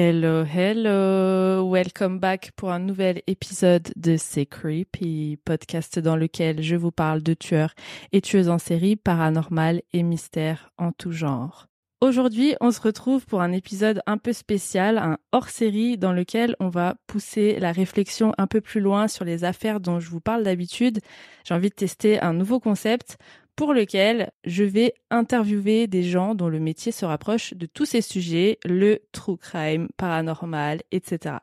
Hello, hello, welcome back pour un nouvel épisode de C'est Creepy, podcast dans lequel je vous parle de tueurs et tueuses en série, paranormal et mystères en tout genre. Aujourd'hui, on se retrouve pour un épisode un peu spécial, un hors-série dans lequel on va pousser la réflexion un peu plus loin sur les affaires dont je vous parle d'habitude. J'ai envie de tester un nouveau concept pour lequel je vais interviewer des gens dont le métier se rapproche de tous ces sujets, le true crime, paranormal, etc.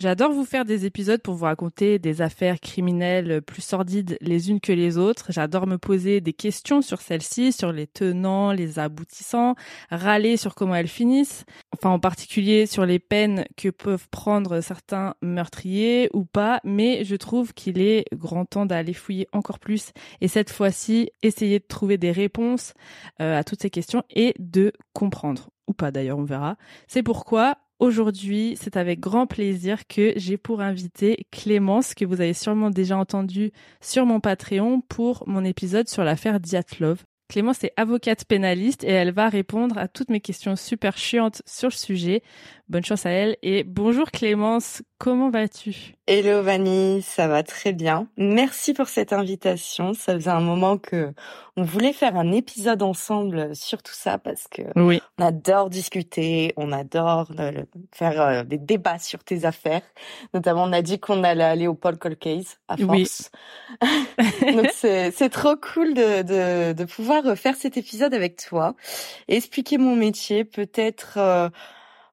J'adore vous faire des épisodes pour vous raconter des affaires criminelles plus sordides les unes que les autres. J'adore me poser des questions sur celles-ci, sur les tenants, les aboutissants, râler sur comment elles finissent. Enfin, en particulier sur les peines que peuvent prendre certains meurtriers ou pas. Mais je trouve qu'il est grand temps d'aller fouiller encore plus et cette fois-ci essayer de trouver des réponses euh, à toutes ces questions et de comprendre ou pas d'ailleurs, on verra. C'est pourquoi Aujourd'hui, c'est avec grand plaisir que j'ai pour inviter Clémence, que vous avez sûrement déjà entendu sur mon Patreon pour mon épisode sur l'affaire Diatlov. Clémence est avocate pénaliste et elle va répondre à toutes mes questions super chiantes sur le sujet. Bonne chance à elle et bonjour Clémence, comment vas-tu? Hello Vanny, ça va très bien. Merci pour cette invitation. Ça faisait un moment que on voulait faire un épisode ensemble sur tout ça parce que Oui. on adore discuter, on adore euh, faire euh, des débats sur tes affaires. Notamment, on a dit qu'on allait aller au Paul Case à Oui. force. Donc c'est trop cool de, de de pouvoir faire cet épisode avec toi expliquer mon métier, peut-être. euh,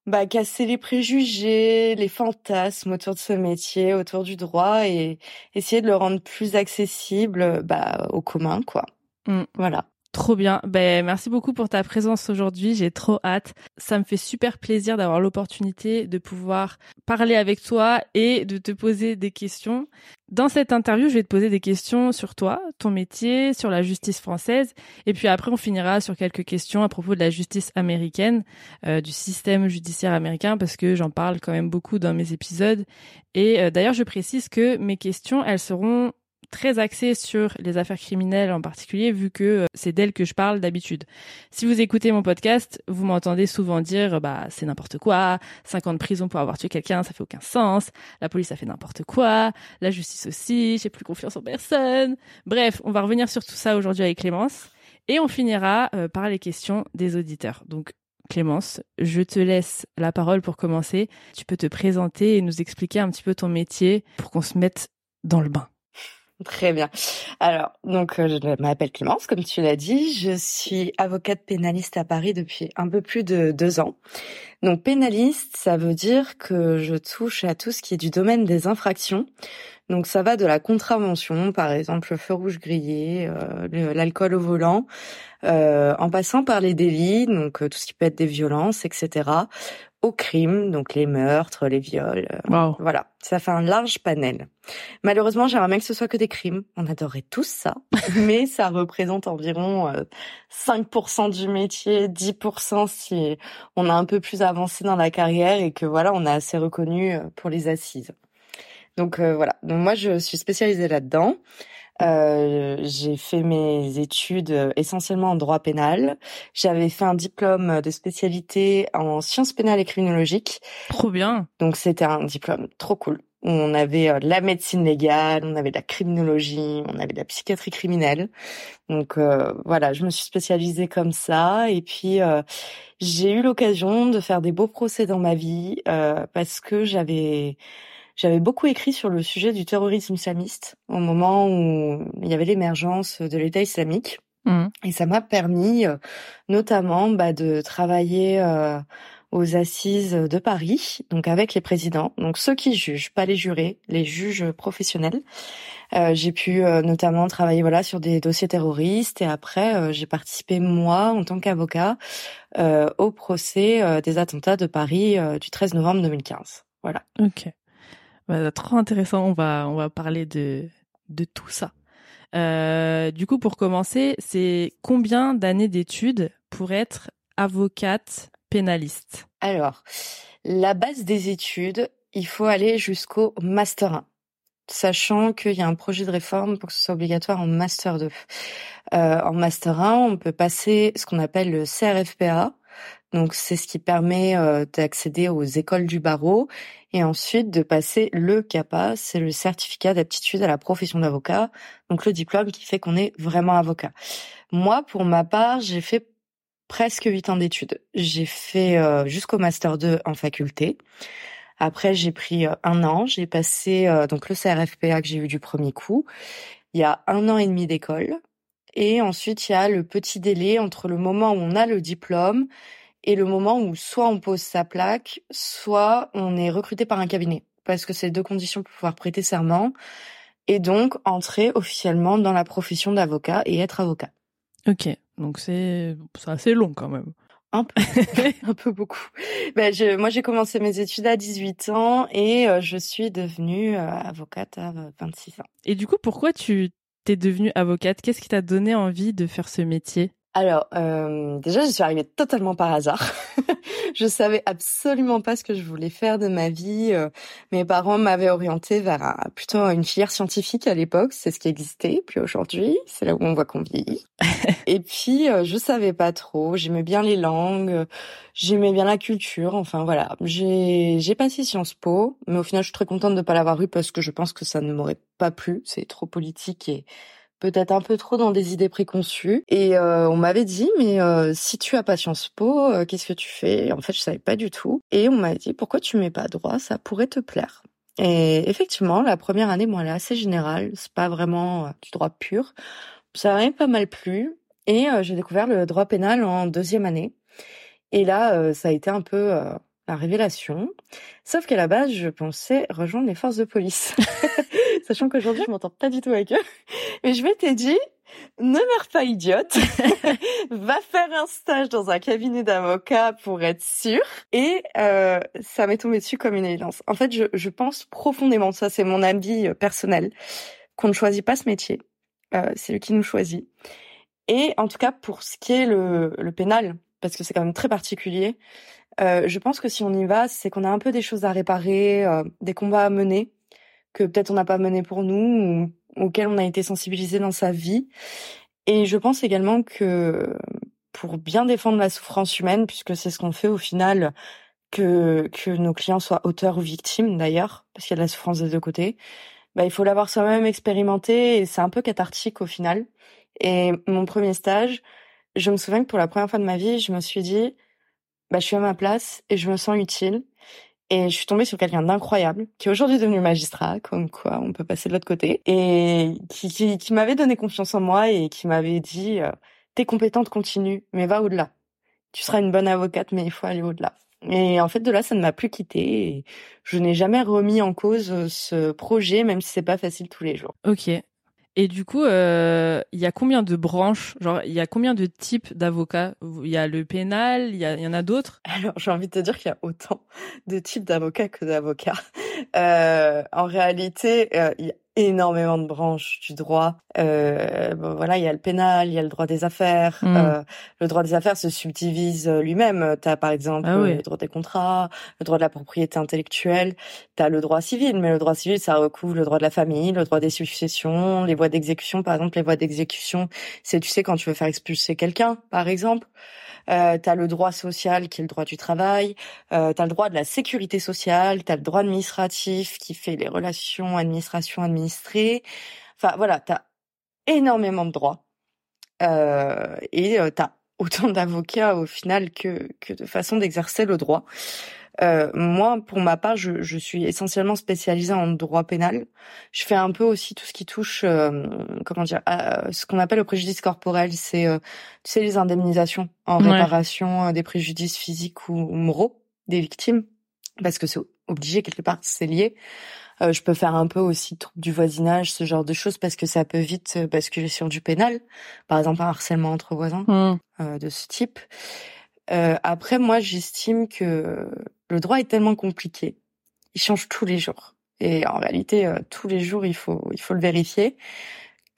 bah, casser les préjugés, les fantasmes autour de ce métier, autour du droit et essayer de le rendre plus accessible bah, au commun, quoi. Mm. Voilà. Trop bien. Ben, merci beaucoup pour ta présence aujourd'hui. J'ai trop hâte. Ça me fait super plaisir d'avoir l'opportunité de pouvoir parler avec toi et de te poser des questions. Dans cette interview, je vais te poser des questions sur toi, ton métier, sur la justice française. Et puis après, on finira sur quelques questions à propos de la justice américaine, euh, du système judiciaire américain, parce que j'en parle quand même beaucoup dans mes épisodes. Et euh, d'ailleurs, je précise que mes questions, elles seront très axée sur les affaires criminelles en particulier, vu que euh, c'est d'elles que je parle d'habitude. Si vous écoutez mon podcast, vous m'entendez souvent dire, bah, c'est n'importe quoi, 5 ans de prison pour avoir tué quelqu'un, ça fait aucun sens, la police a fait n'importe quoi, la justice aussi, j'ai plus confiance en personne. Bref, on va revenir sur tout ça aujourd'hui avec Clémence, et on finira euh, par les questions des auditeurs. Donc, Clémence, je te laisse la parole pour commencer. Tu peux te présenter et nous expliquer un petit peu ton métier pour qu'on se mette dans le bain. Très bien. Alors, donc, euh, je m'appelle Clémence, comme tu l'as dit. Je suis avocate pénaliste à Paris depuis un peu plus de deux ans. Donc, pénaliste, ça veut dire que je touche à tout ce qui est du domaine des infractions. Donc, ça va de la contravention, par exemple, le feu rouge grillé, euh, l'alcool au volant, euh, en passant par les délits, donc euh, tout ce qui peut être des violences, etc., au crime, donc les meurtres, les viols, euh, Wow. voilà, ça fait un large panel. Malheureusement, j'aimerais bien que ce soit que des crimes. On adorerait tous ça, mais ça représente environ euh, 5% du métier, 10% si on a un peu plus avancé dans la carrière et que voilà, on est assez reconnu euh, pour les assises. Donc euh, voilà. Donc moi, je suis spécialisée là-dedans. Euh, j'ai fait mes études euh, essentiellement en droit pénal. J'avais fait un diplôme de spécialité en sciences pénales et criminologiques. Trop bien. Donc c'était un diplôme trop cool. On avait euh, de la médecine légale, on avait de la criminologie, on avait de la psychiatrie criminelle. Donc euh, voilà, je me suis spécialisée comme ça. Et puis euh, j'ai eu l'occasion de faire des beaux procès dans ma vie parce que j'avais j'avais beaucoup écrit sur le sujet du terrorisme islamiste au moment où il y avait l'émergence de l'État islamique. Mmh. Et ça m'a permis notamment bah, de travailler aux assises de Paris, donc avec les présidents, donc ceux qui jugent, pas les jurés, les juges professionnels. Euh, j'ai pu euh, notamment travailler voilà sur des dossiers terroristes et après euh, j'ai participé moi en tant qu'avocat au procès des attentats de Paris du 13 novembre 2015. Voilà. Ok. Bah, trop intéressant. On va on va parler de de tout ça. du coup, pour commencer, c'est combien d'années d'études pour être avocate pénaliste? Alors, la base des études, il faut aller jusqu'au Master 1 sachant qu'il y a un projet de réforme pour que ce soit obligatoire en Master 2. Euh, en Master 1, on peut passer ce qu'on appelle le CRFPA. Donc c'est ce qui permet euh, d'accéder aux écoles du barreau et ensuite de passer le CAPA, c'est le certificat d'aptitude à la profession d'avocat, donc le diplôme qui fait qu'on est vraiment avocat. Moi, pour ma part, j'ai fait presque huit ans d'études. J'ai fait euh, jusqu'au master 2 en faculté. Après, j'ai pris euh, un an. J'ai passé donc le CRFPA que j'ai eu du premier coup. Il y a un an et demi d'école. Et ensuite, il y a le petit délai entre le moment où on a le diplôme et le moment où soit on pose sa plaque, soit on est recruté par un cabinet. Parce que c'est deux conditions pour pouvoir prêter serment. Et donc, entrer officiellement dans la profession d'avocat et être avocat. Ok. Donc c'est assez long quand même. Un peu, un peu beaucoup. Ben je, moi, j'ai commencé mes études à 18 ans et euh, je suis devenue euh, avocate à 26 ans. Et du coup, pourquoi tu t'es devenue avocate Qu'est-ce qui t'a donné envie de faire ce métier? Alors, euh, déjà, je suis arrivée totalement par hasard. je savais absolument pas ce que je voulais faire de ma vie. Euh, mes parents m'avaient orientée vers plutôt une filière scientifique à l'époque, c'est ce qui existait. Puis aujourd'hui, c'est là où on voit qu'on vieillit. Et puis, euh, je savais pas trop. J'aimais bien les langues, j'aimais bien la culture. Enfin voilà, j'ai j'ai passé Sciences Po, mais au final, je suis très contente de pas l'avoir eu parce que je pense que ça ne m'aurait pas plu. C'est trop politique et peut-être un peu trop dans des idées préconçues. Et euh, on m'avait dit, mais euh, si tu as pas Sciences Po, euh, qu'est-ce que tu fais? En fait, je savais pas du tout. Et on m'a dit, pourquoi tu mets pas droit? Ça pourrait te plaire. Et effectivement, la première année, moi, elle est assez générale. C'est pas vraiment du droit pur. Ça m'a pas mal plu. Et j'ai découvert le droit pénal en deuxième année. Et là, ça a été un peu la révélation. Sauf qu'à la base, je pensais rejoindre les forces de police. Sachant qu'aujourd'hui, je m'entends pas du tout avec eux. Mais je m'étais dit, ne meurs pas idiote. Va faire un stage dans un cabinet d'avocat pour être sûr. Et euh, ça m'est tombé dessus comme une évidence. En fait, je, je pense profondément, ça c'est mon avis euh, personnel, qu'on ne choisit pas ce métier. Euh, c'est lui qui nous choisit. Et en tout cas, pour ce qui est le, le pénal, parce que c'est quand même très particulier, euh, je pense que si on y va, c'est qu'on a un peu des choses à réparer, euh, des combats à mener que peut-être on n'a pas mené pour nous ou auxquels on a été sensibilisé dans sa vie. Et je pense également que pour bien défendre la souffrance humaine, puisque c'est ce qu'on fait au final, que, que nos clients soient auteurs ou victimes d'ailleurs, parce qu'il y a de la souffrance des deux côtés, bah, il faut l'avoir soi-même expérimenté et c'est un peu cathartique au final. Et mon premier stage, je me souviens que pour la première fois de ma vie, je me suis dit, bah, je suis à ma place et je me sens utile. Et je suis tombée sur quelqu'un d'incroyable, qui est aujourd'hui devenu magistrat, comme quoi on peut passer de l'autre côté, et qui, qui, qui m'avait donné confiance en moi et qui m'avait dit euh, T'es compétente, continue, mais va au-delà. Tu seras une bonne avocate, mais il faut aller au-delà. Et en fait, de là, ça ne m'a plus quitté. Et je n'ai jamais remis en cause ce projet, même si c'est pas facile tous les jours. Ok. Et du coup, euh, il y a combien de branches? Genre, il y a combien de types d'avocats? Il y a le pénal, il y, y en a d'autres? Alors, j'ai envie de te dire qu'il y a autant de types d'avocats que d'avocats. Euh, en réalité, euh, y a énormément de branches du droit. Euh, bon, voilà, il y a le pénal, il y a le droit des affaires. Mm. Euh, le droit des affaires se subdivise euh, lui-même. Tu as par exemple Ah oui. le droit des contrats, le droit de la propriété intellectuelle. Tu as le droit civil, mais le droit civil, ça recouvre le droit de la famille, le droit des successions, les voies d'exécution. Par exemple, les voies d'exécution, c'est, tu sais, quand tu veux faire expulser quelqu'un, par exemple. Euh, tu le droit social qui est le droit du travail, euh, tu le droit de la sécurité sociale, tu as le droit administratif qui fait les relations administration administrée. Enfin voilà, tu as énormément de droits. Euh, et tu as autant d'avocats au final que, que de façons d'exercer le droit. Euh, moi, pour ma part, je, je suis essentiellement spécialisée en droit pénal. Je fais un peu aussi tout ce qui touche, euh, comment dire, à ce qu'on appelle le préjudice corporel. C'est, euh, tu sais, les indemnisations en Ouais. réparation euh, des préjudices physiques ou, ou moraux des victimes, parce que c'est obligé quelque part, c'est lié. Euh, je peux faire un peu aussi du voisinage, ce genre de choses, parce que ça peut vite euh, basculer sur du pénal. Par exemple, un harcèlement entre voisins Mm. euh, de ce type. Euh, après, moi, j'estime que le droit est tellement compliqué. Il change tous les jours. Et en réalité, euh, tous les jours, il faut, il faut le vérifier,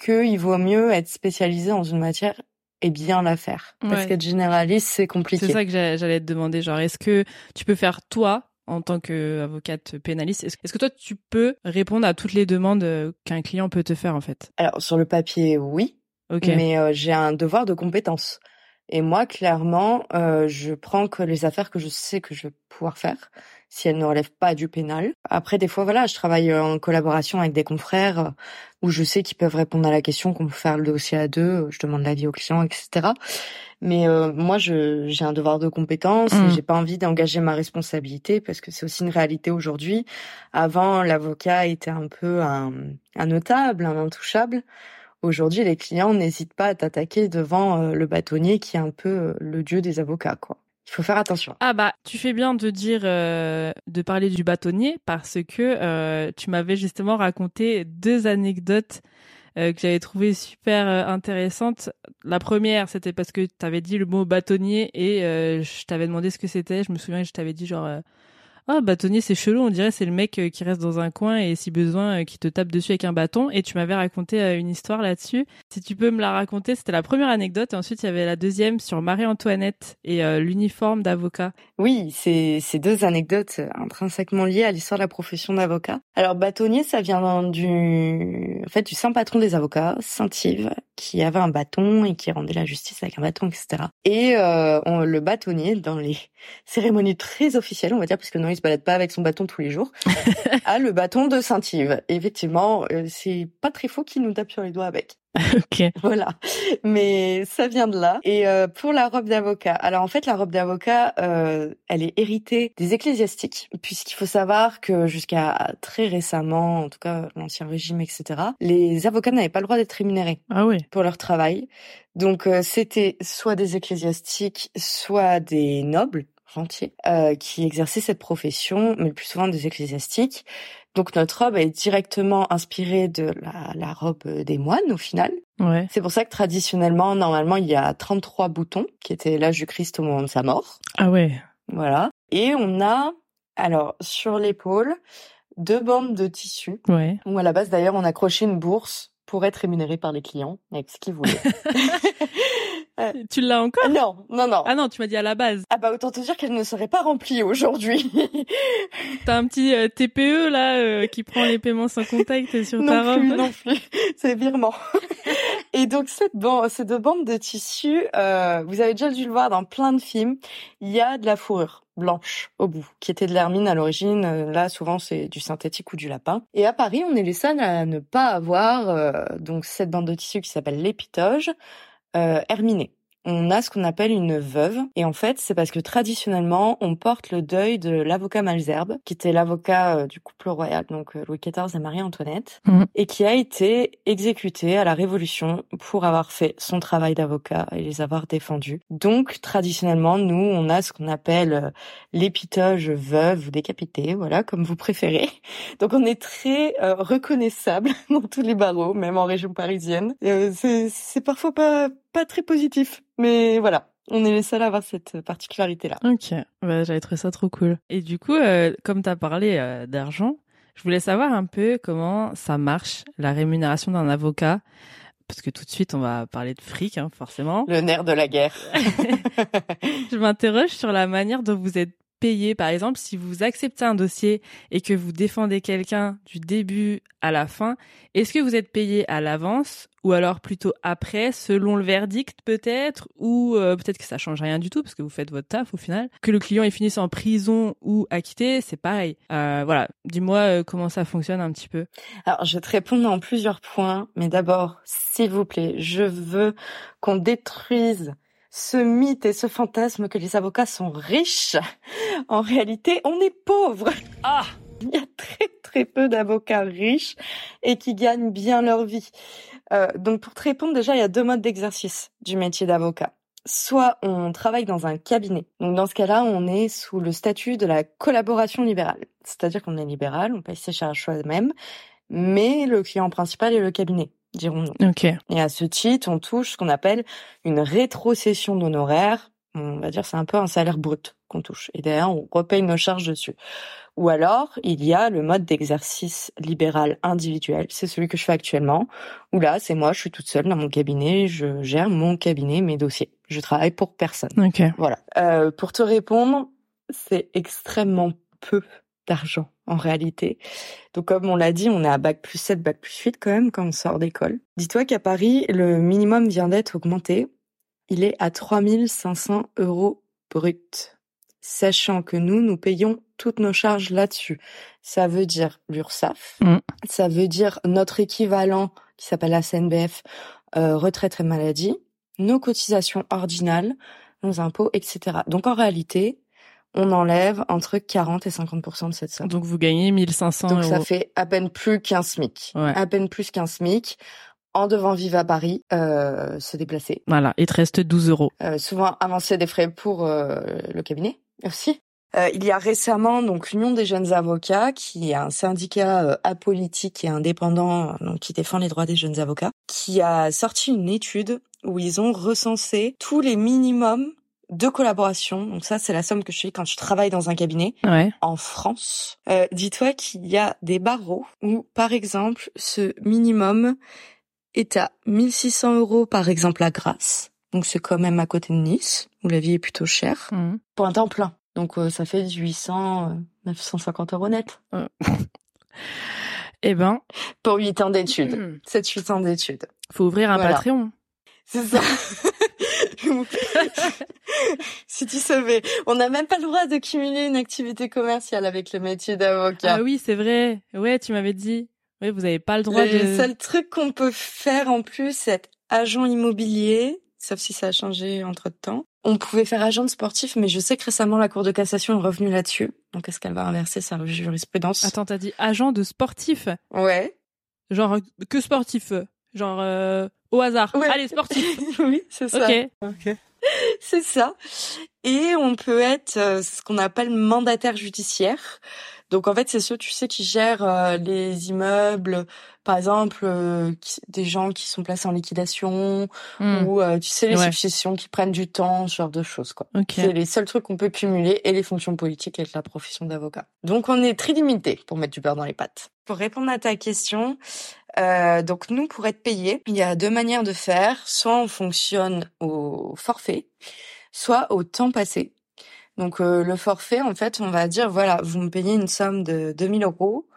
qu'il vaut mieux être spécialisé dans une matière et bien la faire. Parce Ouais. qu'être généraliste, c'est compliqué. C'est ça que j'a- j'allais te demander. Genre, est-ce que tu peux faire toi en tant qu'avocate pénaliste Est-ce que toi tu peux répondre à toutes les demandes euh, qu'un client peut te faire en fait? Alors, sur le papier, oui, Ok. mais euh, j'ai un devoir de compétence. Et moi, clairement, euh, je prends que les affaires que je sais que je vais pouvoir faire, si elles ne relèvent pas du pénal. Après, des fois, voilà, je travaille euh, en collaboration avec des confrères euh, où je sais qu'ils peuvent répondre à la question, qu'on peut faire le dossier à deux, euh, je demande l'avis au client, etc. Mais euh, moi, j'ai un devoir de compétence Mm. et j'ai pas envie d'engager ma responsabilité parce que c'est aussi une réalité aujourd'hui. Avant, l'avocat était un peu un, un notable, un intouchable. Aujourd'hui, les clients n'hésitent pas à t'attaquer devant euh, le bâtonnier qui est un peu euh, le dieu des avocats, quoi. Il faut faire attention. Ah bah, tu fais bien de dire, euh, de parler du bâtonnier parce que tu m'avais justement raconté deux anecdotes que j'avais trouvées super intéressantes. La première, c'était parce que tu avais dit le mot bâtonnier et je t'avais demandé ce que c'était. Je me souviens que je t'avais dit genre, ah bâtonnier c'est chelou, on dirait c'est le mec euh, qui reste dans un coin et si besoin euh, qui te tape dessus avec un bâton. Et tu m'avais raconté euh, une histoire là-dessus. Si tu peux me la raconter, c'était la première anecdote et ensuite il y avait la deuxième sur Marie-Antoinette et l'uniforme d'avocat. Oui, c'est c'est deux anecdotes intrinsèquement liées à l'histoire de la profession d'avocat. Alors bâtonnier, ça vient du en fait du saint patron des avocats, Saint Yves, qui avait un bâton et qui rendait la justice avec un bâton, etc. Et euh, on- le bâtonnier dans les cérémonies très officielles, on va dire, parce que il se balade pas avec son bâton tous les jours, a le bâton de Saint Yves. Effectivement, euh, c'est pas très faux qu'il nous tape sur les doigts avec. ok. Voilà, mais ça vient de là. Et euh, pour la robe d'avocat, alors en fait la robe d'avocat, euh, elle est héritée des ecclésiastiques, puisqu'il faut savoir que jusqu'à très récemment, en tout cas l'ancien régime, etc., les avocats n'avaient pas le droit d'être rémunérés Ah oui. pour leur travail. Donc euh, c'était soit des ecclésiastiques, soit des nobles euh, qui exerçaient cette profession, mais le plus souvent des ecclésiastiques. Donc notre robe est directement inspirée de la, la robe des moines au final. Ouais. C'est pour ça que traditionnellement, normalement, il y a 33 boutons, qui étaient l'âge du Christ au moment de sa mort. Ah ouais. Voilà. Et on a, alors, sur l'épaule, deux bandes de tissu, Ouais. où à la base, d'ailleurs, on accrochait une bourse pour être rémunéré par les clients, avec ce qu'ils voulaient. Tu l'as encore non, non, non. Ah non, tu m'as dit à la base. Ah bah autant te dire qu'elle ne serait pas remplie aujourd'hui. T'as un petit euh, TPE là euh, qui prend les paiements sans contact sur ta non robe. plus, non plus. C'est virement. Et donc cette bande, ces deux bandes de tissu, euh, vous avez déjà dû le voir dans plein de films. Il y a de la fourrure blanche au bout, qui était de l'hermine à l'origine. Euh, Là, souvent, c'est du synthétique ou du lapin. Et à Paris, on est les seuls à ne pas avoir euh, donc cette bande de tissu qui s'appelle l'épitoge euh, herminée. On a ce qu'on appelle une veuve. Et en fait, c'est parce que traditionnellement, on porte le deuil de l'avocat Malzerbe, qui était l'avocat euh, du couple royal, donc euh, Louis XIV et Marie-Antoinette, Mhm. et qui a été exécuté à la Révolution pour avoir fait son travail d'avocat et les avoir défendus. Donc, traditionnellement, nous, on a ce qu'on appelle euh, l'épitoge veuve ou décapité, voilà, comme vous préférez. Donc, on est très reconnaissable dans tous les barreaux, même en région parisienne. C'est c'est parfois pas pas très positif, mais voilà, on est les seuls à avoir cette particularité-là. Ok, bah, j'avais trouvé ça trop cool. Et du coup, euh, comme t'as parlé euh, d'argent, Je voulais savoir un peu comment ça marche, la rémunération d'un avocat. Parce que tout de suite, on va parler de fric, hein, forcément. Le nerf de la guerre. je m'interroge sur la manière dont vous êtes payé. Par exemple, si vous acceptez un dossier et que vous défendez quelqu'un du début à la fin, est-ce que vous êtes payé à l'avance ou alors plutôt après, selon le verdict peut-être, ou euh, peut-être que ça change rien du tout parce que vous faites votre taf au final. Que le client est fini en prison ou acquitté, c'est pareil. Euh, voilà, dis-moi euh, comment ça fonctionne un petit peu. Alors, je vais te répondre en plusieurs points, mais d'abord, s'il vous plaît, je veux qu'on détruise ce mythe et ce fantasme que les avocats sont riches. En réalité, on est pauvre. Ah Il y a très très peu d'avocats riches et qui gagnent bien leur vie. Euh, donc pour te répondre, déjà, il y a deux modes d'exercice du métier d'avocat. Soit on travaille dans un cabinet. Donc dans ce cas-là, on est sous le statut de la collaboration libérale. C'est-à-dire qu'on est libéral, on paye ses charges soi-même, mais le client principal est le cabinet dirons-nous. Et à ce titre, on touche ce qu'on appelle une rétrocession d'honoraires. On va dire c'est un peu un salaire brut qu'on touche. Et derrière, on repaye nos charges dessus. Ou alors, il y a le mode d'exercice libéral individuel. C'est celui que je fais actuellement. Où là, c'est moi, je suis toute seule dans mon cabinet, je gère mon cabinet, mes dossiers. Je travaille pour personne. Voilà. Euh, pour te répondre, c'est extrêmement peu d'argent en réalité. Donc comme on l'a dit, on est à bac plus 7, bac plus 8 quand même quand on sort d'école. Dis-toi qu'à Paris, le minimum vient d'être augmenté. Il est à 3500 euros brut. Sachant que nous, nous payons toutes nos charges là-dessus. Ça veut dire l'URSSAF, mm. ça veut dire notre équivalent qui s'appelle la CNBF, euh, retraite et maladie, nos cotisations ordinales, nos impôts, etc. Donc en réalité, on enlève entre 40 et 50% de cette somme. Donc vous gagnez 1500 Donc ça fait à peine plus qu'un SMIC. À peine plus qu'un SMIC en devant Viva Paris euh, se déplacer. Voilà, il te reste 12 euros. Euh, souvent avancer des frais pour euh, le cabinet aussi. Euh, il y a récemment donc l'Union des jeunes avocats, qui est un syndicat euh, apolitique et indépendant donc, qui défend les droits des jeunes avocats, qui a sorti une étude où ils ont recensé tous les minimums de collaboration. Donc ça, c'est la somme que je fais quand je travaille dans un cabinet en France. Euh, dis-toi qu'il y a des barreaux où, par exemple, ce minimum est à 1600 euros, par exemple, à Grasse. Donc c'est quand même à côté de Nice, où la vie est plutôt chère, mmh. pour un temps plein. Donc euh, ça fait 800, 950 euros net. Eh ben. Pour 8 ans d'études. 7-8 ans d'études. Faut ouvrir un Patreon. C'est ça. si tu savais, on n'a même pas le droit de cumuler une activité commerciale avec le métier d'avocat. Ah oui, c'est vrai. Ouais, tu m'avais dit. Oui, vous n'avez pas le droit de. Le seul truc qu'on peut faire en plus, c'est être agent immobilier, sauf si ça a changé entre temps. On pouvait faire agent de sportif, mais je sais que récemment la Cour de cassation est revenue là-dessus. Donc est-ce qu'elle va inverser sa jurisprudence? Attends, t'as dit agent de sportif? Ouais. Genre que sportif? Genre euh, au hasard. Allez, sportif. oui, c'est ça. Ok. c'est ça. Et on peut être euh, ce qu'on appelle mandataire judiciaire. Donc en fait, c'est ceux, tu sais, qui gèrent euh, les immeubles, par exemple, des gens qui sont placés en liquidation, hmm. ou tu sais, les successions qui prennent du temps, ce genre de choses, quoi. C'est les seuls trucs qu'on peut cumuler et les fonctions politiques avec la profession d'avocat. Donc on est très limité pour mettre du beurre dans les pattes. Pour répondre à ta question, euh, donc nous, pour être payés, il y a deux manières de faire. Soit on fonctionne au forfait, soit au temps passé. Donc euh, le forfait, en fait, on va dire, voilà, vous me payez une somme de 2000 euros.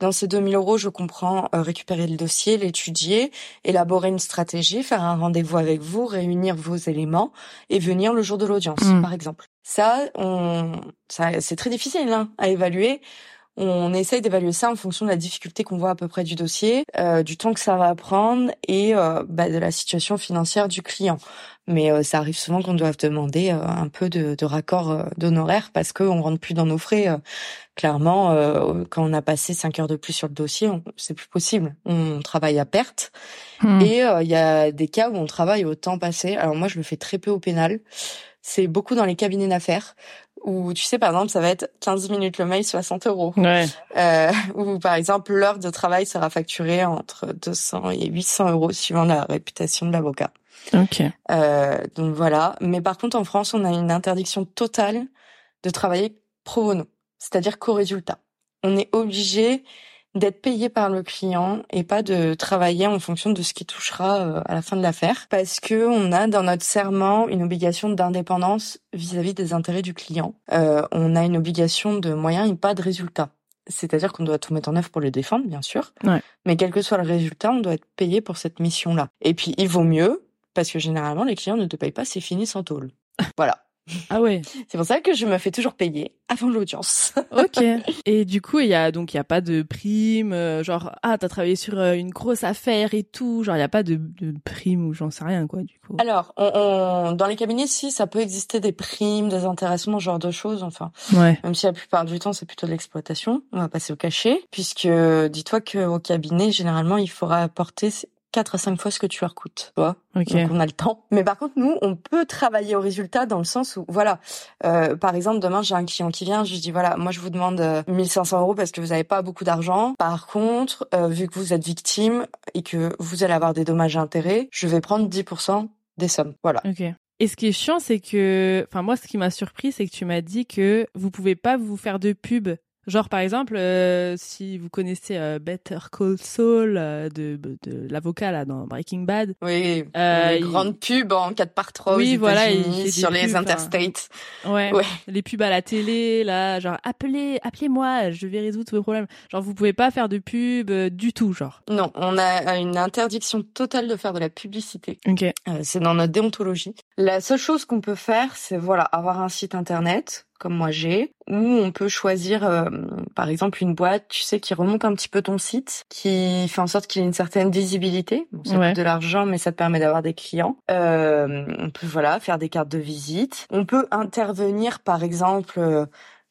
Dans ces 2000 euros, je comprends euh, récupérer le dossier, l'étudier, élaborer une stratégie, faire un rendez-vous avec vous, réunir vos éléments et venir le jour de l'audience, mmh. par exemple. Ça, on, ça, c'est très difficile hein, à évaluer on essaye d'évaluer ça en fonction de la difficulté qu'on voit à peu près du dossier, euh, du temps que ça va prendre et euh, bah, de la situation financière du client. Mais euh, ça arrive souvent qu'on doive demander un peu de, de raccord d'honoraires parce qu'on rentre plus dans nos frais. Clairement, quand on a passé cinq heures de plus sur le dossier, c'est plus possible. On travaille à perte. Hmm. Et il y a des cas où on travaille au temps passé. Alors moi, je le fais très peu au pénal. C'est beaucoup dans les cabinets d'affaires où tu sais par exemple ça va être 15 minutes le mail 60 euros ouais. euh, ou par exemple l'heure de travail sera facturée entre 200 et 800 euros suivant la réputation de l'avocat ok euh, donc voilà mais par contre en France on a une interdiction totale de travailler pro bono c'est-à-dire qu'au résultat on est obligé d'être payé par le client et pas de travailler en fonction de ce qui touchera euh, à la fin de l'affaire parce que on a dans notre serment une obligation d'indépendance vis-à-vis des intérêts du client. Euh, on a une obligation de moyens et pas de résultats. C'est-à-dire qu'on doit tout mettre en œuvre pour le défendre, bien sûr. Mais quel que soit le résultat, on doit être payé pour cette mission-là. Et puis, il vaut mieux, parce que généralement, les clients ne te payent pas, c'est fini sans tôle. Voilà. Ah ouais. C'est pour ça que je me fais toujours payer avant l'audience. ok. Et du coup, il y a donc il y a pas de prime, euh, genre ah t'as travaillé sur euh, une grosse affaire et tout, genre il y a pas de, de prime ou j'en sais rien quoi du coup. Alors, on, dans les cabinets, si ça peut exister des primes, des intéressements, genre de choses. Enfin, ouais. même si la plupart du temps c'est plutôt de l'exploitation. On va passer au cachet, puisque dis-toi qu'au cabinet généralement il faudra apporter 4 à 5 fois ce que tu leur coûtes, tu vois. Donc on a le temps. Mais par contre, nous, on peut travailler au résultat dans le sens où, voilà, euh, par exemple, demain, j'ai un client qui vient, je lui dis, voilà, moi, je vous demande 1500 euh, euros parce que vous n'avez pas beaucoup d'argent. Par contre, euh, vu que vous êtes victime et que vous allez avoir des dommages et intérêts, je vais prendre 10% des sommes. Voilà. Ok. Et ce qui est chiant, c'est que, enfin moi, ce qui m'a surpris, c'est que tu m'as dit que vous pouvez pas vous faire de pub Genre par exemple, euh, si vous connaissez euh, Better Call Saul euh, de, de l'avocat là dans Breaking Bad. Oui. Euh, une grande pub en 4 par 3 oui, voilà, sur les interstates. Ouais, ouais, Les pubs à la télé là, genre appelez, appelez-moi, je vais résoudre tous vos problèmes. Genre vous pouvez pas faire de pub du tout, genre. Non, on a une interdiction totale de faire de la publicité. Ok. c'est dans notre déontologie. La seule chose qu'on peut faire, c'est voilà avoir un site internet comme moi j'ai, où on peut choisir, euh, par exemple, une boîte, tu sais, qui remonte un petit peu ton site, qui fait en sorte qu'il ait une certaine visibilité. Bon, ça coûte de l'argent, mais ça te permet d'avoir des clients. Euh, on peut, voilà, faire des cartes de visite. On peut intervenir, par exemple, euh,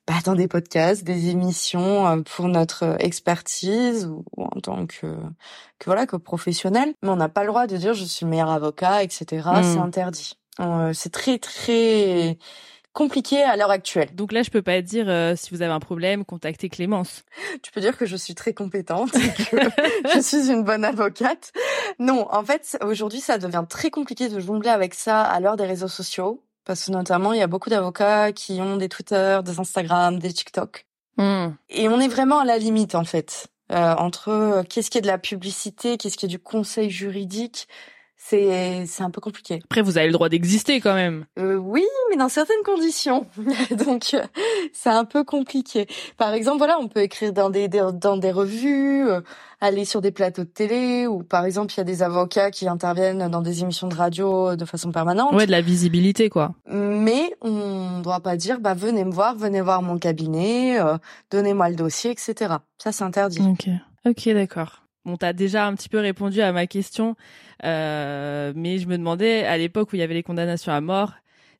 bah, dans des podcasts, des émissions euh, pour notre expertise ou, en tant que, que voilà que professionnel. Mais on n'a pas le droit de dire je suis le meilleur avocat, etc. C'est hmm. interdit. c'est très très compliqué à l'heure actuelle. Donc là, je peux pas dire euh, si vous avez un problème, contactez Clémence. Tu peux dire que je suis très compétente et que je suis une bonne avocate. Non, en fait, aujourd'hui, ça devient très compliqué de jongler avec ça à l'heure des réseaux sociaux. Parce que notamment, il y a beaucoup d'avocats qui ont des Twitter, des Instagram, des TikTok. Hmm. Et on est vraiment à la limite, en fait, euh, entre euh, qu'est-ce qui est de la publicité, qu'est-ce qui est du conseil juridique c'est c'est un peu compliqué. Après, vous avez le droit d'exister quand même. Euh, oui, mais dans certaines conditions. Donc, euh, c'est un peu compliqué. Par exemple, voilà, on peut écrire dans des dans des revues, euh, aller sur des plateaux de télé, ou par exemple, il y a des avocats qui interviennent dans des émissions de radio de façon permanente. Ouais, de la visibilité, quoi. Mais on doit pas dire, bah venez me voir, venez voir mon cabinet, donnez-moi le dossier, etc. Ça, c'est interdit. Ok. Ok, d'accord. Bon, t'as déjà un petit peu répondu à ma question, euh, mais je me demandais à l'époque où il y avait les condamnations à mort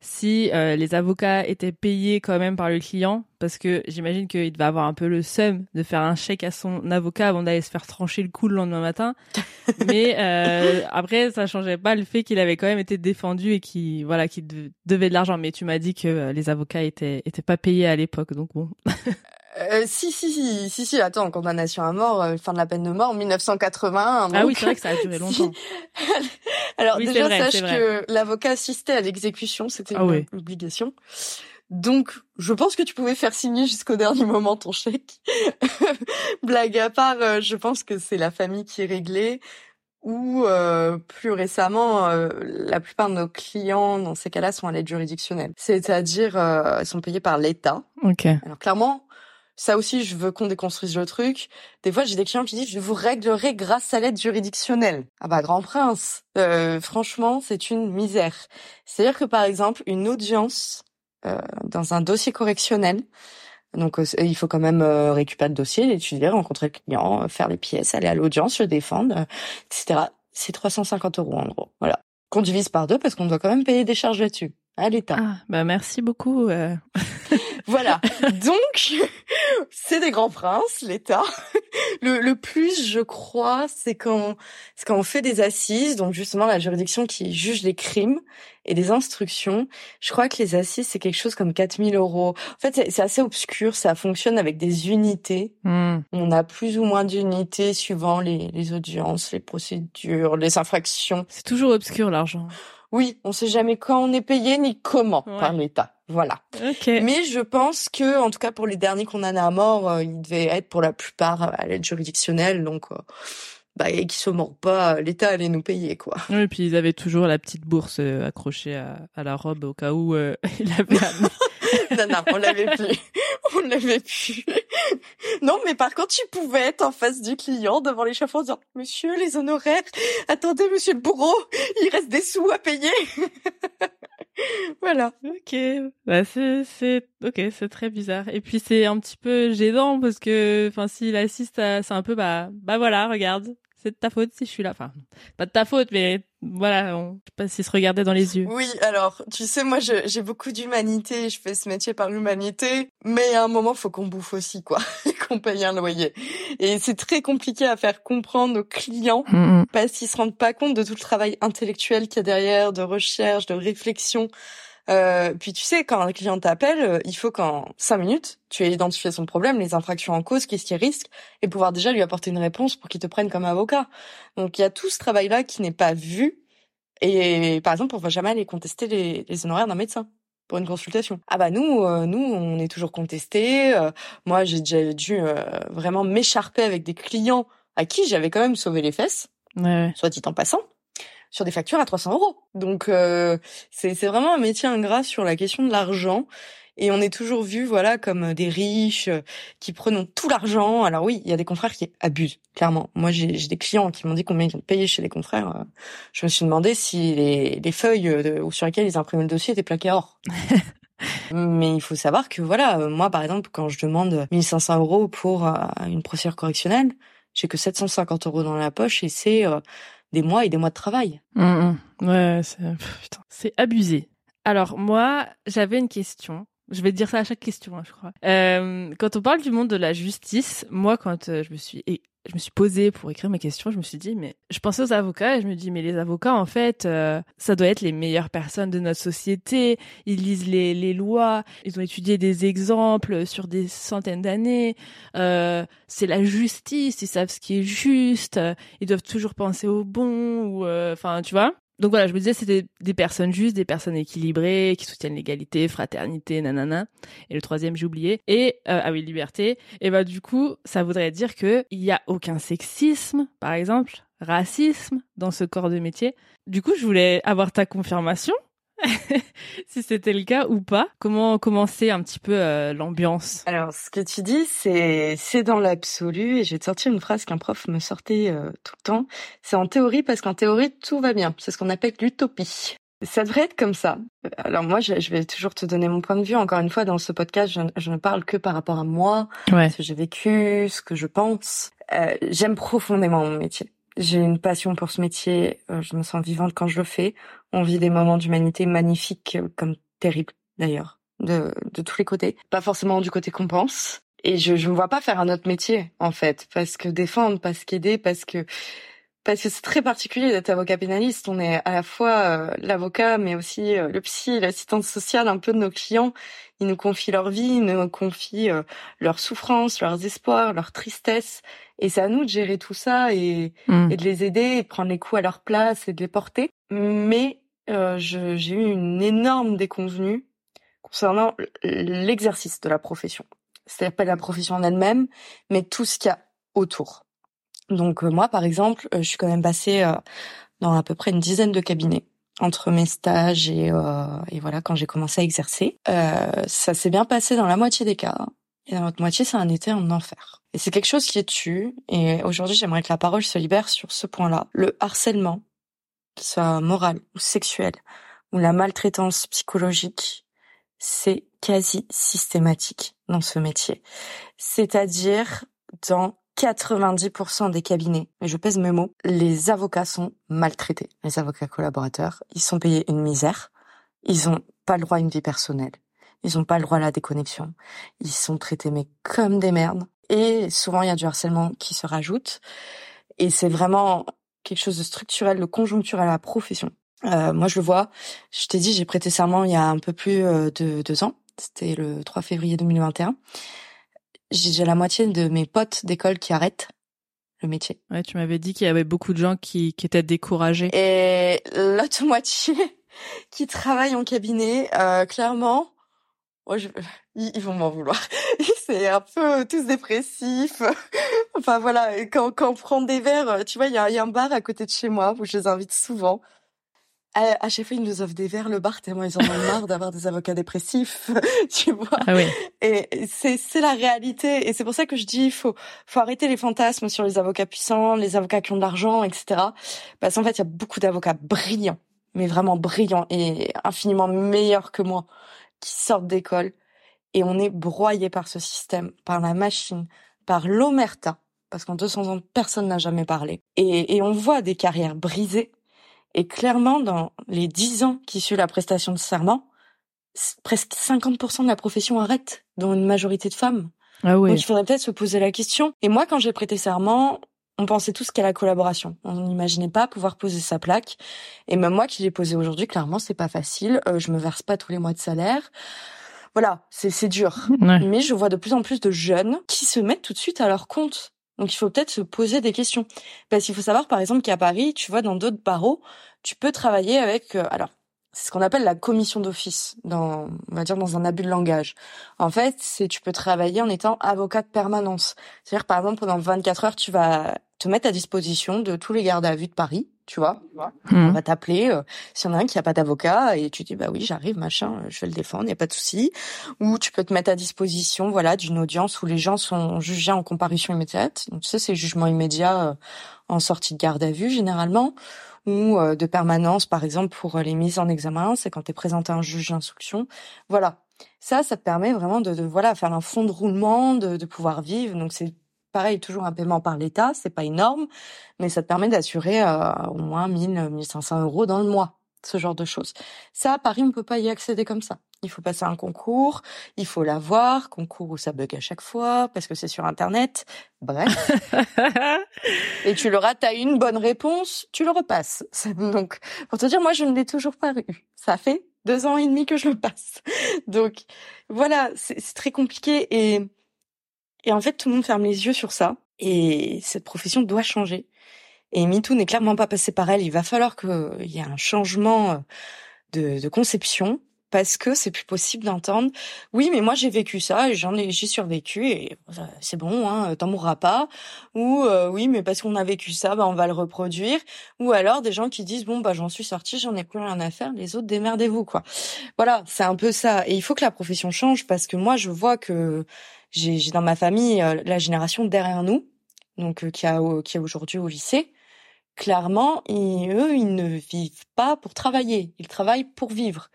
si euh, les avocats étaient payés quand même par le client, parce que j'imagine qu'il devait avoir un peu le seum de faire un chèque à son avocat avant d'aller se faire trancher le cou le lendemain matin. mais euh, après, ça changeait pas le fait qu'il avait quand même été défendu et qu'il voilà, qu'il devait de l'argent. Mais tu m'as dit que les avocats étaient étaient pas payés à l'époque, donc bon. Euh, si, si, si, si, si, attends, condamnation à mort, euh, fin de la peine de mort en 1980. Ah oui, c'est vrai que ça a duré longtemps. Alors déjà, sache que l'avocat assistait à l'exécution, c'était ah une obligation. Donc, je pense que tu pouvais faire signer jusqu'au dernier moment ton chèque. Blague à part, euh, je pense que c'est la famille qui est réglée. Ou euh, plus récemment, la plupart de nos clients dans ces cas-là sont à l'aide juridictionnelle, c'est-à-dire euh, sont payés par l'État. Ok. Alors clairement, ça aussi, je veux qu'on déconstruise le truc. Des fois, j'ai des clients qui disent, je vous réglerai grâce à l'aide juridictionnelle. Ah bah, grand prince. Euh, franchement, c'est une misère. C'est-à-dire que, par exemple, une audience euh, dans un dossier correctionnel, donc euh, il faut quand même récupérer le dossier, l'étudier, rencontrer le client, faire les pièces, aller à l'audience, se défendre, etc. C'est 350 euros en gros. Voilà. Qu'on divise par deux parce qu'on doit quand même payer des charges là-dessus à l'État. Ah, bah merci beaucoup. voilà. Donc, c'est des grands princes, l'État. Le, le, plus, je crois, c'est quand, c'est quand on fait des assises, donc justement la juridiction qui juge les crimes et des instructions. Je crois que les assises, c'est quelque chose comme 4000 euros. En fait, c'est assez obscur. Ça fonctionne avec des unités. Hmm. On a plus ou moins d'unités suivant les, les audiences, les procédures, les infractions. C'est toujours obscur, l'argent. Oui, on sait jamais quand on est payé ni comment par l'État. Voilà. Mais je pense que, en tout cas pour les derniers condamnés à mort, euh, ils devaient être pour la plupart à l'aide juridictionnelle, donc euh, bah, et qui se mordent pas, l'État allait nous payer quoi. Oui, et puis ils avaient toujours la petite bourse euh, accrochée à, à, la robe au cas où euh, il avait. non non, on l'avait plus, on l'avait plus. non, mais par contre, tu pouvais être en face du client devant l'échafaud en disant Monsieur, les honoraires, attendez, Monsieur le bourreau, il reste des sous à payer. voilà. Ok, bah c'est c'est ok, c'est très bizarre. Et puis c'est un petit peu gênant parce que, enfin, s'il assiste, c'est un peu bah bah voilà, regarde, c'est de ta faute si je suis là. Enfin, pas de ta faute, mais voilà, on... je sais pas s'il se regardait dans les yeux. Oui, alors, tu sais, moi, j'ai beaucoup d'humanité, je fais ce métier par l'humanité, mais à un moment, faut qu'on bouffe aussi, quoi, et qu'on paye un loyer. Et c'est très compliqué à faire comprendre aux clients, mm -hmm. parce qu'ils se rendent pas compte de tout le travail intellectuel qu'il y a derrière, de recherche, de réflexion. Euh, puis tu sais, quand un client t'appelle, il faut qu'en cinq minutes, tu aies identifié son problème, les infractions en cause, qu'est-ce qu'il risque, et pouvoir déjà lui apporter une réponse pour qu'il te prenne comme avocat. Donc il y a tout ce travail-là qui n'est pas vu. Et par exemple, on va jamais aller contester les, les honoraires d'un médecin pour une consultation. Ah bah nous, euh, nous, on est toujours contesté. Euh, moi, j'ai déjà dû euh, vraiment m'écharper avec des clients à qui j'avais quand même sauvé les fesses, ouais. soit dit en passant sur des factures à 300 euros. Donc euh, c'est c'est vraiment un métier ingrat sur la question de l'argent. Et on est toujours vu, voilà, comme des riches qui prennent tout l'argent. Alors oui, il y a des confrères qui abusent, clairement. Moi, j'ai des clients qui m'ont dit combien ils ont payé chez les confrères. Je me suis demandé si les, les feuilles de, sur lesquelles ils imprimaient le dossier étaient plaquées or. Mais il faut savoir que, voilà, moi, par exemple, quand je demande 1500 euros pour une procédure correctionnelle, j'ai que 750 euros dans la poche et c'est des mois et des mois de travail. Mmh, mmh. Ouais, c'est abusé. Alors moi, j'avais une question. Je vais dire ça à chaque question, hein, je crois. Euh, quand on parle du monde de la justice, moi, quand euh, je me suis je me suis posée pour écrire mes questions, je me suis dit, mais je pensais aux avocats et je me dis, mais les avocats, en fait, euh, ça doit être les meilleures personnes de notre société. Ils lisent les, les lois, ils ont étudié des exemples sur des centaines d'années. Euh, c'est la justice, ils savent ce qui est juste. Ils doivent toujours penser au bon ou, enfin, tu vois. Donc voilà, je me disais c'était des personnes justes, des personnes équilibrées, qui soutiennent l'égalité, fraternité, nanana. Et le troisième, j'ai oublié. Et euh, ah oui, liberté. Et bah du coup, ça voudrait dire que il y a aucun sexisme, par exemple, racisme dans ce corps de métier. Du coup, je voulais avoir ta confirmation. si c'était le cas ou pas. Comment commencer un petit peu euh, l'ambiance? Alors, ce que tu dis, c'est c'est dans l'absolu. Et je vais te sortir une phrase qu'un prof me sortait euh, tout le temps. C'est en théorie parce qu'en théorie tout va bien. C'est ce qu'on appelle l'utopie. Ça devrait être comme ça. Alors moi, je, je, vais toujours te donner mon point de vue. Encore une fois, dans ce podcast, je, je ne parle que par rapport à moi, ouais. ce que j'ai vécu, ce que je pense. Euh, J'aime profondément mon métier. J'ai une passion pour ce métier. Euh, je me sens vivante quand je le fais. On vit des moments d'humanité magnifiques, euh, comme terribles d'ailleurs, de, de tous les côtés. Pas forcément du côté qu'on pense. Et je je me vois pas faire un autre métier en fait, parce que défendre, parce qu'aider, parce que parce que c'est très particulier d'être avocat pénaliste. On est à la fois euh, l'avocat, mais aussi le psy, l'assistante sociale, un peu de nos clients. Ils nous confient leur vie, ils nous confient leurs souffrances, leurs espoirs, leurs tristesses. Et c'est à nous de gérer tout ça et, Mm. et de les aider, et de prendre les coups à leur place et de les porter. Mais euh, j'ai eu une énorme déconvenue concernant l'exercice de la profession. C'est-à-dire pas la profession en elle-même, mais tout ce qu'il y a autour. Donc euh, moi, par exemple, euh, je suis quand même passée euh, dans à peu près une dizaine de cabinets entre mes stages et, euh, et voilà quand j'ai commencé à exercer. Euh, ça s'est bien passé dans la moitié des cas. Et dans l'autre moitié, ça en était un enfer. Et c'est quelque chose qui est tue. Et aujourd'hui, j'aimerais que la parole se libère sur ce point-là. Le harcèlement, qu'il soit moral ou sexuel, ou la maltraitance psychologique, c'est quasi systématique dans ce métier. C'est-à-dire dans 90% des cabinets, et je pèse mes mots, les avocats sont maltraités. Les avocats collaborateurs, ils sont payés une misère. Ils ont pas le droit à une vie personnelle. Ils ont pas le droit à la déconnexion. Ils sont traités mais comme des merdes. Et souvent, il y a du harcèlement qui se rajoute. Et c'est vraiment quelque chose de structurel, de conjoncturel à la profession. Euh, moi, je le vois. Je t'ai dit, j'ai prêté serment il y a un peu plus euh, de deux ans. C'était le 3 février 2021. J'ai déjà la moitié de mes potes d'école qui arrêtent le métier. Ouais, tu m'avais dit qu'il y avait beaucoup de gens qui, qui étaient découragés. Et l'autre moitié qui travaille en cabinet, euh, clairement, moi, je... ils vont m'en vouloir. C'est un peu tous dépressifs. enfin voilà, quand, quand on prend des verres, tu vois, il y a, y a, un bar à côté de chez moi où je les invite souvent. À, chaque fois, ils nous offrent des verres, le bar, tellement ils en ont marre d'avoir des avocats dépressifs, tu vois. Ah oui. Et c'est, c'est la réalité. Et c'est pour ça que je dis, il faut, faut arrêter les fantasmes sur les avocats puissants, les avocats qui ont de l'argent, etc. Parce qu'en fait, il y a beaucoup d'avocats brillants, mais vraiment brillants et infiniment meilleurs que moi, qui sortent d'école. Et on est broyé par ce système, par la machine, par l'omerta. Parce qu'en 200 ans, personne n'a jamais parlé. Et, et on voit des carrières brisées et clairement, dans les dix ans qui suivent la prestation de serment, presque 50% de la profession arrête, dont une majorité de femmes. Ah oui. Donc il faudrait peut-être se poser la question. Et moi, quand j'ai prêté serment, on pensait tous qu'à la collaboration. On n'imaginait pas pouvoir poser sa plaque. Et même moi qui l'ai posée aujourd'hui, clairement, c'est pas facile. Euh, je me verse pas tous les mois de salaire. Voilà, c'est dur. Mais je vois de plus en plus de jeunes qui se mettent tout de suite à leur compte. Donc il faut peut-être se poser des questions. Parce qu'il faut savoir par exemple qu'à Paris, tu vois, dans d'autres barreaux, tu peux travailler avec euh, alors c'est ce qu'on appelle la commission d'office dans on va dire dans un abus de langage. En fait, c'est tu peux travailler en étant avocat de permanence. C'est-à-dire par exemple pendant 24 heures, tu vas te mettre à disposition de tous les gardes à vue de Paris tu vois. Hmm. On va t'appeler euh, s'il y en a un qui a pas d'avocat et tu dis bah oui j'arrive machin, euh, je vais le défendre, y a pas de souci. Ou tu peux te mettre à disposition voilà d'une audience où les gens sont jugés en comparution immédiate. Donc ça c'est jugement immédiat euh, en sortie de garde à vue généralement ou de permanence par exemple pour les mises en examen, c'est quand tu es présenté à un juge d'instruction. Voilà. Ça, ça te permet vraiment de, de voilà faire un fond de roulement, de, de pouvoir vivre. Donc c'est pareil, toujours un paiement par l'État, c'est pas énorme, mais ça te permet d'assurer euh, au moins 1000, 1500 euros dans le mois, ce genre de choses. Ça, à Paris, on peut pas y accéder comme ça. Il faut passer un concours, il faut l'avoir, concours où ça bug à chaque fois, parce que c'est sur Internet. Bref. et tu l'auras, t'as une bonne réponse, tu le repasses. Donc, pour te dire, moi, je ne l'ai toujours pas eu. Ça fait deux ans et demi que je le passe. Donc, voilà, c'est très compliqué et et en fait, tout le monde ferme les yeux sur ça. Et cette profession doit changer. Et MeToo n'est clairement pas passé par elle. Il va falloir qu'il y ait un changement euh, de, de conception parce que c'est plus possible d'entendre. Oui mais moi j'ai vécu ça et j'en ai j'ai survécu et c'est bon hein t'en mourras pas. Ou euh, oui mais parce qu'on a vécu ça bah on va le reproduire. Ou alors des gens qui disent bon bah j'en suis sorti j'en ai plus rien à faire les autres démerdez-vous quoi. Voilà c'est un peu ça. Et il faut que la profession change parce que moi je vois que j'ai dans ma famille euh, la génération derrière nous, donc euh, qui a qui est aujourd'hui au lycée. Clairement, eux, ils ne vivent pas pour travailler, ils travaillent pour vivre.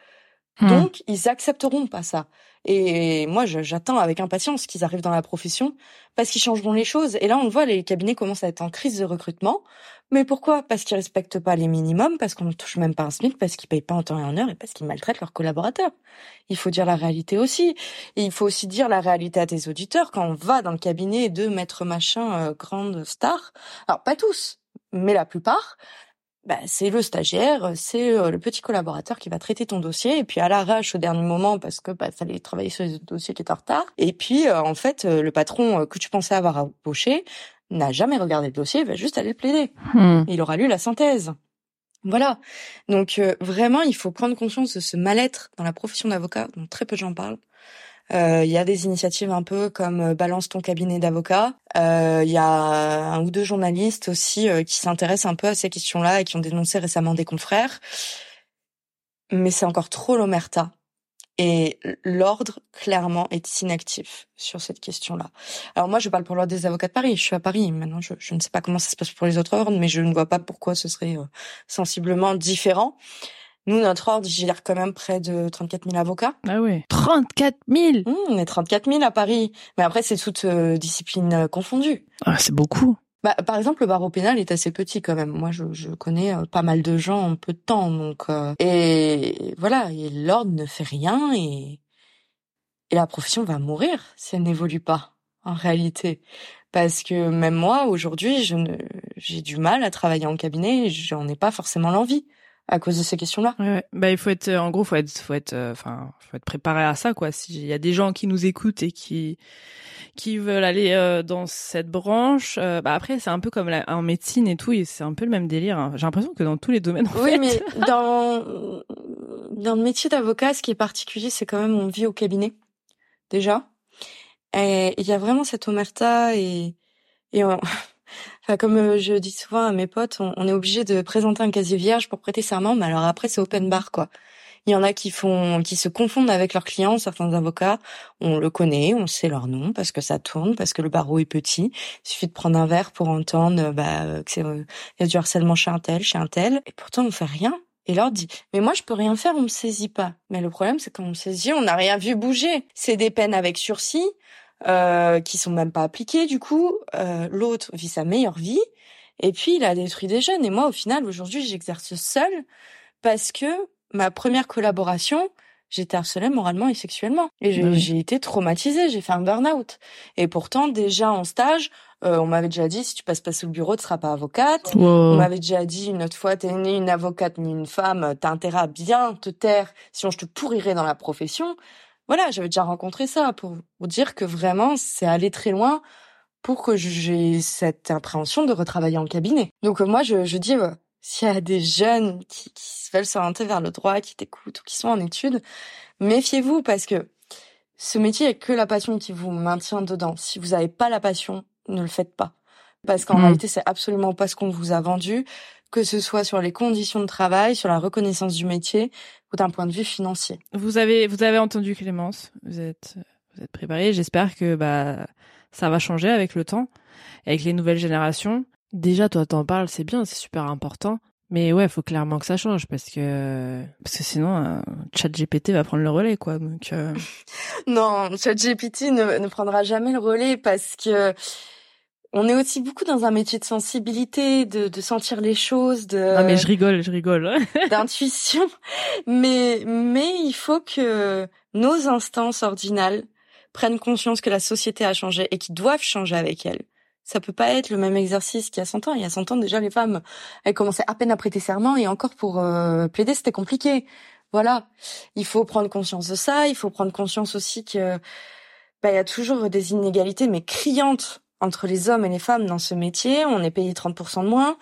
Hmm. Donc, ils accepteront pas ça. Et moi, j'attends avec impatience qu'ils arrivent dans la profession parce qu'ils changeront les choses. Et là, on voit, les cabinets commencent à être en crise de recrutement. Mais pourquoi? Parce qu'ils respectent pas les minimums, parce qu'on ne touche même pas un SMIC, parce qu'ils payent pas en temps et en heure et parce qu'ils maltraitent leurs collaborateurs. Il faut dire la réalité aussi. Et il faut aussi dire la réalité à tes auditeurs quand on va dans le cabinet de maître machin euh, grande star. Alors pas tous, mais la plupart. Bah, c'est le stagiaire, c'est euh, le petit collaborateur qui va traiter ton dossier et puis à l'arrache au dernier moment parce que bah fallait travailler sur les dossiers qui étaient en retard. Et puis euh, en fait le patron que tu pensais avoir embauché n'a jamais regardé le dossier, il va juste aller le plaider. Hmm. Il aura lu la synthèse. Voilà. Donc euh, vraiment, il faut prendre conscience de ce mal-être dans la profession d'avocat, dont très peu de gens parlent. Euh, il y a des initiatives un peu comme euh, Balance ton cabinet d'avocat. Il y a un ou deux journalistes aussi qui s'intéressent un peu à ces questions-là et qui ont dénoncé récemment des confrères. Mais c'est encore trop l'omerta. Et l'ordre, clairement, est inactif sur cette question-là. Alors moi, je parle pour l'ordre des avocats de Paris. Je suis à Paris. Maintenant, je, je, ne sais pas comment ça se passe pour les autres ordres, mais je ne vois pas pourquoi ce serait euh, sensiblement différent. Nous, notre ordre gère quand même près de 34 000 avocats. Ah oui. 34 000 mmh, On est 34 000 à Paris. Mais après, c'est toute euh, discipline euh, confondue. Ah, c'est beaucoup. Bah, par exemple, le barreau pénal est assez petit quand même. Moi, je, je connais euh, pas mal de gens en peu de temps, donc euh, et voilà, l'ordre ne fait rien et et la profession va mourir si elle n'évolue pas en réalité. Parce que même moi, aujourd'hui, je ne, j'ai du mal à travailler en cabinet et j'en ai pas forcément l'envie à cause de ces questions-là. Ouais, bah il faut être, en gros, faut être, faut être, euh, enfin, faut être préparé à ça, quoi. S'il y a des gens qui nous écoutent et qui qui veulent aller euh, dans cette branche. Euh, bah après, c'est un peu comme la, en médecine et tout, et c'est un peu le même délire. Hein. J'ai l'impression que dans tous les domaines. oui, mais dans dans le métier d'avocat, ce qui est particulier, c'est quand même on vit au cabinet déjà. Et il y a vraiment cette omerta et et comme euh, je dis souvent à mes potes, on, est obligé de présenter un casier vierge pour prêter serment, mais alors après c'est open bar quoi. Il y en a qui font, qui se confondent avec leurs clients. Certains avocats, on le connaît, on sait leur nom parce que ça tourne, parce que le barreau est petit. Il suffit de prendre un verre pour entendre bah, que c'est, il y a du harcèlement chez un tel, chez un tel. Et pourtant, on fait rien. Et leur dit, mais moi je peux rien faire, on me saisit pas. Mais le problème c'est quand on me saisit, on n'a rien vu bouger. C'est des peines avec sursis euh, qui sont même pas appliquées du coup. Euh, L'autre vit sa meilleure vie et puis il a détruit des jeunes. Et moi au final aujourd'hui j'exerce seul parce que ma première collaboration, j'étais harcelée moralement et sexuellement. Et j'ai été traumatisée, j'ai fait un burn-out. Et pourtant, déjà en stage, euh, on m'avait déjà dit, si tu passes pas sous le bureau, tu seras pas avocate. On m'avait déjà dit une autre fois, t'es ni une avocate ni une femme, t'as intérêt à bien te taire, sinon je te pourrirais dans la profession. Voilà, j'avais déjà rencontré ça pour vous dire que vraiment, c'est aller très loin pour que j'ai cette appréhension de retravailler en cabinet. Donc euh, moi, je, je dis, euh, s'il y a des jeunes qui, qui veulent s'orienter vers le droit, qui t'écoutent ou qui sont en études, méfiez-vous parce que ce métier, il que la passion qui vous maintient dedans. Si vous n'avez pas la passion, ne le faites pas. Parce qu'en mmh. réalité, c'est absolument pas ce qu'on vous a vendu, que ce soit sur les conditions de travail, sur la reconnaissance du métier ou d'un point de vue financier. Vous avez, vous avez entendu Clémence, vous êtes, vous êtes préparée. J'espère que bah ça va changer avec le temps, avec les nouvelles générations. Déjà, toi, t'en parles, c'est bien, c'est super important. Mais ouais, faut clairement que ça change parce que parce que sinon, euh, ChatGPT va prendre le relais, quoi. Donc euh... non, ChatGPT ne, ne prendra jamais le relais parce que on est aussi beaucoup dans un métier de sensibilité, de, de sentir les choses, de. Ah mais je rigole, je rigole. d'intuition, mais mais il faut que nos instances ordinales prennent conscience que la société a changé et qu'ils doivent changer avec elle ça peut pas être le même exercice qu'il y a 100 ans. Il y a 100 ans déjà, les femmes, elles commençaient à peine à prêter serment et encore pour euh, plaider, c'était compliqué. Voilà, il faut prendre conscience de ça. Il faut prendre conscience aussi que bah, il y a toujours des inégalités, mais criantes entre les hommes et les femmes dans ce métier. On est payé 30% de moins.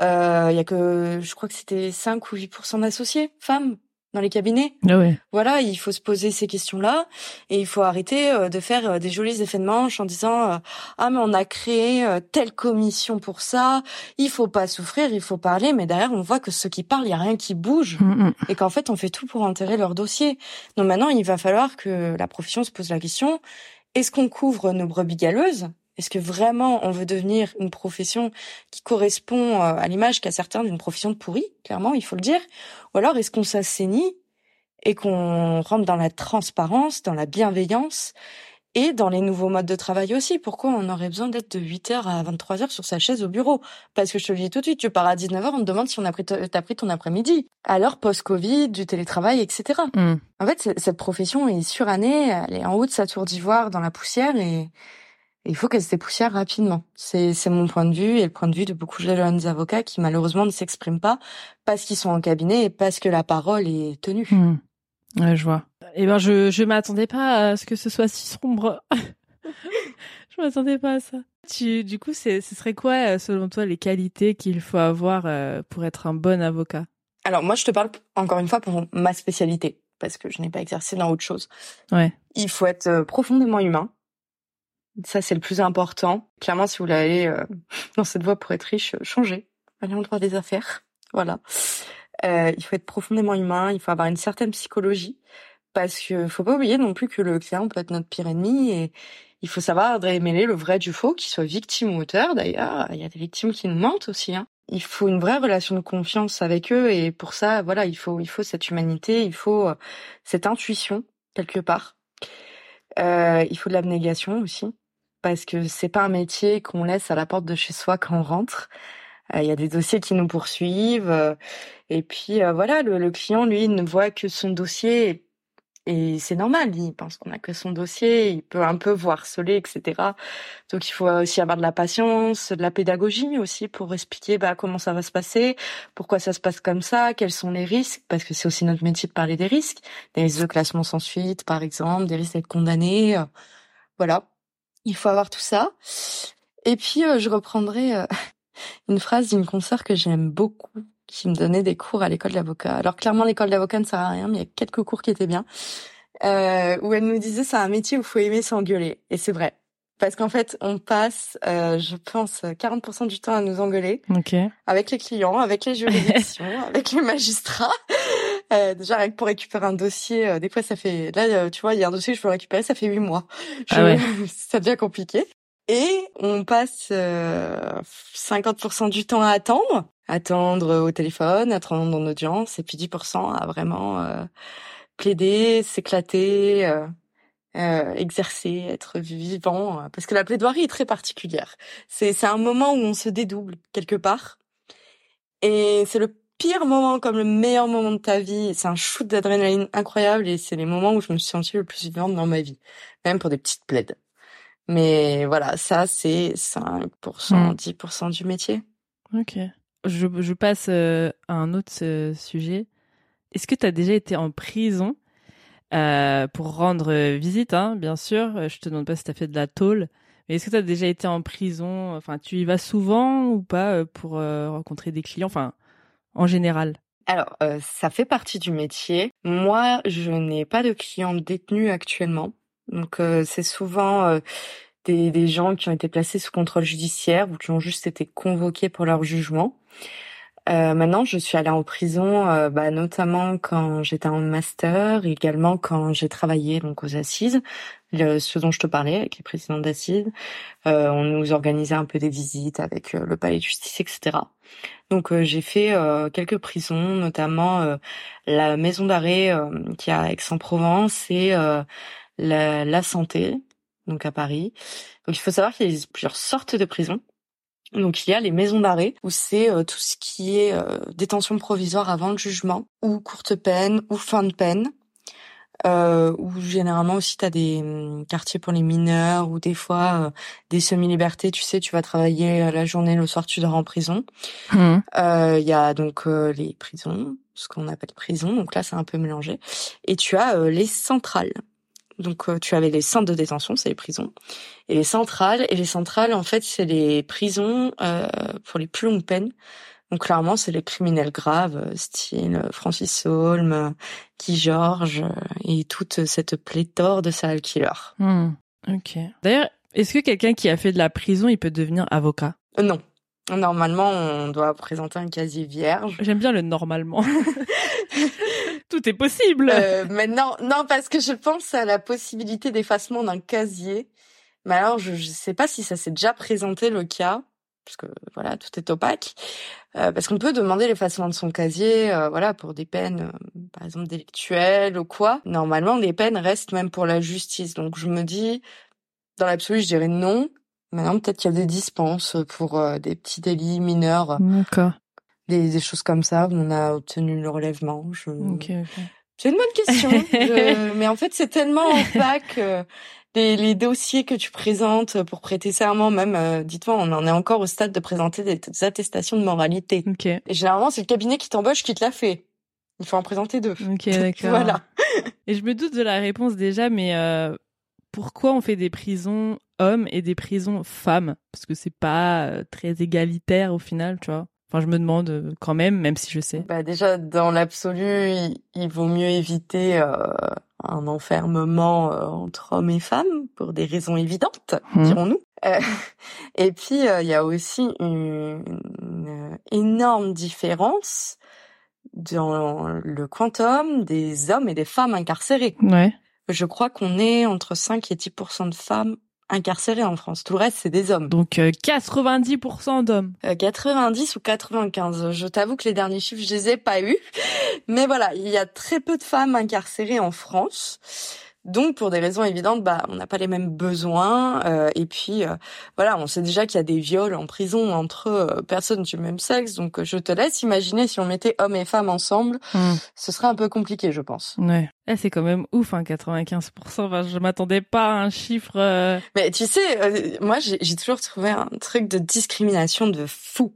Euh, il y a que, je crois que c'était 5 ou 8% d'associés femmes dans les cabinets. Ah ouais. Voilà, il faut se poser ces questions-là et il faut arrêter euh, de faire euh, des jolis effets de manche en disant euh, ah mais on a créé telle commission pour ça, il faut pas souffrir, il faut parler, mais derrière on voit que ceux qui parlent, il y a rien qui bouge mm, mm. et qu'en fait on fait tout pour enterrer leur dossier. Donc maintenant il va falloir que la profession se pose la question est-ce qu'on couvre nos brebis galeuses est-ce que vraiment on veut devenir une profession qui correspond euh, à l'image qu'a certains d'une profession de pourri, clairement, il faut le dire? Ou alors est-ce qu'on s'assainit et qu'on rentre dans la transparence, dans la bienveillance et dans les nouveaux modes de travail aussi? Pourquoi on aurait besoin d'être de 8h à 23h sur sa chaise au bureau? Parce que je te le dis tout de suite, tu pars à 19h, on te demande si on a pris, t'as pris ton après-midi. Alors post-Covid, du télétravail, etc. Mm. En fait, cette profession est surannée, elle est en haut de sa tour d'ivoire dans la poussière et il faut qu'elle se dépoussière rapidement. C'est mon point de vue et le point de vue de beaucoup de jeunes avocats qui malheureusement ne s'expriment pas parce qu'ils sont en cabinet et parce que la parole est tenue. Hmm. Ouais, je vois. Eh ben, je je m'attendais pas à ce que ce soit si sombre. je m'attendais pas à ça. Tu, du coup, ce serait quoi, selon toi, les qualités qu'il faut avoir euh, pour être un bon avocat? Alors, moi, je te parle encore une fois pour ma spécialité, parce que je n'ai pas exercé dans autre chose. Ouais. Il faut être euh, profondément humain. Ça, c'est le plus important. Clairement, si vous voulez aller euh, dans cette voie pour être riche, euh, changez. Allez en droit des affaires. Voilà. Euh, il faut être profondément humain, il faut avoir une certaine psychologie. Parce que faut pas oublier non plus que le client peut être notre pire ennemi et il faut savoir démêler le vrai du faux, qu'il soit victime ou auteur d'ailleurs. Il y a des victimes qui nous mentent aussi. Hein. Il faut une vraie relation de confiance avec eux et pour ça, voilà, il faut, il faut cette humanité, il faut cette intuition quelque part. Euh, il faut de l'abnégation aussi parce que c'est pas un métier qu'on laisse à la porte de chez soi quand on rentre. Euh, il y a des dossiers qui nous poursuivent. Euh, et puis euh, voilà, le, client, lui, ne voit que son dossier. Et c'est normal, il pense qu'on a que son dossier, il peut un peu voir harceler, etc. Donc il faut aussi avoir de la patience, de la pédagogie aussi pour expliquer bah, comment ça va se passer, pourquoi ça se passe comme ça, quels sont les risques, parce que c'est aussi notre métier de parler des risques, des risques de classement sans suite, par exemple, des risques d'être condamné. voilà, il faut avoir tout ça. Et puis, euh, je reprendrai euh, une phrase d'une consoeur que j'aime beaucoup, qui me donnait des cours à l'école d'avocat. Alors clairement, l'école d'avocat ne sert à rien, mais il y a quelques cours qui étaient bien. Euh, où elle nous disait c'est un métier où il faut aimer s'engueuler. Et c'est vrai. Parce qu'en fait, on passe, euh, je pense, 40% du temps à nous engueuler. Avec les clients, avec les juridictions, avec les magistrats. Euh, déjà, rien que pour récupérer un dossier, euh, des fois, ça fait... Là, euh, tu vois, il y a un dossier que je peux récupérer, ça fait huit mois. Ah ouais. ça devient compliqué. Et on passe 50% du temps à attendre. Attendre au téléphone, attendre en audience. Et puis 10% à vraiment plaider, s'éclater euh, exercer, être vivant, euh, parce que la plaidoirie est très particulière. C'est c'est un moment où on se dédouble quelque part, et c'est le pire moment comme le meilleur moment de ta vie. C'est un shoot d'adrénaline incroyable, et c'est les moments où je me suis sentie le plus vivante dans ma vie, même pour des petites plaides. Mais voilà, ça c'est 5%, 10% hmm. du métier. Ok. Je, je passe euh, à un autre sujet. Est-ce que tu as déjà été en prison euh, pour rendre euh, visite, hein, bien sûr? Euh, je te demande pas si tu as fait de la tôle. Mais est-ce que tu as déjà été en prison? Enfin, tu y vas souvent ou pas pour rencontrer des clients? Enfin, en général? Alors, ça fait partie du métier. Moi, je n'ai pas de clients détenus actuellement. Donc, c'est souvent des, des gens qui ont été placés sous contrôle judiciaire ou qui ont juste été convoqués pour leur jugement. Euh, maintenant, je suis allée en prison, euh, bah, notamment quand j'étais en master, également quand j'ai travaillé donc aux assises, ce dont je te parlais avec les présidents d'assises. Euh, on nous organisait un peu des visites avec euh, le palais de justice, etc. Donc j'ai fait quelques prisons, notamment la maison d'arrêt qui est à Aix-en-Provence et la, la Santé, donc à Paris. Donc il faut savoir qu'il y a plusieurs sortes de prisons. Donc il y a les maisons d'arrêt où c'est euh, tout ce qui est euh, détention provisoire avant le jugement ou courte peine ou fin de peine. Euh, où généralement aussi tu as des hum, quartiers pour les mineurs ou des fois euh, des semi-libertés, tu sais, tu vas travailler la journée, le soir tu dors en prison. Mmh. Il y a donc les prisons, ce qu'on appelle prison, donc là c'est un peu mélangé. Et tu as les centrales. Donc tu avais les centres de détention, c'est les prisons et les centrales. Et les centrales, en fait, c'est les prisons euh, pour les plus longues peines. Donc clairement, c'est les criminels graves, euh, style euh, Francis Holm, Guy Georges et toute cette pléthore de serial killers. Hmm, ok. D'ailleurs, est-ce que quelqu'un qui a fait de la prison, il peut devenir avocat? Non. Normalement, on doit présenter un casier vierge. J'aime bien le normalement. Tout est possible. Euh, mais non, non, parce que je pense à la possibilité d'effacement d'un casier mais alors, je ne sais pas si ça s'est déjà présenté le cas, parce que voilà, tout est opaque. Euh, parce qu'on peut demander l'effacement de son casier, euh, voilà, pour des peines, euh, par exemple délictuelles ou quoi. Normalement, les peines restent même pour la justice. Donc, je me dis, dans l'absolu, je dirais non. Maintenant, peut-être qu'il y a des dispenses pour des petits délits mineurs. D'accord. Des, des, choses comme ça on a obtenu le relèvement. Je... Ok, C'est une bonne question. je... Mais en fait, c'est tellement opaque les, les, dossiers que tu présentes pour prêter serment, même, euh, dites-moi, on en est encore au stade de présenter des, attestations de moralité. Okay. Et généralement, c'est le cabinet qui t'embauche qui te l'a fait. Il faut en présenter deux. Ok, d'accord. voilà. Et je me doute de la réponse déjà, mais euh, pourquoi on fait des prisons hommes et des prisons femmes? Parce que c'est pas euh, très égalitaire au final, tu vois. Enfin, je me demande euh, quand même, même si je sais. Bah déjà, dans l'absolu, il, vaut mieux éviter euh, un enfermement euh, entre hommes et femmes pour des raisons évidentes, mmh. dirons-nous. Euh, et puis, il y a aussi une, une, énorme différence dans le quantum des hommes et des femmes incarcérés. Ouais. Je crois qu'on est entre 5 et 10% de femmes incarcérés en France. Tout le reste, c'est des hommes. Donc 90% euh, d'hommes. 90 euh, ou 95. Je t'avoue que les derniers chiffres, je les ai pas eus. Mais voilà, il y a très peu de femmes incarcérées en France. Donc pour des raisons évidentes, bah on n'a pas les mêmes besoins euh, et puis euh, voilà, on sait déjà qu'il y a des viols en prison entre euh, personnes du même sexe. Donc je te laisse imaginer si on mettait hommes et femmes ensemble, hmm. ce serait un peu compliqué, je pense. Ouais. Eh, c'est quand même ouf, hein, 95%. Enfin, je m'attendais pas à un chiffre. Mais tu sais, moi j'ai toujours trouvé un truc de discrimination de fou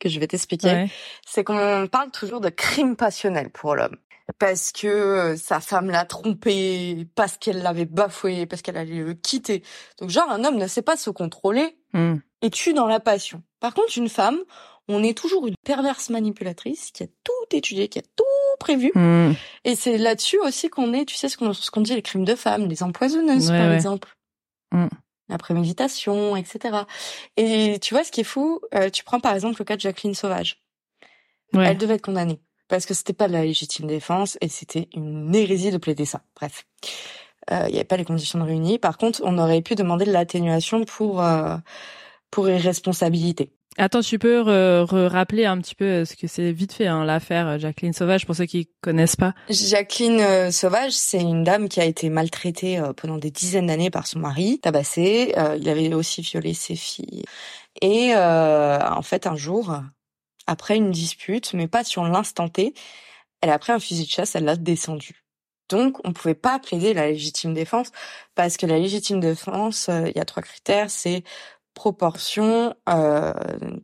que je vais t'expliquer. C'est qu'on parle toujours de crime passionnel pour l'homme parce que euh, sa femme l'a trompé, parce qu'elle l'avait bafoué, parce qu'elle allait le quitter. Donc genre un homme ne sait pas se contrôler. Hmm. et tue dans la passion. Par contre, une femme, on est toujours une perverse manipulatrice qui a tout étudié, qui a tout prévu. Hmm. Et c'est là-dessus aussi qu'on est, tu sais, ce qu'on ce qu'on dit, les crimes de femmes, les empoisonneuses, par exemple. Mm. La préméditation, etc. Et tu vois, ce qui est fou, euh, tu prends par exemple le cas de Jacqueline Sauvage. Ouais. Elle devait être condamnée parce que c'était pas de la légitime défense et c'était une hérésie de plaider ça. Bref, Euh, il n'y avait pas les conditions réunies. Par contre, on aurait pu demander de l'atténuation pour euh, pour irresponsabilité. Attends, tu peux re- re- rappeler un petit peu euh, ce que c'est vite fait hein, l'affaire euh, Jacqueline Sauvage pour ceux qui connaissent pas. Jacqueline euh, Sauvage, c'est une dame qui a été maltraitée euh, pendant des dizaines d'années par son mari, tabassée. Euh, il avait aussi violé ses filles. Et euh, en fait, un jour, après une dispute, mais pas sur l'instant T, elle a pris un fusil de chasse, elle l'a descendu. Donc, on pouvait pas plaider la légitime défense parce que la légitime défense, euh, il y a trois critères, c'est proportion euh,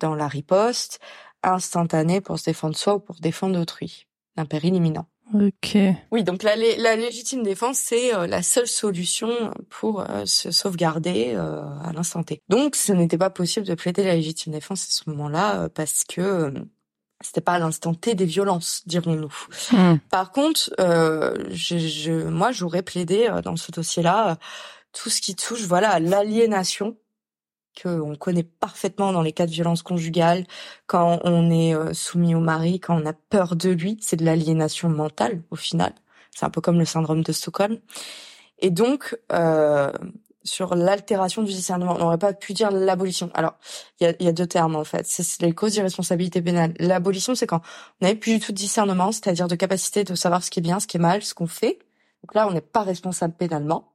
dans la riposte, instantanée pour se défendre soi ou pour défendre autrui d'un péril imminent. Ok. Oui, donc la, lé- la légitime défense, c'est euh, la seule solution pour euh, se sauvegarder euh, à l'instant T. Donc, ce n'était pas possible de plaider la légitime défense à ce moment-là parce que c'était pas à l'instant T des violences, dirons-nous. Hmm. Par contre, je, je- moi, j'aurais plaidé dans ce dossier-là tout ce qui touche, voilà, l'aliénation que on connaît parfaitement dans les cas de violence conjugale, quand on est euh, soumis au mari, quand on a peur de lui, c'est de l'aliénation mentale au final. C'est un peu comme le syndrome de Stockholm. Et donc, euh, sur l'altération du discernement, on n'aurait pas pu dire l'abolition. Alors, il y a, deux termes en fait. C'est les causes d'irresponsabilité pénale. L'abolition, c'est quand on n'avait plus du tout de discernement, c'est-à-dire de capacité de savoir ce qui est bien, ce qui est mal, ce qu'on fait. Donc là, on n'est pas responsable pénalement.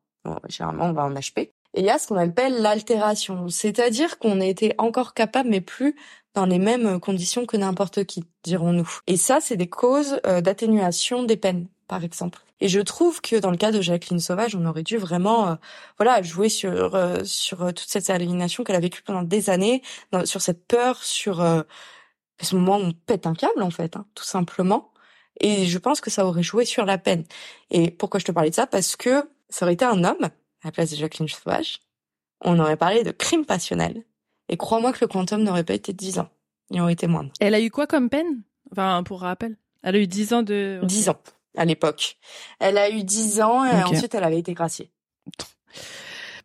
Généralement, on va en HP. Et il y a ce qu'on appelle l'altération, c'est-à-dire qu'on était encore capable, mais plus dans les mêmes conditions que n'importe qui, dirons-nous. Et ça, c'est des causes euh, d'atténuation des peines, par exemple. Et je trouve que dans le cas de Jacqueline Sauvage, on aurait dû vraiment, euh, voilà, jouer sur euh, sur euh, toute cette aliénation qu'elle a vécue pendant des années, sur cette peur, sur euh, ce moment où on pète un câble en fait, hein, tout simplement. Et je pense que ça aurait joué sur la peine. Et pourquoi je te parlais de ça? Parce que ça aurait été un homme à la place de Jacqueline Sauvage. On aurait parlé de crime passionnel. Et crois-moi que le quantum n'aurait pas été de 10 ans. Il aurait été moindre. Elle a eu quoi comme peine? Enfin, pour rappel. Elle a eu 10 ans de... 10 ans à l'époque. Elle a eu 10 ans et ensuite elle avait été graciée.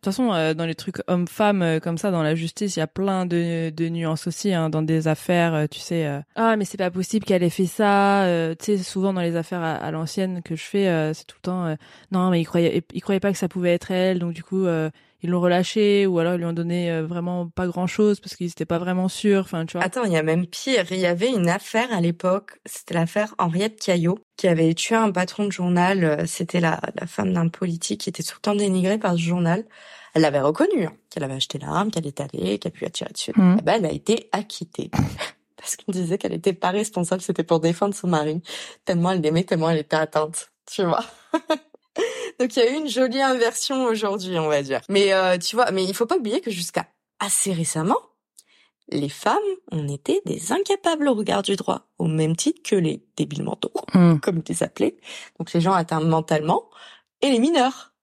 De toute façon, euh, dans les trucs hommes-femmes euh, comme ça, dans la justice, il y a plein de, de nuances aussi. Hein, dans des affaires, euh, tu sais, ah mais c'est pas possible qu'elle ait fait ça. tu sais, souvent dans les affaires à, à l'ancienne que je fais, c'est tout le temps, non mais ils croyaient, ils croyaient pas que ça pouvait être elle, donc du coup ils l'ont relâché ou alors ils lui ont donné euh, vraiment pas grand-chose parce qu'ils étaient pas vraiment sûrs. Enfin, tu vois. Attends, il y a même pire. Il y avait une affaire à l'époque. C'était l'affaire Henriette Caillot qui avait tué un patron de journal. Euh, C'était la, la femme d'un politique qui était tout le temps dénigrée par ce journal. Elle l'avait reconnu, hein, qu'elle avait acheté l'arme, qu'elle est allée, qu'elle a pu tirer dessus. Mhm. Eh ben, elle a été acquittée. Parce qu'on disait qu'elle était pas responsable, c'était pour défendre son mari. Tellement elle l'aimait, tellement elle était atteinte. Tu vois. Donc il y a eu une jolie inversion aujourd'hui, on va dire. Mais euh, tu vois, mais il faut pas oublier que jusqu'à assez récemment, les femmes, on était des incapables au regard du droit, au même titre que les débiles mentaux, Hmm. comme ils les appelaient. Donc les gens atteints mentalement et les mineurs.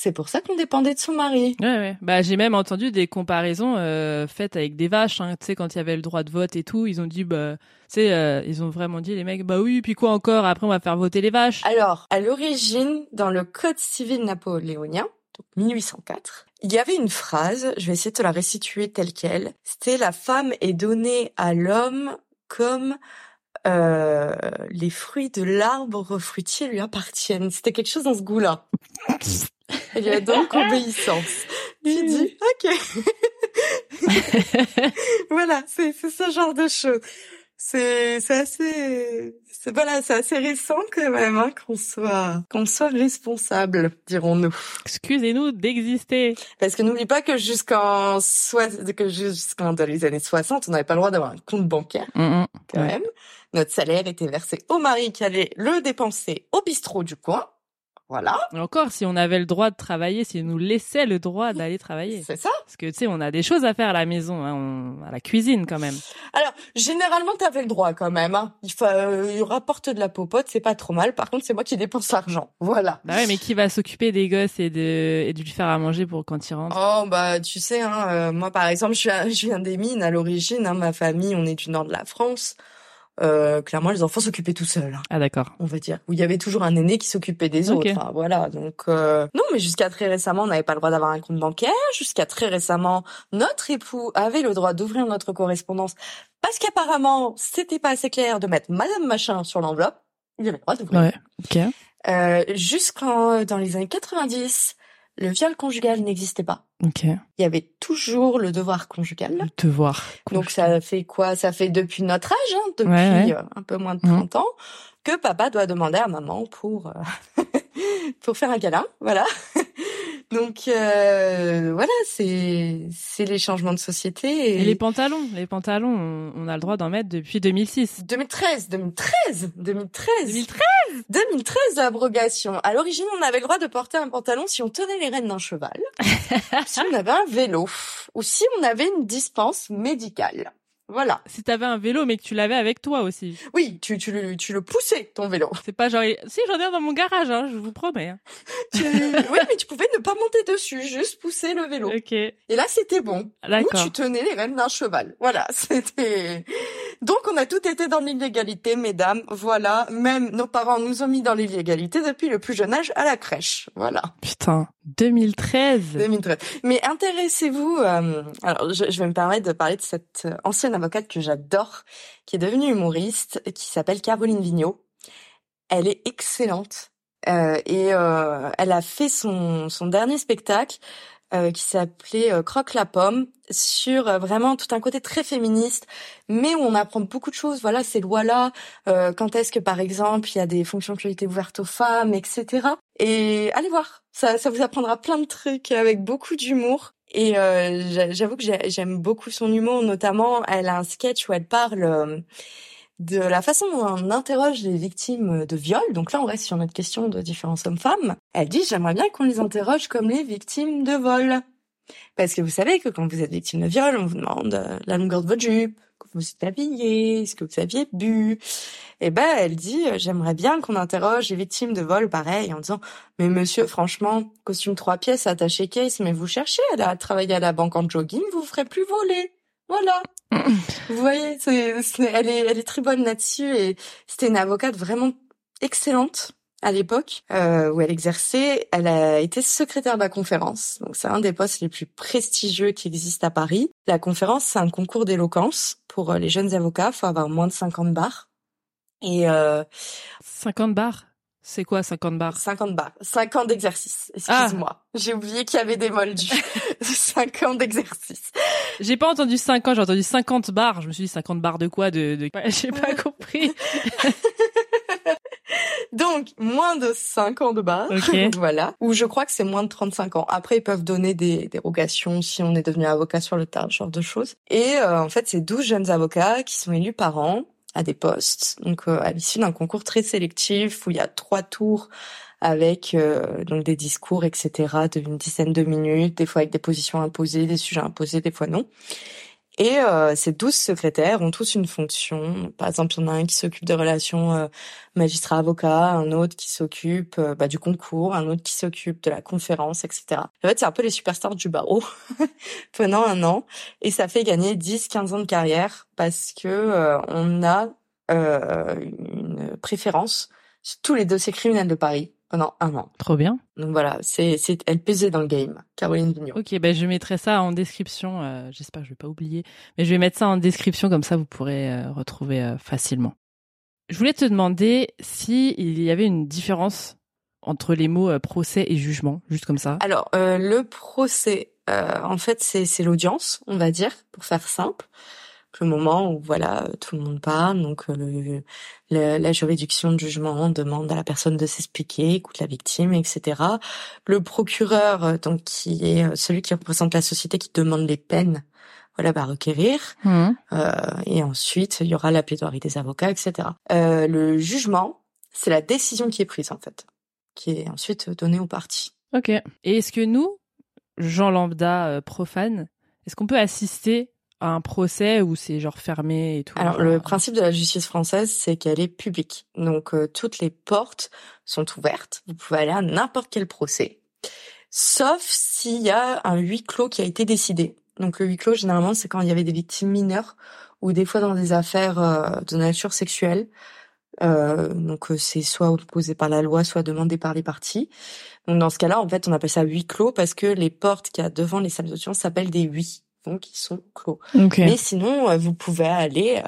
C'est pour ça qu'on dépendait de son mari. Ouais, ouais. Bah, j'ai même entendu des comparaisons euh, faites avec des vaches. Hein. Tu sais, quand il y avait le droit de vote et tout, ils ont dit, bah, tu sais, euh, ils ont vraiment dit les mecs, bah oui, puis quoi encore? Après, on va faire voter les vaches. Alors, à l'origine, dans le Code civil napoléonien, donc 1804, il y avait une phrase, je vais essayer de te la restituer telle quelle. C'était la femme est donnée à l'homme comme euh, les fruits de l'arbre fruitier lui appartiennent. C'était quelque chose dans ce goût-là. Il y a donc obéissance. Tu dis, ok. voilà, c'est ce genre de choses. C'est c'est assez voilà, c'est assez récent quand même hein, qu'on soit qu'on soit responsable, dirons-nous. Excusez-nous d'exister. Parce que n'oublie pas que jusqu'en que jusqu'en dans les années 60, on n'avait pas le droit d'avoir un compte bancaire Mm, mm. quand Ouais. même. Notre salaire était versé au mari qui allait le dépenser au bistrot du coin. Voilà. encore, si on avait le droit de travailler, si on nous laissait le droit d'aller travailler. C'est ça. Parce que tu sais, on a des choses à faire à la maison, hein, on... à la cuisine quand même. Alors, généralement, t'avais le droit quand même. Hein. Il faut euh, il rapporte de la popote, c'est pas trop mal. Par contre, c'est moi qui dépense l'argent. Voilà. Bah ouais, mais qui va s'occuper des gosses et de et de lui faire à manger pour quand il rentre? Oh bah tu sais, hein, euh, moi par exemple, je, suis, je viens des mines à l'origine. Hein, ma famille, on est du nord de la France. Euh, clairement, les enfants s'occupaient tout seuls. hein, Ah d'accord. on va dire. Où il y avait toujours un aîné qui s'occupait des autres. Enfin, voilà. Donc euh, non, mais jusqu'à très récemment, on n'avait pas le droit d'avoir un compte bancaire. Jusqu'à très récemment, notre époux avait le droit d'ouvrir notre correspondance parce qu'apparemment, c'était pas assez clair de mettre Madame Machin sur l'enveloppe. Il avait le droit d'ouvrir. Ouais. Ok. Euh, Jusqu'en dans les années 90, le viol conjugal n'existait pas. Ok. Il y avait toujours le devoir conjugal. Te voir. Donc ça fait quoi? Ça fait depuis notre âge, hein, depuis Ouais, ouais. euh, un peu moins de Mhm. 30 ans, que papa doit demander à maman pour euh, pour faire un câlin, voilà. Donc euh, voilà, c'est c'est les changements de société. Et, Et les pantalons, les pantalons, on, on a le droit d'en mettre depuis 2006. 2013, 2013, 2013, 2013 2013 l'abrogation. À l'origine, on avait le droit de porter un pantalon si on tenait les rênes d'un cheval, si on avait un vélo, ou si on avait une dispense médicale. Voilà. Si t'avais un vélo mais que tu l'avais avec toi aussi. Oui, tu, tu, le, tu le poussais, ton vélo. C'est pas genre si j'en ai un dans mon garage, hein, je vous promets. hein. Tu... oui, mais tu pouvais ne pas monter dessus, juste pousser le vélo. Ok. Et là, c'était bon. Ou tu tenais les rênes d'un cheval. Voilà, c'était... Donc, on a tout été dans l'illégalité, mesdames. Voilà, même nos parents nous ont mis dans l'illégalité depuis le plus jeune âge à la crèche. Voilà, Putain, 2013. 2013. Mais intéressez-vous... euh, Alors, je, je vais me permettre de parler de cette euh, ancienne avocate que j'adore, qui est devenue humoriste, qui s'appelle Caroline Vigneault. Elle est excellente. Euh, et euh, elle a fait son, son dernier spectacle euh, qui s'appelait euh, Croque la pomme sur euh, vraiment tout un côté très féministe, mais où on apprend beaucoup de choses. Voilà, ces lois-là, euh, quand est-ce que par exemple il y a des fonctions qui ont ouvertes aux femmes, etc. Et allez voir, ça, ça vous apprendra plein de trucs avec beaucoup d'humour. Et euh, j'a- j'avoue que j'ai- j'aime beaucoup son humour, notamment elle a un sketch où elle parle euh, de la façon dont on interroge les victimes de viol. Donc là, on reste sur notre question de différence hommes-femmes. Elle dit, j'aimerais bien qu'on les interroge comme les victimes de vol. Parce que vous savez que quand vous êtes victime de viol, on vous demande euh, la longueur de votre jupe, comment vous êtes habillé, est-ce que vous aviez bu? Et ben, elle dit, euh, j'aimerais bien qu'on interroge les victimes de vol pareil, en disant, mais monsieur, franchement, costume trois pièces, attaché case, mais vous cherchez à travailler à la banque en jogging, vous vous ferez plus voler. Voilà. Vous voyez, c'est, c'est- elle est, elle est très bonne là-dessus et c'était une avocate vraiment excellente à l'époque euh, où elle exerçait. Elle a été secrétaire de la conférence, donc c'est un des postes les plus prestigieux qui existent à Paris. La conférence, c'est un concours d'éloquence pour euh, les jeunes avocats. Faut avoir moins de 50 bars et euh, 50 bars? C'est quoi 50 bars? 50 bars, 50 d'exercices. Excuse-moi, j'ai oublié qu'il y avait des moldus. 50 d'exercices. J'ai pas entendu 50, j'ai entendu 50 bars. Je me suis dit 50 bars de quoi? De, de... J'ai pas compris. Donc, moins de 5 ans de. Ok. voilà. Ou je crois que c'est moins de 35 ans. Après, ils peuvent donner des dérogations si on est devenu avocat sur le tard, ce genre de choses. Et euh, en fait, c'est 12 jeunes avocats qui sont élus par an à des postes. Donc, euh, à l'issue d'un concours très sélectif où il y a trois tours avec euh, donc des discours, etc., d'une dizaine de minutes, des fois avec des positions imposées, des sujets imposés, des fois non. Et euh, ces douze secrétaires ont tous une fonction. Par exemple, il y en a un qui s'occupe des relations euh, magistrat-avocat, un autre qui s'occupe euh, bah, du concours, un autre qui s'occupe de la conférence, etc. En fait, c'est un peu les superstars du barreau pendant un an. Et ça fait gagner 10-15 ans de carrière parce que euh, on a euh, une préférence sur tous les dossiers criminels de Paris pendant un an. Trop bien. Donc voilà, c'est, c'est elle pesait dans le game, Caroline Vigneault. Ok, ben je mettrai ça en description. euh, J'espère que je vais pas oublier, mais je vais mettre ça en description comme ça vous pourrez euh, retrouver euh, facilement. Je voulais te demander si il y avait une différence entre les mots euh, procès et jugement, juste comme ça. Alors, euh, le procès, euh, en fait, c'est, c'est l'audience, on va dire, pour faire simple. Le moment où, voilà, tout le monde parle, donc euh, le- le- la juridiction de jugement demande à la personne de s'expliquer, écoute la victime, etc. Le procureur, euh, donc qui est euh, celui qui représente la société, qui demande les peines, voilà, va requérir. Mhm. Euh, et ensuite, il y aura la plaidoirie des avocats, etc. Euh, le jugement, c'est la décision qui est prise en fait. qui est ensuite donné aux parties. Ok. Et est-ce que nous, gens lambda profanes, est-ce qu'on peut assister à un procès où c'est genre fermé et tout Alors le principe de la justice française, c'est qu'elle est publique. Donc toutes les portes sont ouvertes. Vous pouvez aller à n'importe quel procès, sauf s'il y a un huis clos qui a été décidé. Donc le huis clos, généralement, c'est quand il y avait des victimes mineures ou des fois dans des affaires euh, de nature sexuelle. Euh, donc euh, c'est soit opposé par la loi, soit demandé par les parties. Donc dans ce cas-là, en fait, on appelle ça huis clos parce que les portes qu'il y a devant les salles d'audience s'appellent des huis, donc ils sont clos. Mais sinon, vous pouvez aller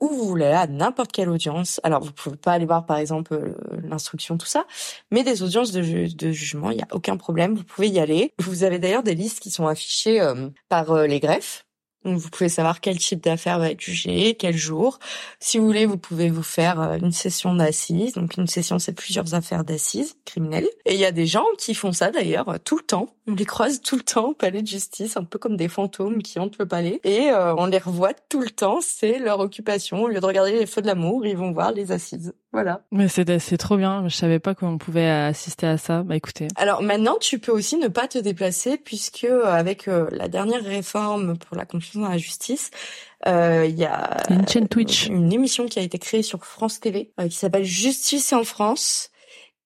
où vous voulez à n'importe quelle audience. Alors vous pouvez pas aller voir par exemple l'instruction tout ça, mais des audiences de, de jugement, il y a aucun problème, vous pouvez y aller. Vous avez d'ailleurs des listes qui sont affichées par les greffes. Donc vous pouvez savoir quel type d'affaire va être jugé, quel jour. Si vous voulez, vous pouvez vous faire euh, une session d'assises. Donc une session, c'est plusieurs affaires d'assises criminelles. Et il y a des gens qui font ça d'ailleurs tout le temps. On les croise tout le temps au palais de justice, un peu comme des fantômes qui hantent le palais. Et euh, on les revoit tout le temps. C'est leur occupation. Au lieu de regarder les feux de l'amour, ils vont voir les assises. Voilà. Mais c'est c'est trop bien. Je savais pas qu'on pouvait assister à ça. Bah écoutez. Alors maintenant, tu peux aussi ne pas te déplacer puisque avec la dernière réforme pour la confiance dans la justice, euh, il y a une chaîne Twitch, une émission qui a été créée sur France TV euh, qui s'appelle Justice en France.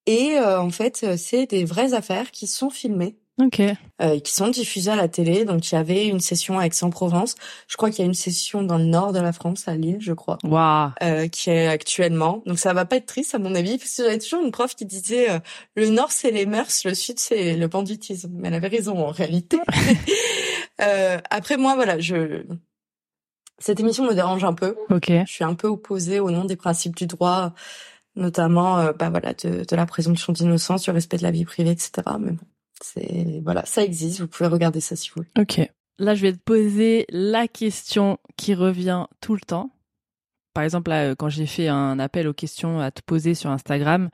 Et euh, en fait, c'est des vraies affaires qui sont filmées. Ok. Euh, qui sont diffusées à la télé. Donc il y avait une session à Aix-en-Provence. Je crois qu'il y a une session dans le nord de la France, à Lille, je crois. Waouh. Euh, qui est actuellement. Donc ça va pas être triste à mon avis, parce que j'avais toujours une prof qui disait euh, le nord c'est les mœurs, le sud c'est le banditisme. Mais elle avait raison en réalité. euh, après moi voilà, je cette émission me dérange un peu. Ok. Je suis un peu opposée au nom des principes du droit, notamment euh, bah voilà de, de la présomption d'innocence, du respect de la vie privée, etc. Mais bon, c'est voilà, ça existe. Vous pouvez regarder ça si vous voulez. Ok. Là, je vais te poser la question qui revient tout le temps. Par exemple, là, quand j'ai fait un appel aux questions à te poser sur Instagram,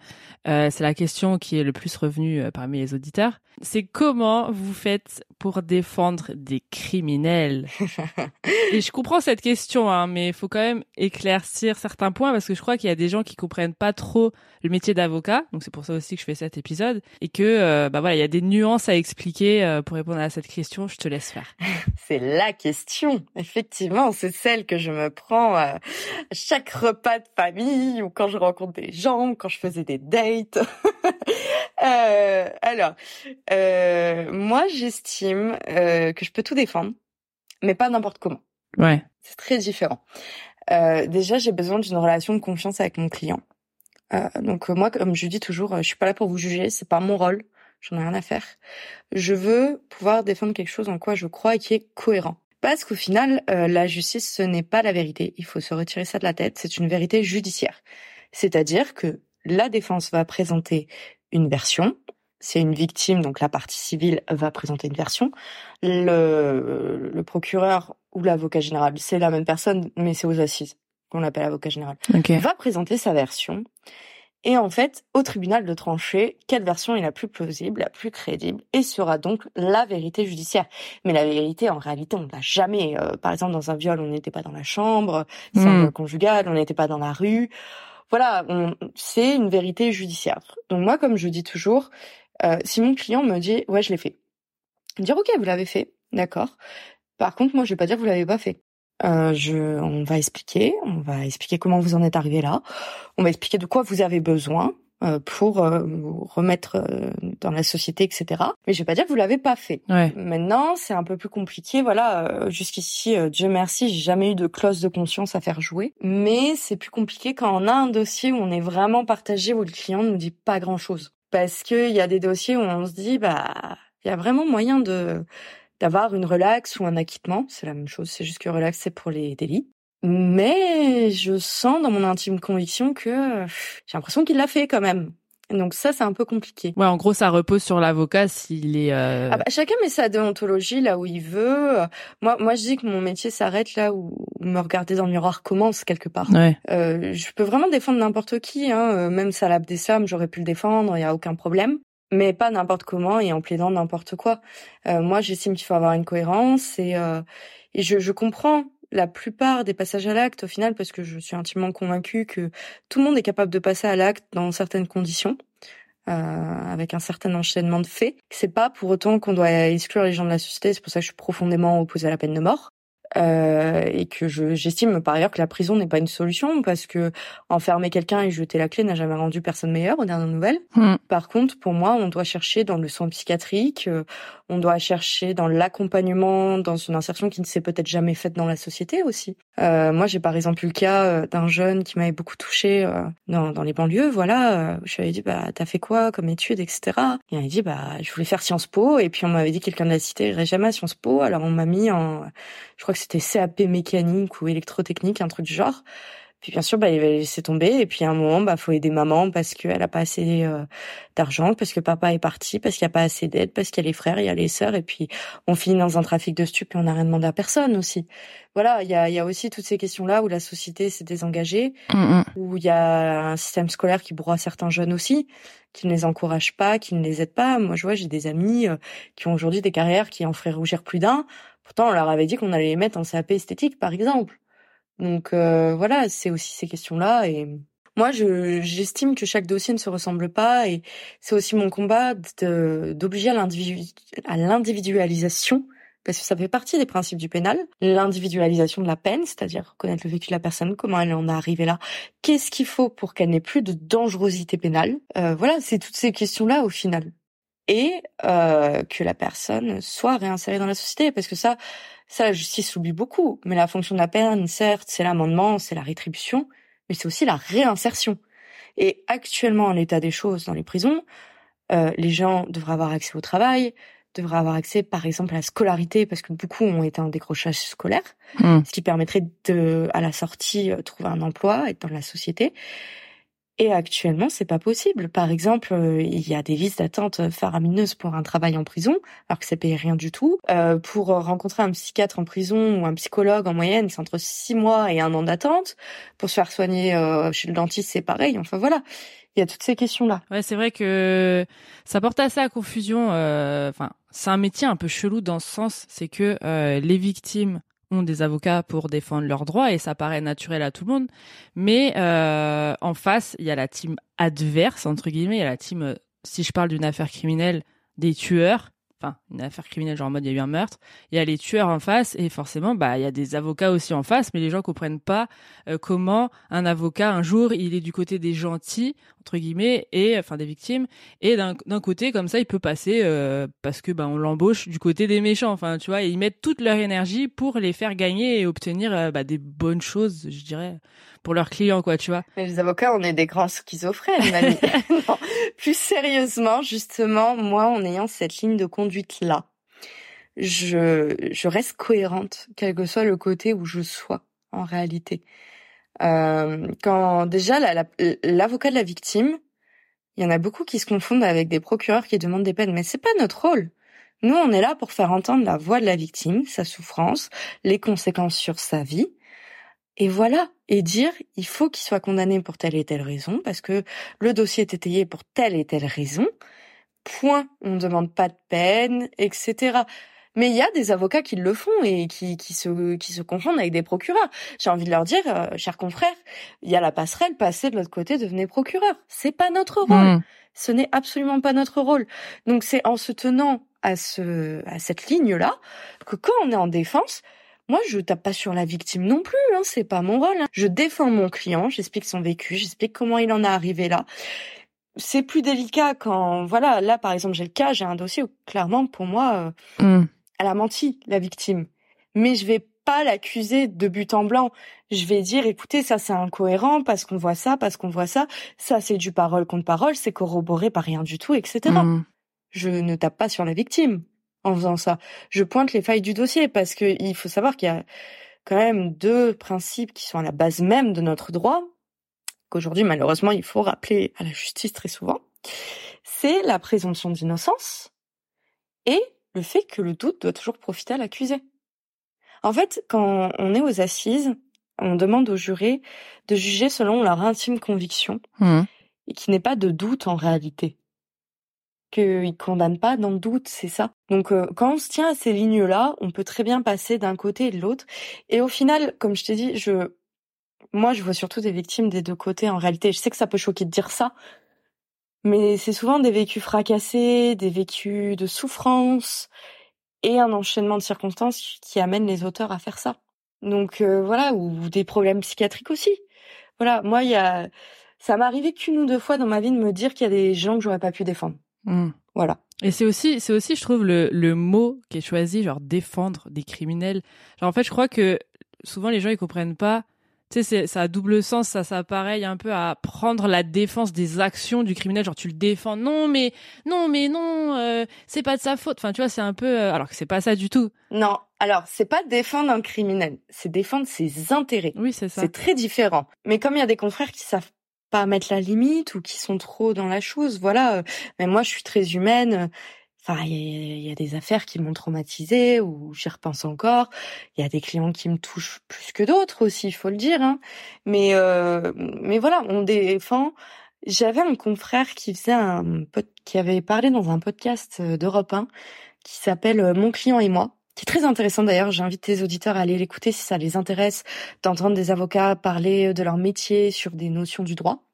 euh, c'est la question qui est le plus revenue euh, parmi les auditeurs. C'est comment vous faites pour défendre des criminels? Et je comprends cette question, hein, mais il faut quand même éclaircir certains points parce que je crois qu'il y a des gens qui comprennent pas trop le métier d'avocat. Donc c'est pour ça aussi que je fais cet épisode et que euh, bah voilà, il y a des nuances à expliquer euh, pour répondre à cette question. Je te laisse faire. C'est la question. Effectivement, c'est celle que je me prends chaque repas de famille ou quand je rencontre des gens, quand je faisais des dates. euh, alors, euh, moi, j'estime euh, que je peux tout défendre, mais pas n'importe comment. Ouais. C'est très différent. Euh, déjà, j'ai besoin d'une relation de confiance avec mon client. Euh, donc moi, comme je dis toujours, je suis pas là pour vous juger, c'est pas mon rôle, j'en ai rien à faire. Je veux pouvoir défendre quelque chose en quoi je crois et qui est cohérent. Parce qu'au final, euh, la justice, ce n'est pas la vérité. Il faut se retirer ça de la tête. C'est une vérité judiciaire. C'est-à-dire que la défense va présenter une version. C'est une victime, donc la partie civile va présenter une version. Le, le procureur ou l'avocat général, c'est la même personne, mais c'est aux assises qu'on l'appelle avocat général, okay. va présenter sa version. Et en fait, au tribunal de trancher quelle version est la plus plausible, la plus crédible, et sera donc la vérité judiciaire? Mais la vérité, en réalité, on ne l'a jamais. Euh, par exemple, dans un viol, on n'était pas dans la chambre, c'est un viol conjugal, on n'était pas dans la rue. Voilà, c'est une vérité judiciaire. Donc moi, comme je dis toujours, euh, si mon client me dit ouais, je l'ai fait, dire ok, vous l'avez fait, d'accord. Par contre, moi, je vais pas dire vous l'avez pas fait. Euh, je, on va expliquer, on va expliquer comment vous en êtes arrivé là, on va expliquer de quoi vous avez besoin euh, pour euh, vous remettre euh, dans la société, etc. Mais je vais pas dire que vous l'avez pas fait. Ouais. Maintenant, c'est un peu plus compliqué. Voilà, euh, jusqu'ici, Dieu merci, j'ai jamais eu de clause de conscience à faire jouer. Mais c'est plus compliqué quand on a un dossier où on est vraiment partagé, où le client nous dit pas grand chose. Parce que il y a des dossiers où on se dit, bah, il y a vraiment moyen de d'avoir une relaxe ou un acquittement. C'est la même chose, c'est juste que relax, c'est pour les délits. Mais je sens dans mon intime conviction que j'ai l'impression qu'il l'a fait quand même. Donc ça, c'est un peu compliqué. Ouais, en gros, ça repose sur l'avocat s'il est. Euh... Ah bah, chacun met sa déontologie là où il veut. Moi, moi, je dis que mon métier s'arrête là où me regarder dans le miroir commence quelque part. Ouais. Euh, je peux vraiment défendre n'importe qui, hein. Même Salah Abdeslam, j'aurais pu le défendre, il y a aucun problème mais pas n'importe comment et en plaidant n'importe quoi. Euh, moi, j'estime qu'il faut avoir une cohérence et, euh, et je, je, comprends la plupart des passages à l'acte au final parce que je suis intimement convaincue que tout le monde est capable de passer à l'acte dans certaines conditions. avec un certain enchaînement de faits. C'est pas pour autant qu'on doit exclure les gens de la société. C'est pour ça que je suis profondément opposée à la peine de mort. Euh, et que je, j'estime par ailleurs que la prison n'est pas une solution parce que enfermer quelqu'un et jeter la clé n'a jamais rendu personne meilleur aux dernières nouvelles. Hmm. Par contre, pour moi, on doit chercher dans le soin psychiatrique, euh, on doit chercher dans l'accompagnement, dans une insertion qui ne s'est peut-être jamais faite dans la société aussi. Euh, moi, j'ai par exemple eu le cas euh, d'un jeune qui m'avait beaucoup touché dans, dans les banlieues. Voilà, je lui avais dit bah t'as fait quoi comme études, etc. Et il m'a dit bah je voulais faire Sciences Po et puis on m'avait dit quelqu'un de la cité irait jamais à Sciences Po, alors on m'a mis en, je crois que c'était CAP mécanique ou électrotechnique, un truc du genre. Puis bien sûr, bah, il va laisser tomber. Et puis à un moment, bah, faut aider maman parce qu'elle a pas assez euh, d'argent, parce que papa est parti, parce qu'il y a pas assez d'aide, parce qu'il y a les frères, il y a les sœurs. Et puis on finit dans un trafic de stupes et on n'a rien demandé à personne aussi. Voilà, il y a, y a aussi toutes ces questions-là où la société s'est désengagée, mm, mm. où il y a un système scolaire qui broie certains jeunes aussi, qui ne les encourage pas, qui ne les aide pas. Moi, je vois, j'ai des amis euh, qui ont aujourd'hui des carrières qui en feraient rougir plus d'un Pourtant, on leur avait dit qu'on allait les mettre en CAP esthétique, par exemple. Donc euh, voilà, c'est aussi ces questions-là. Et moi, je j'estime que chaque dossier ne se ressemble pas, et c'est aussi mon combat d'obliger à l'individualisation, parce que ça fait partie des principes du pénal, l'individualisation de la peine, c'est-à-dire connaître le vécu de la personne, comment elle en est arrivée là, qu'est-ce qu'il faut pour qu'elle n'ait plus de dangerosité pénale. Euh, voilà, c'est toutes ces questions-là au final et euh, que la personne soit réinsérée dans la société parce que ça ça la justice s'oublie beaucoup mais la fonction de la peine certes c'est l'amendement c'est la rétribution mais c'est aussi la réinsertion et actuellement en l'état des choses dans les prisons euh, les gens devraient avoir accès au travail devraient avoir accès par exemple à la scolarité parce que beaucoup ont été en décrochage scolaire mmh. ce qui permettrait de à la sortie euh, trouver un emploi être dans la société et actuellement, c'est pas possible. Par exemple, euh, il y a des listes d'attente faramineuses pour un travail en prison, alors que c'est payé rien du tout. Euh, pour rencontrer un psychiatre en prison ou un psychologue en moyenne, c'est entre six mois et un an d'attente. Pour se faire soigner euh, chez le dentiste, c'est pareil. Enfin voilà, il y a toutes ces questions-là. Ouais, c'est vrai que ça porte assez à confusion. Euh, enfin, c'est un métier un peu chelou dans ce sens, c'est que les victimes des avocats pour défendre leurs droits et ça paraît naturel à tout le monde. Mais euh, en face, il y a la team adverse, entre guillemets, il y a la team, euh, si je parle d'une affaire criminelle, des tueurs enfin une affaire criminelle genre en mode il y a eu un meurtre, il y a les tueurs en face et forcément bah il y a des avocats aussi en face mais les gens comprennent pas euh, comment un avocat un jour il est du côté des gentils entre guillemets et enfin des victimes et d'un côté comme ça il peut passer euh, parce que bah on l'embauche du côté des méchants enfin tu vois et ils mettent toute leur énergie pour les faire gagner et obtenir euh, bah, des bonnes choses je dirais pour leurs clients, quoi, tu vois. Mais les avocats, on est des grands schizophrènes, Plus sérieusement, justement, moi, en ayant cette ligne de conduite-là, je, je reste cohérente, quel que soit le côté où je sois, en réalité. Euh, quand déjà l'avocat de la victime, il y en a beaucoup qui se confondent avec des procureurs qui demandent des peines, mais c'est pas notre rôle. Nous, on est là pour faire entendre la voix de la victime, sa souffrance, les conséquences sur sa vie, et voilà, et dire il faut qu'il soit condamné pour telle et telle raison, parce que le dossier est étayé pour telle et telle raison. Point, on ne demande pas de peine, etc. Mais il y a des avocats qui le font et qui, qui se qui se confondent avec des procureurs. J'ai envie de leur dire, euh, chers confrères, il y a la passerelle, passez de l'autre côté, devenez procureur. C'est pas notre rôle. Hmm. Ce n'est absolument pas notre rôle. Donc c'est en se tenant à ce à cette ligne là que quand on est en défense, moi, je tape pas sur la victime non plus, hein, c'est pas mon rôle. Hein. Je défends mon client, j'explique son vécu, j'explique comment il en est arrivé là. C'est plus délicat quand, voilà, là par exemple, j'ai le cas, j'ai un dossier où clairement pour moi, euh, mm. Elle a menti, la victime. Mais je vais pas l'accuser de but en blanc. Je vais dire, écoutez, ça c'est incohérent parce qu'on voit ça, parce qu'on voit ça. Ça c'est du parole contre parole, c'est corroboré par rien du tout, etc. Mm. Je ne tape pas sur la victime en faisant ça. Je pointe les failles du dossier parce que il faut savoir qu'il y a quand même deux principes qui sont à la base même de notre droit, qu'aujourd'hui malheureusement il faut rappeler à la justice très souvent. C'est la présomption d'innocence et le fait que le doute doit toujours profiter à l'accusé. En fait, quand on est aux assises, on demande aux jurés de juger selon leur intime conviction mmh. et qu'il n'y ait pas de doute en réalité qu'ils condamnent pas dans le doute, c'est ça. Donc euh, quand on se tient à ces lignes-là, on peut très bien passer d'un côté et de l'autre. Et au final, comme je t'ai dit, je, moi, je vois surtout des victimes des deux côtés. En réalité, je sais que ça peut choquer de dire ça, mais c'est souvent des vécus fracassés, des vécus de souffrance et un enchaînement de circonstances qui amènent les auteurs à faire ça. Donc euh, voilà, ou des problèmes psychiatriques aussi. Voilà, moi il y a ça m'est arrivé qu'une ou deux fois dans ma vie de me dire qu'il y a des gens que j'aurais pas pu défendre. Mmh. Voilà. Et c'est aussi, c'est aussi, je trouve, le, le mot qui est choisi, genre défendre des criminels. Genre, en fait, je crois que souvent les gens ils comprennent pas tu sais, ça a double sens, ça, ça pareil un peu à prendre la défense des actions du criminel, genre tu le défends, non mais non mais non, euh, c'est pas de sa faute. Enfin, tu vois, c'est un peu, euh, alors que c'est pas ça du tout. Non, alors c'est pas défendre un criminel, c'est défendre ses intérêts. Oui, c'est ça. C'est très différent. Mais comme il y a des confrères qui savent pas mettre la limite ou qui sont trop dans la chose, voilà. Euh, mais moi, je suis très humaine Enfin, il y, a des affaires qui m'ont traumatisée ou j'y repense encore. Il y a des clients qui me touchent plus que d'autres aussi, il faut le dire. Hein. Mais euh, mais voilà, on défend. J'avais un confrère qui faisait un qui avait parlé dans un podcast euh, d'Europe 1 qui s'appelle euh, Mon client et moi, qui est très intéressant d'ailleurs. J'invite les auditeurs à aller l'écouter si ça les intéresse d'entendre des avocats parler de leur métier sur des notions du droit.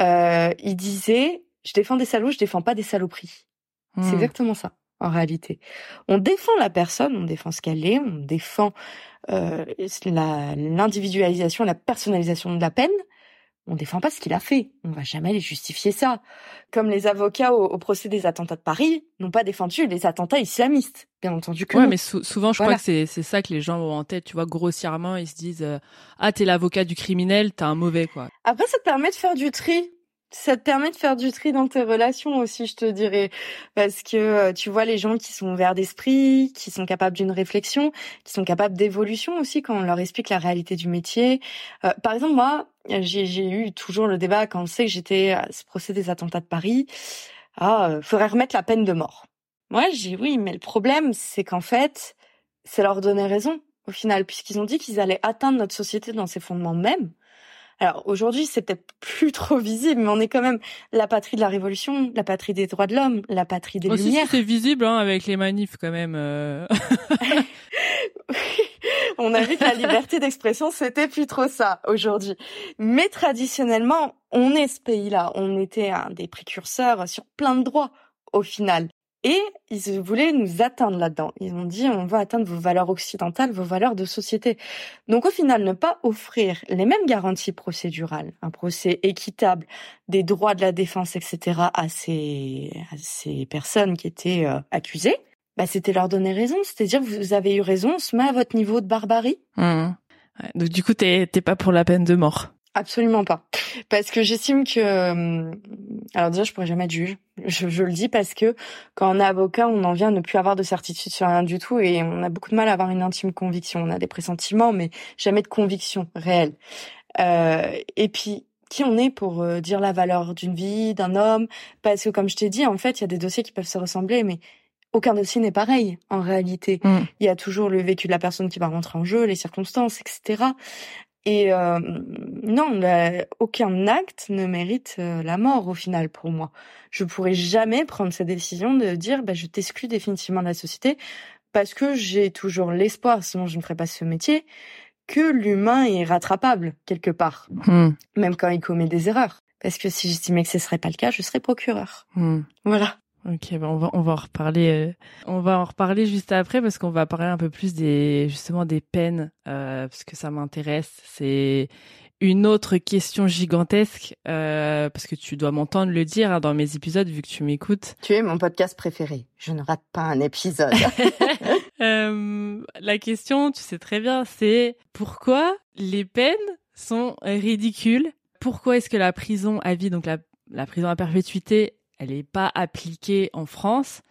Euh, il disait, je défends des salauds, je défends pas des saloperies. C'est hmm. exactement ça, en réalité. On défend la personne, on défend ce qu'elle est, on défend euh, l'individualisation, la, personnalisation de la peine. On défend pas ce qu'il a fait. On va jamais les justifier ça. Comme les avocats au, procès des attentats de Paris n'ont pas défendu les attentats islamistes. Bien entendu que ouais, mais souvent, je crois que c'est c'est ça que les gens ont en tête. Tu vois, grossièrement, ils se disent euh, ah t'es l'avocat du criminel, t'as un mauvais quoi. Après, ça te permet de faire du tri ça te permet de faire du tri dans tes relations aussi, je te dirais, parce que euh, tu vois les gens qui sont ouverts d'esprit, qui sont capables d'une réflexion, qui sont capables d'évolution aussi quand on leur explique la réalité du métier. Euh, par exemple, moi, j'ai eu toujours le débat quand on sait que j'étais à ce procès des attentats de Paris. Ah, euh, faudrait remettre la peine de mort. Moi, j'ai oui, mais le problème, c'est qu'en fait, c'est leur donner raison au final, puisqu'ils ont dit qu'ils allaient atteindre notre société dans ses fondements mêmes. Alors aujourd'hui, c'est peut-être plus trop visible, mais on est quand même la patrie de la révolution, la patrie des droits de l'homme, la patrie des Aussi, lumières. c'est visible hein, avec les manifs quand même. Euh. on a vu que la liberté d'expression, c'était plus trop ça aujourd'hui. Mais traditionnellement, on est ce pays-là. On était un des précurseurs sur plein de droits au final. Et ils voulaient nous atteindre là-dedans. Ils ont dit on va atteindre vos valeurs occidentales, vos valeurs de société. Donc au final, ne pas offrir les mêmes garanties procédurales, un procès équitable, des droits de la défense, etc. à ces, à ces personnes qui étaient euh, accusées, bah, c'était leur donner raison. C'est-à-dire vous avez eu raison, on se met à votre niveau de barbarie. Mmh. donc du coup, t'es pas pour la peine de mort. Absolument pas. Parce que j'estime que... Euh, alors déjà, je pourrais jamais être juge. Je, le dis parce que quand on est avocat, on en vient à ne plus avoir de certitude sur rien du tout et on a beaucoup de mal à avoir une intime conviction. On a des pressentiments, mais jamais de conviction réelle. Euh, et puis, qui on est pour euh, dire la valeur d'une vie, d'un homme? Parce que comme je t'ai dit, en fait, il y a des dossiers qui peuvent se ressembler, mais aucun dossier n'est pareil en réalité. Mm. Il y a toujours le vécu de la personne qui va rentrer en jeu, les circonstances, etc. Et euh, non, aucun acte ne mérite euh, la mort au final pour moi. Je pourrais jamais prendre cette décision de dire bah, je t'exclus définitivement de la société parce que j'ai toujours l'espoir, sinon je ne ferais pas ce métier, que l'humain est rattrapable quelque part, hmm. même quand il commet des erreurs. Parce que si j'estimais que ce serait pas le cas, je serais procureur. Hmm. Voilà. Ok, ben on va on va en reparler. Euh, on va en reparler juste après parce qu'on va parler un peu plus des justement des peines euh, parce que ça m'intéresse. C'est une autre question gigantesque euh, parce que tu dois m'entendre le dire hein, dans mes épisodes vu que tu m'écoutes. Tu es mon podcast préféré. Je ne rate pas un épisode. euh, la question, tu sais très bien, c'est pourquoi les peines sont ridicules? Pourquoi est-ce que la prison à vie, donc la, la prison à perpétuité, elle n'est pas appliquée en France.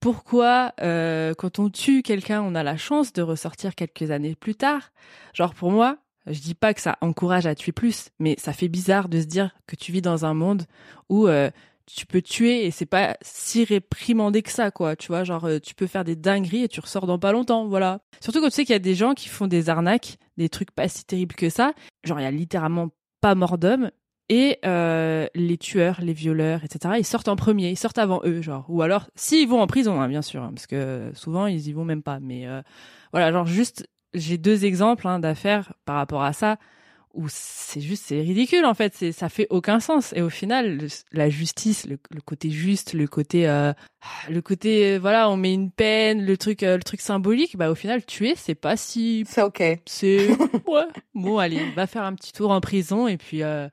Pourquoi, euh, quand on tue quelqu'un, on a la chance de ressortir quelques années plus tard? Genre pour moi, je dis pas que ça encourage à tuer plus, mais ça fait bizarre de se dire que tu vis dans un monde où euh, tu peux tuer et c'est pas si réprimandé que ça, quoi. Tu vois, genre euh, tu peux faire des dingueries et tu ressors dans pas longtemps, voilà. Surtout quand tu sais qu'il y a des gens qui font des arnaques, des trucs pas si terribles que ça. Genre il y a littéralement pas mort d'homme et euh, les tueurs, les violeurs, etc. Ils sortent en premier, ils sortent avant eux, genre. Ou alors, s'ils vont en prison, hein, bien sûr, hein, parce que souvent ils y vont même pas. Mais euh, voilà, genre juste, j'ai deux exemples hein, d'affaires par rapport à ça où c'est juste c'est ridicule en fait. C'est ça fait aucun sens. Et au final la justice le, côté juste le côté euh, le côté voilà on met une peine le truc euh, le truc symbolique bah au final tuer c'est pas si c'est ok. c'est ouais. Bon allez va faire un petit tour en prison et puis euh,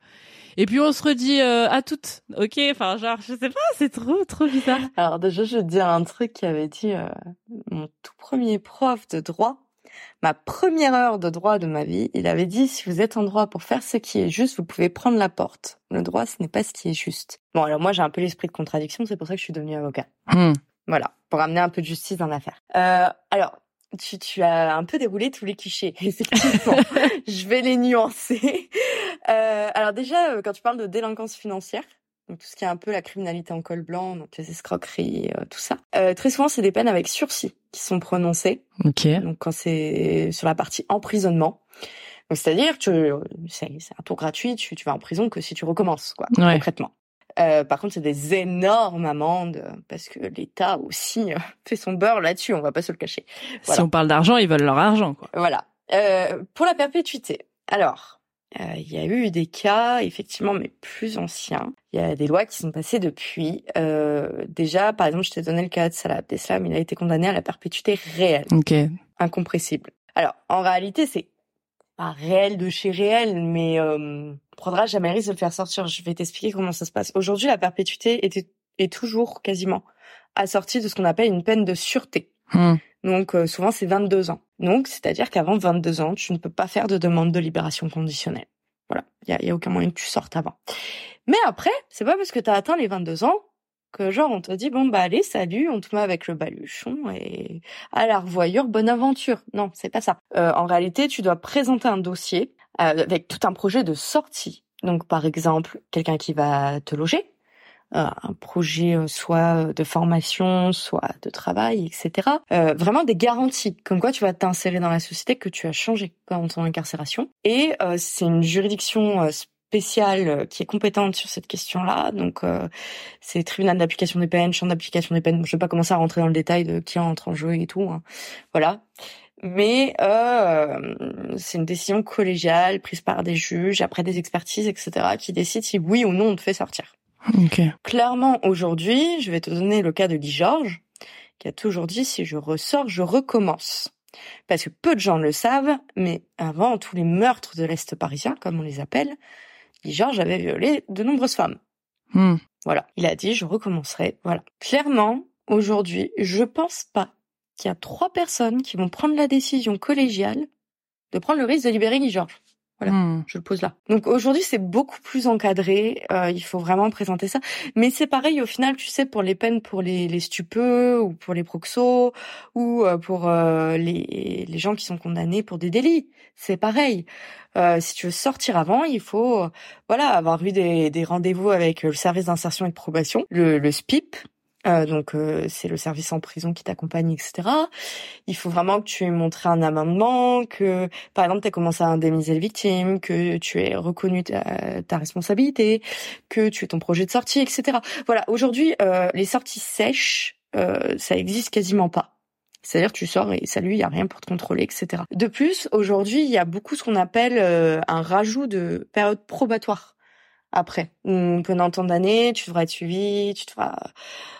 et puis on se redit à toutes. Ok enfin genre je sais pas c'est trop trop bizarre. Alors déjà je veux dire un truc qui avait dit mon tout premier prof de droit ma première heure de droit de ma vie, il avait dit si vous êtes en droit pour faire ce qui est juste, vous pouvez prendre la porte. Le droit, ce n'est pas ce qui est juste. Bon, alors moi j'ai un peu l'esprit de contradiction, c'est pour ça que je suis devenue avocat. Hmm. Voilà, pour amener un peu de justice dans l'affaire. Euh, alors, tu, tu as un peu déroulé tous les clichés, effectivement. je vais les nuancer. Euh, alors déjà, euh, quand tu parles de délinquance financière, donc tout ce qui est un peu la criminalité en col blanc, donc les escroqueries, euh, tout ça. Euh, très souvent, c'est des peines avec sursis qui sont prononcées. Ok. Donc quand c'est sur la partie emprisonnement, c'est-à-dire que c'est un tour gratuit, tu, tu vas en prison que si tu recommences, quoi, concrètement. Euh, par contre, c'est des énormes amendes parce que l'État aussi fait son beurre là-dessus. On va pas se le cacher. Si on parle d'argent, ils veulent leur argent, quoi. Voilà. pour la perpétuité. Alors, euh, il y a eu des cas, effectivement, mais plus anciens. Il y a des lois qui sont passées depuis. Euh, déjà, par exemple, je t'ai donné le cas de Salah Abdeslam, il a été condamné à la perpétuité réelle. Ok. Incompressible. Alors, en réalité, c'est pas réel de chez réel, mais euh, prendra jamais risque de le faire sortir. Je vais t'expliquer comment ça se passe. Aujourd'hui, la perpétuité était, est toujours quasiment assortie de ce qu'on appelle une peine de sûreté. Hmm. Donc euh, souvent c'est 22 ans. Donc c'est-à-dire qu'avant 22 ans, tu ne peux pas faire de demande de libération conditionnelle. Voilà, il y a, y a, aucun moyen que tu sortes avant. Mais après, c'est pas parce que tu as atteint les 22 ans que genre on te dit bon bah allez salut, on te met avec le baluchon et à la revoyure, bonne aventure. Non, c'est pas ça. Euh, en réalité, tu dois présenter un dossier euh, avec tout un projet de sortie. Donc par exemple, quelqu'un qui va te loger, un projet euh, soit de formation, soit de travail, etc. Euh, vraiment des garanties, comme quoi tu vas t'insérer dans la société, que tu as changé pendant ton incarcération. Et c'est une juridiction spéciale qui est compétente sur cette question-là. Donc, c'est tribunal d'application des peines, champ d'application des peines. je vais pas commencer à rentrer dans le détail de qui entre en jeu et tout. Hein. Voilà. Mais euh, c'est une décision collégiale prise par des juges après des expertises, etc., qui décident si oui ou non on te fait sortir. Clairement, aujourd'hui, je vais te donner le cas de Guy Georges, qui a toujours dit si je ressors, je recommence. Parce que peu de gens le savent, mais avant tous les meurtres de l'Est parisien, comme on les appelle, Guy Georges avait violé de nombreuses femmes. Hmm. Voilà. Il a dit je recommencerai. Voilà. Clairement, aujourd'hui, je pense pas qu'il y a trois personnes qui vont prendre la décision collégiale de prendre le risque de libérer Guy Georges. Voilà, hmm. je le pose là. Donc aujourd'hui, c'est beaucoup plus encadré. Euh, il faut vraiment présenter ça. Mais c'est pareil au final, tu sais, pour les peines pour les, les stupeux ou pour les proxos ou euh, pour euh, les, les gens qui sont condamnés pour des délits. C'est pareil. Euh, si tu veux sortir avant, il faut voilà avoir eu des, des rendez-vous avec le service d'insertion et de probation, le, le SPIP, euh, donc euh, c'est le service en prison qui t'accompagne, etc. Il faut vraiment que tu aies montré un amendement, que par exemple tu as commencé à indemniser les victimes, que tu aies reconnu ta, responsabilité, que tu aies ton projet de sortie, etc. Voilà, aujourd'hui euh, les sorties sèches, ça existe quasiment pas. C'est-à-dire tu sors et salut, il y a rien pour te contrôler, etc. De plus, aujourd'hui, il y a beaucoup ce qu'on appelle un rajout de période probatoire après. Pendant tant d'années, tu devras être suivi, tu devras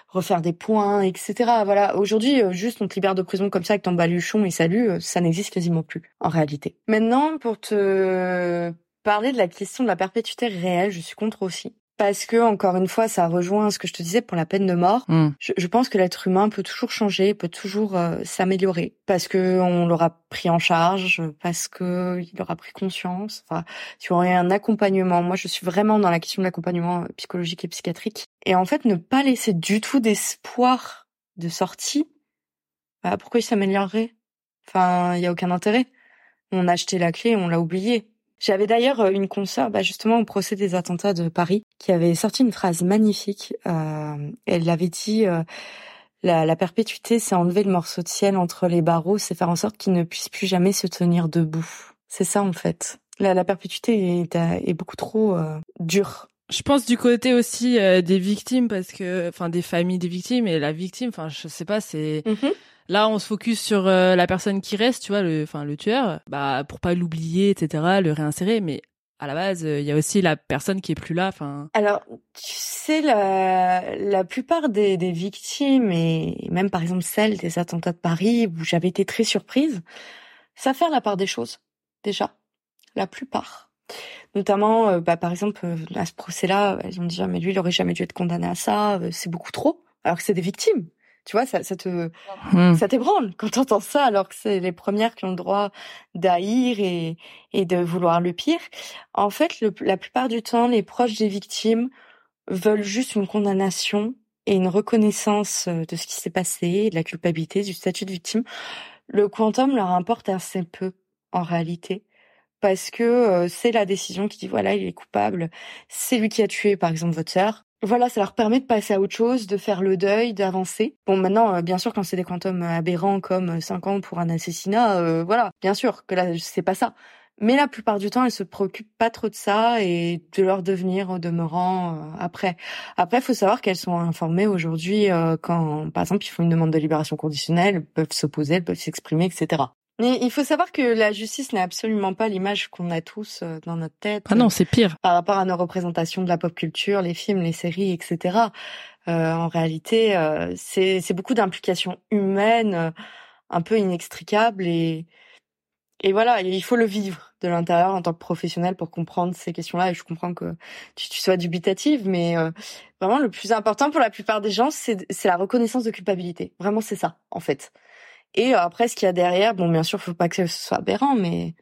refaire des points, etc. Voilà. Aujourd'hui, euh, juste on te libère de prison comme ça avec ton baluchon et salut, euh, ça n'existe quasiment plus en réalité. Maintenant, pour te parler de la question de la perpétuité réelle, je suis contre aussi parce que encore une fois, ça rejoint ce que je te disais pour la peine de mort. Hmm. Je, pense que l'être humain peut toujours changer, peut toujours euh, s'améliorer, parce que on l'aura pris en charge, parce que il aura pris conscience. Enfin, tu aurais un accompagnement. Moi, je suis vraiment dans la question de l'accompagnement euh, psychologique et psychiatrique. Et en fait, ne pas laisser du tout d'espoir de sortie. Bah, pourquoi il s'améliorerait? Enfin, il y a aucun intérêt. On a acheté la clé, on l'a oublié. J'avais d'ailleurs euh, une consoeur, bah justement au procès des attentats de Paris, qui avait sorti une phrase magnifique. Euh, elle avait dit euh, la, la, perpétuité, c'est enlever le morceau de ciel entre les barreaux, c'est faire en sorte qu'il ne puisse plus jamais se tenir debout. C'est ça en fait. La, la perpétuité est, est beaucoup trop euh, dure. Je pense du côté aussi euh, des victimes parce que, enfin, des familles des victimes et la victime, enfin, je sais pas, c'est. Mhm. Là, on se focus sur euh, la personne qui reste, tu vois, le, enfin le tueur, bah pour pas l'oublier, etc., le réinsérer. Mais à la base, il y a aussi la personne qui est plus là. Enfin. Alors, tu sais, la, la plupart des, des victimes et même par exemple celles des attentats de Paris où j'avais été très surprise, ça fait la part des choses déjà, la plupart. Notamment, euh, bah, par exemple, euh, à ce procès-là, ils ont dit ah, mais lui, il aurait jamais dû être condamné à ça, euh, c'est beaucoup trop. Alors que c'est des victimes. Tu vois, ça, ça te, mmh. ça t'ébranle quand t'entends ça, alors que c'est les premières qui ont le droit d'haïr et, et de vouloir le pire. En fait, le, la plupart du temps, les proches des victimes veulent juste une condamnation et une reconnaissance de ce qui s'est passé, de la culpabilité, du statut de victime. Le quantum leur importe assez peu, en réalité parce que c'est la décision qui dit voilà il est coupable, c'est lui qui a tué par exemple votre sœur. Voilà, ça leur permet de passer à autre chose, de faire le deuil, d'avancer. Bon, maintenant, bien sûr, quand c'est des quantums aberrants comme 5 ans pour un assassinat, voilà, bien sûr que là, c'est pas ça. Mais la plupart du temps, elles se préoccupent pas trop de ça et de leur devenir au demeurant après. Après, faut savoir qu'elles sont informées aujourd'hui quand, par exemple, ils font une demande de libération conditionnelle, peuvent s'opposer, elles peuvent s'exprimer, etc. Mais il faut savoir que la justice n'est absolument pas l'image qu'on a tous euh, dans notre tête. Ah non, c'est pire. Par rapport à nos représentations de la pop culture, les films, les séries, etc. Euh, en réalité, euh, c'est beaucoup d'implications humaines, euh, un peu inextricables et et voilà, il faut le vivre de l'intérieur en tant que professionnel pour comprendre ces questions-là. Et je comprends que tu, tu sois dubitative, mais vraiment le plus important pour la plupart des gens, c'est la reconnaissance de culpabilité. Vraiment, c'est ça, en fait. Et euh, après, ce qu'il y a derrière, bon, bien sûr, faut pas que ce soit aberrant, mais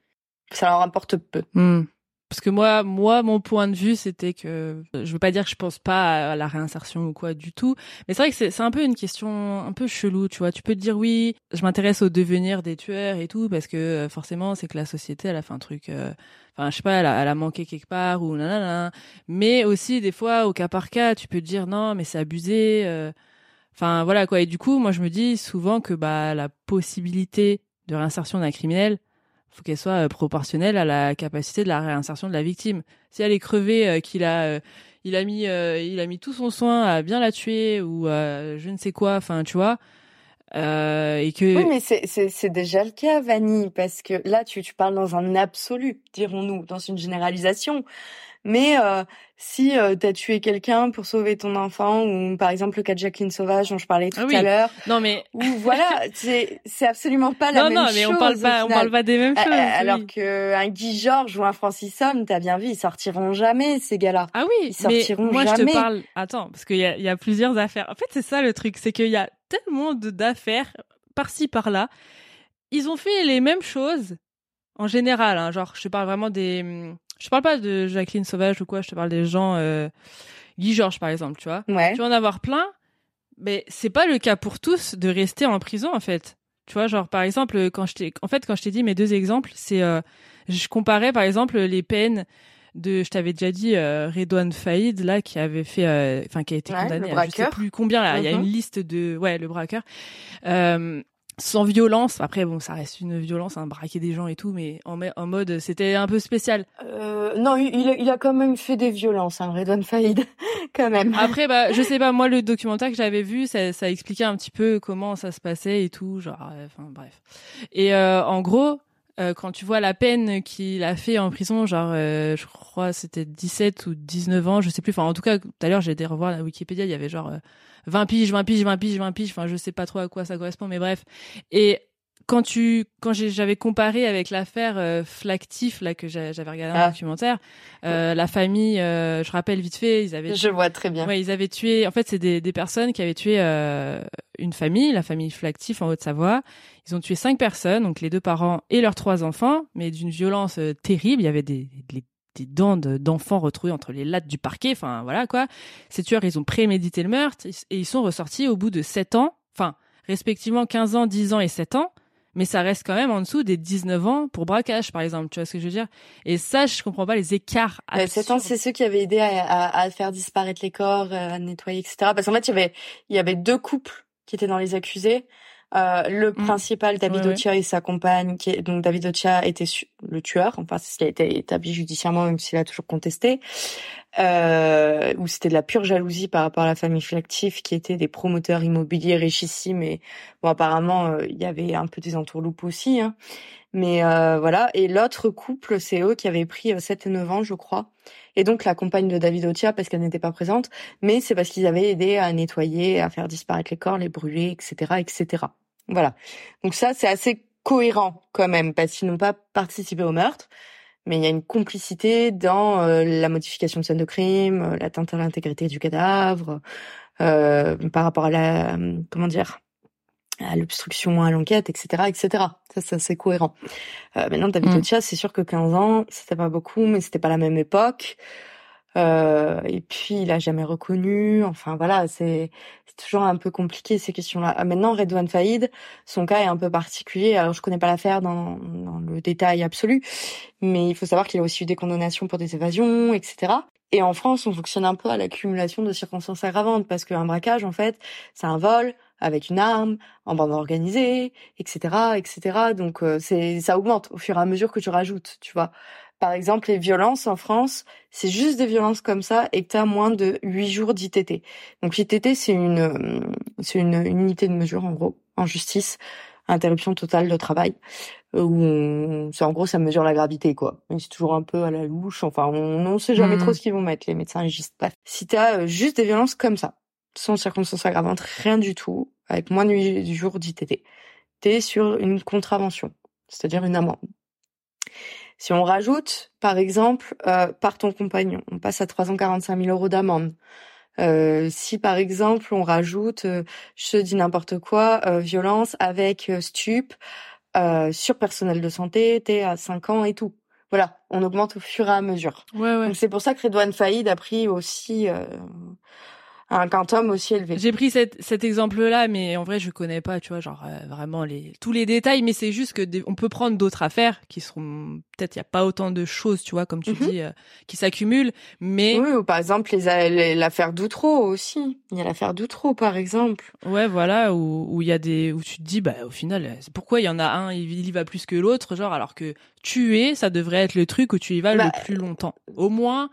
ça leur importe peu. Hmm. Parce que moi, moi, mon point de vue, c'était que je veux pas dire que je pense pas à la réinsertion ou quoi du tout, mais c'est vrai que c'est un peu une question un peu chelou, tu vois. Tu peux te dire oui, je m'intéresse au devenir des tueurs et tout parce que euh, forcément, c'est que la société, elle a fait un truc, euh, enfin, je sais pas, elle a, elle a manqué quelque part ou nanana. Mais aussi des fois, au cas par cas, tu peux te dire non, mais c'est abusé. Enfin voilà quoi. Et du coup, moi je me dis souvent que bah la possibilité de réinsertion d'un criminel, faut qu'elle soit euh, proportionnelle à la capacité de la réinsertion de la victime. Si elle est crevée, euh, qu'il a euh, il a mis il a mis tout son soin à bien la tuer ou je ne sais quoi. Enfin tu vois. et que oui mais c'est c'est déjà le cas Vanny parce que là tu tu parles dans un absolu dirons-nous dans une généralisation mais euh, si euh, tu as tué quelqu'un pour sauver ton enfant, ou par exemple le cas de Jacqueline Sauvage dont je parlais tout ah à l'heure, non mais ou voilà, c'est c'est absolument pas la non, même chose. Non mais on parle pas, on parle pas des mêmes choses. Alors que un Guy Georges ou un Francis Homme, t'as bien vu, ils sortiront jamais ces gars-là. Ah oui, ils sortiront mais moi je te parle. Attends, parce qu'il y a, il y a plusieurs affaires. En fait, c'est ça le truc, c'est qu'il y a tellement d'affaires par-ci par-là. Ils ont fait les mêmes choses en général. Hein, genre, je te parle vraiment des je parle pas de Jacqueline Sauvage ou quoi, je te parle des gens, euh, Guy Georges par exemple, tu vois. Ouais. Tu vas en avoir plein, mais c'est pas le cas pour tous de rester en prison en fait. Tu vois, genre par exemple, quand je t'ai, en fait, quand je t'ai dit mes deux exemples, c'est, euh, je comparais par exemple les peines de, je t'avais déjà dit, euh, Redouane Faïd là qui avait fait, euh, enfin qui a été condamné, à, je sais plus combien là, il y a une mhm. liste de, ouais, le braqueur. Euh, sans violence. Après, bon, ça reste une violence, hein, braquer des gens et tout, mais en, en mode, c'était un peu spécial. Euh, non, il, il, a quand même fait des violences, hein, Redouane Faïd, quand même. Après, bah, je sais pas, moi, le documentaire que j'avais vu, ça, ça expliquait un petit peu comment ça se passait et tout, genre, euh, enfin, bref. Et euh, en gros, euh, quand tu vois la peine qu'il a fait en prison, genre, euh, je crois c'était 17 ou 19 ans, je sais plus. Enfin, en tout cas, tout à l'heure, j'ai été revoir la Wikipédia, il y avait genre 20 piges, 20 piges, 20 piges, 20 piges. Enfin, je sais pas trop à quoi ça correspond, mais bref. Et quand tu, quand j'avais comparé avec l'affaire euh, Flactif là que j'avais regardé un ah. documentaire, euh, la famille, euh, je rappelle vite fait, ils avaient. Je vois très bien. Ouais, ils avaient tué. En fait, c'est des, des personnes qui avaient tué euh, une famille, la famille Flactif en Haute-Savoie. Ils ont tué cinq personnes, donc les deux parents et leurs trois enfants, mais d'une violence euh, terrible. Il y avait des, des des dents d'enfants retrouvées entre les lattes du parquet. Enfin, voilà quoi. Ces tueurs, ils ont prémédité le meurtre et ils sont ressortis au bout de 7 ans, enfin, respectivement 15 ans, 10 ans et 7 ans. Mais ça reste quand même en dessous des 19 ans pour braquage, par exemple. Tu vois ce que je veux dire? Et ça, je comprends pas les écarts. 7 ans, c'est ceux qui avaient aidé à, à, faire disparaître les corps, à nettoyer, etc. Parce qu'en fait, il y avait, il y avait deux couples qui étaient dans les accusés. Euh, le mm. principal, David ouais, et sa compagne, qui est, donc David Ocha était le tueur, enfin c'est ce qui a été établi judiciairement, même s'il a toujours contesté. euh, où c'était de la pure jalousie par rapport à la famille Flactif, qui étaient des promoteurs immobiliers richissimes. Et bon, apparemment, euh, il y avait un peu des entourloupes aussi. Hein. Mais euh, voilà. Et l'autre couple, c'est eux qui avaient pris 7 et 9 ans, je crois. Et donc la compagne de David Otia, parce qu'elle n'était pas présente, mais c'est parce qu'ils avaient aidé à nettoyer, à faire disparaître les corps, les brûler, etc., etc. Voilà. Donc ça, c'est assez cohérent quand même, parce qu'ils n'ont pas participé au meurtre mais il y a une complicité dans euh, la modification de scène de crime, euh, l'atteinte à l'intégrité du cadavre, euh, par rapport à la comment dire à l'obstruction à l'enquête, etc., etc. Ça, ça c'est cohérent. Euh, maintenant, David mmh. c'est sûr que 15 ans, c'était pas beaucoup, mais c'était pas la même époque. Euh, et puis il a jamais reconnu. Enfin voilà, c'est toujours un peu compliqué ces questions-là. Ah, maintenant, Redouane Faïd, son cas est un peu particulier. Alors je connais pas l'affaire dans, dans le détail absolu, mais il faut savoir qu'il a aussi eu des condamnations pour des évasions, etc. Et en France, on fonctionne un peu à l'accumulation de circonstances aggravantes parce qu'un braquage, en fait, c'est un vol avec une arme, en bande organisée, etc., etc. Donc euh, c'est ça augmente au fur et à mesure que tu rajoutes, tu vois. Par exemple, les violences en France, c'est juste des violences comme ça et que tu as moins de 8 jours d'ITT. Donc l'ITT, c'est une, euh, c'est une, unité de mesure, en gros, en justice, interruption totale de travail, euh, où c'est en gros, ça mesure la gravité, quoi. C'est toujours un peu à la louche, enfin, on ne sait jamais trop mmh. ce qu'ils vont mettre, les médecins légistes. Bref, si tu as euh, juste des violences comme ça, sans circonstances aggravantes, rien du tout, avec moins de 8 jours d'ITT, t'es sur une contravention, c'est-à-dire une amende. Si on rajoute, par exemple, euh, par ton compagnon, on passe à 345 000 euros d'amende. Euh, si par exemple on rajoute, euh, je dis n'importe quoi, euh, violence avec stup sur personnel de santé, t'es à 5 ans et tout. Voilà, on augmente au fur et à mesure. Ouais, ouais. Donc c'est pour ça que Redouane Faïd a pris aussi un quantum aussi élevé. J'ai pris cet, cet exemple-là, mais en vrai, je connais pas, tu vois, genre euh, vraiment les tous les détails, mais c'est juste que on peut prendre d'autres affaires qui seront peut-être il y a pas autant de choses, tu vois, comme tu mhm. dis, euh, qui s'accumulent, mais oui, ou par exemple les l'affaire d'Outreau aussi. Il y a l'affaire d'Outreau, par exemple. Ouais, voilà, où où il y a des où tu te dis, bah au final, euh, pourquoi il y en a un, il, y va plus que l'autre, genre alors que tuer, ça devrait être le truc où tu y vas le bah, plus longtemps, au moins.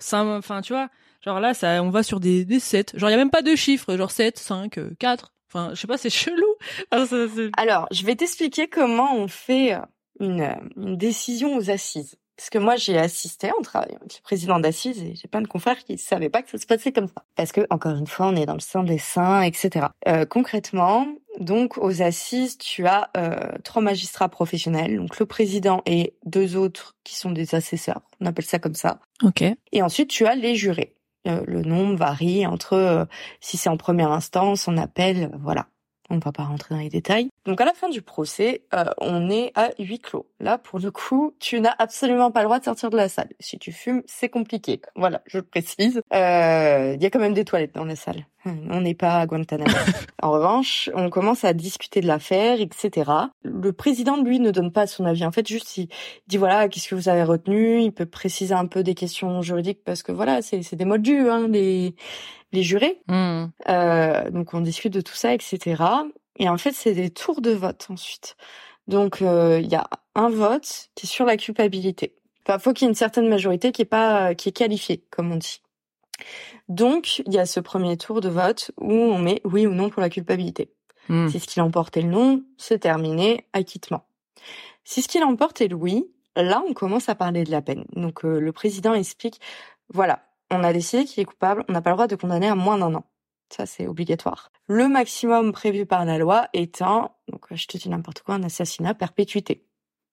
Ça, enfin, tu vois, Genre là, ça, on va sur des, des 7. Genre, il y a même pas de chiffres, genre 7, 5, 4. Enfin, je sais pas, c'est chelou. Alors, je vais t'expliquer comment on fait euh, une, euh, une décision aux assises. Parce que moi, j'ai assisté, on travaille avec le président d'assises et j'ai plein de confrères qui savaient pas que ça se passait comme ça. Parce que, encore une fois, on est dans le sein des saints, etc. Euh, concrètement, donc, aux assises, tu as euh, trois magistrats professionnels, donc le président et deux autres qui sont des assesseurs. On appelle ça comme ça. Ok. Et ensuite, tu as les jurés. Euh, le nombre varie entre euh, si c'est en première instance, on appelle, voilà. On ne va pas rentrer dans les détails. Donc à la fin du procès, euh, on est à huis clos. Là, pour le coup, tu n'as absolument pas le droit de sortir de la salle. Si tu fumes, c'est compliqué. Voilà, je le précise. Il euh, y a quand même des toilettes dans la salle. On n'est pas à Guantanamo. en revanche, on commence à discuter de l'affaire, etc. Le président, lui, ne donne pas son avis. En fait, juste, il dit voilà, qu'est-ce que vous avez retenu? Il peut préciser un peu des questions juridiques parce que voilà, c'est des moldus, hein, les les jurés. Hmm. Euh, donc on discute de tout ça, etc. Et en fait, c'est des tours de vote ensuite. Donc il euh, y a un vote qui est sur la culpabilité. Enfin, faut qu'il y ait une certaine majorité qui est pas qui est qualifiée, comme on dit. Donc il y a ce premier tour de vote où on met oui ou non pour la culpabilité. Hmm. Si ce qui l'emporte est le non, c'est terminé, acquittement. Si ce qui l'emporte est le oui, là on commence à parler de la peine. Donc euh, le président explique, voilà, on a décidé qu'il est coupable, on n'a pas le droit de condamner à moins d'un an. Ça, c'est obligatoire. Le maximum prévu par la loi étant, donc je te dis n'importe quoi, un assassinat perpétuité.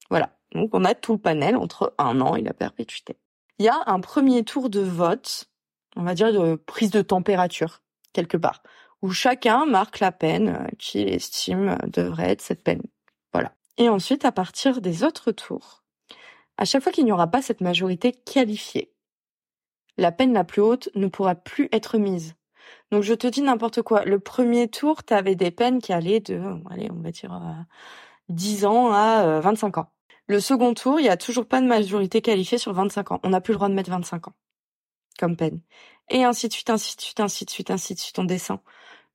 Voilà. Donc on a tout le panel entre un an et la perpétuité. Il y a un premier tour de vote, on va dire de prise de température, quelque part, où chacun marque la peine qu'il estime devrait être cette peine. Voilà. Et ensuite, à partir des autres tours, à chaque fois qu'il n'y aura pas cette majorité qualifiée, la peine la plus haute ne pourra plus être mise. Donc je te dis n'importe quoi. Le premier tour, tu avais des peines qui allaient de, allez, on va dire 10 euh, ans à 25 euh, ans. Le second tour, il y a toujours pas de majorité qualifiée sur 25 ans. On n'a plus le droit de mettre 25 ans comme peine. Et ainsi de suite, ainsi de suite, ainsi de suite, ainsi de suite, on descend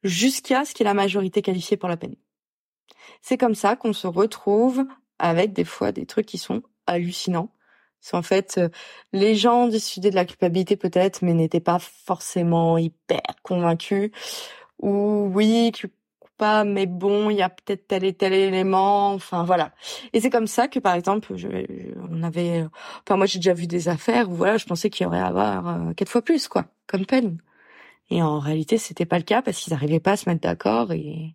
jusqu'à ce qu'il y ait la majorité qualifiée pour la peine. C'est comme ça qu'on se retrouve avec des fois des trucs qui sont hallucinants. En fait, euh, les gens décidaient de la culpabilité peut-être, mais n'étaient pas forcément hyper convaincus. Ou oui, pas, mais bon, il y a peut-être tel et tel élément, enfin voilà. Et c'est comme ça que par exemple, je, on avait, enfin moi j'ai déjà vu des affaires où voilà, je pensais qu'il y aurait à avoir euh, quatre fois plus quoi, comme peine. Et en réalité, c'était pas le cas parce qu'ils n'arrivaient pas à se mettre d'accord et,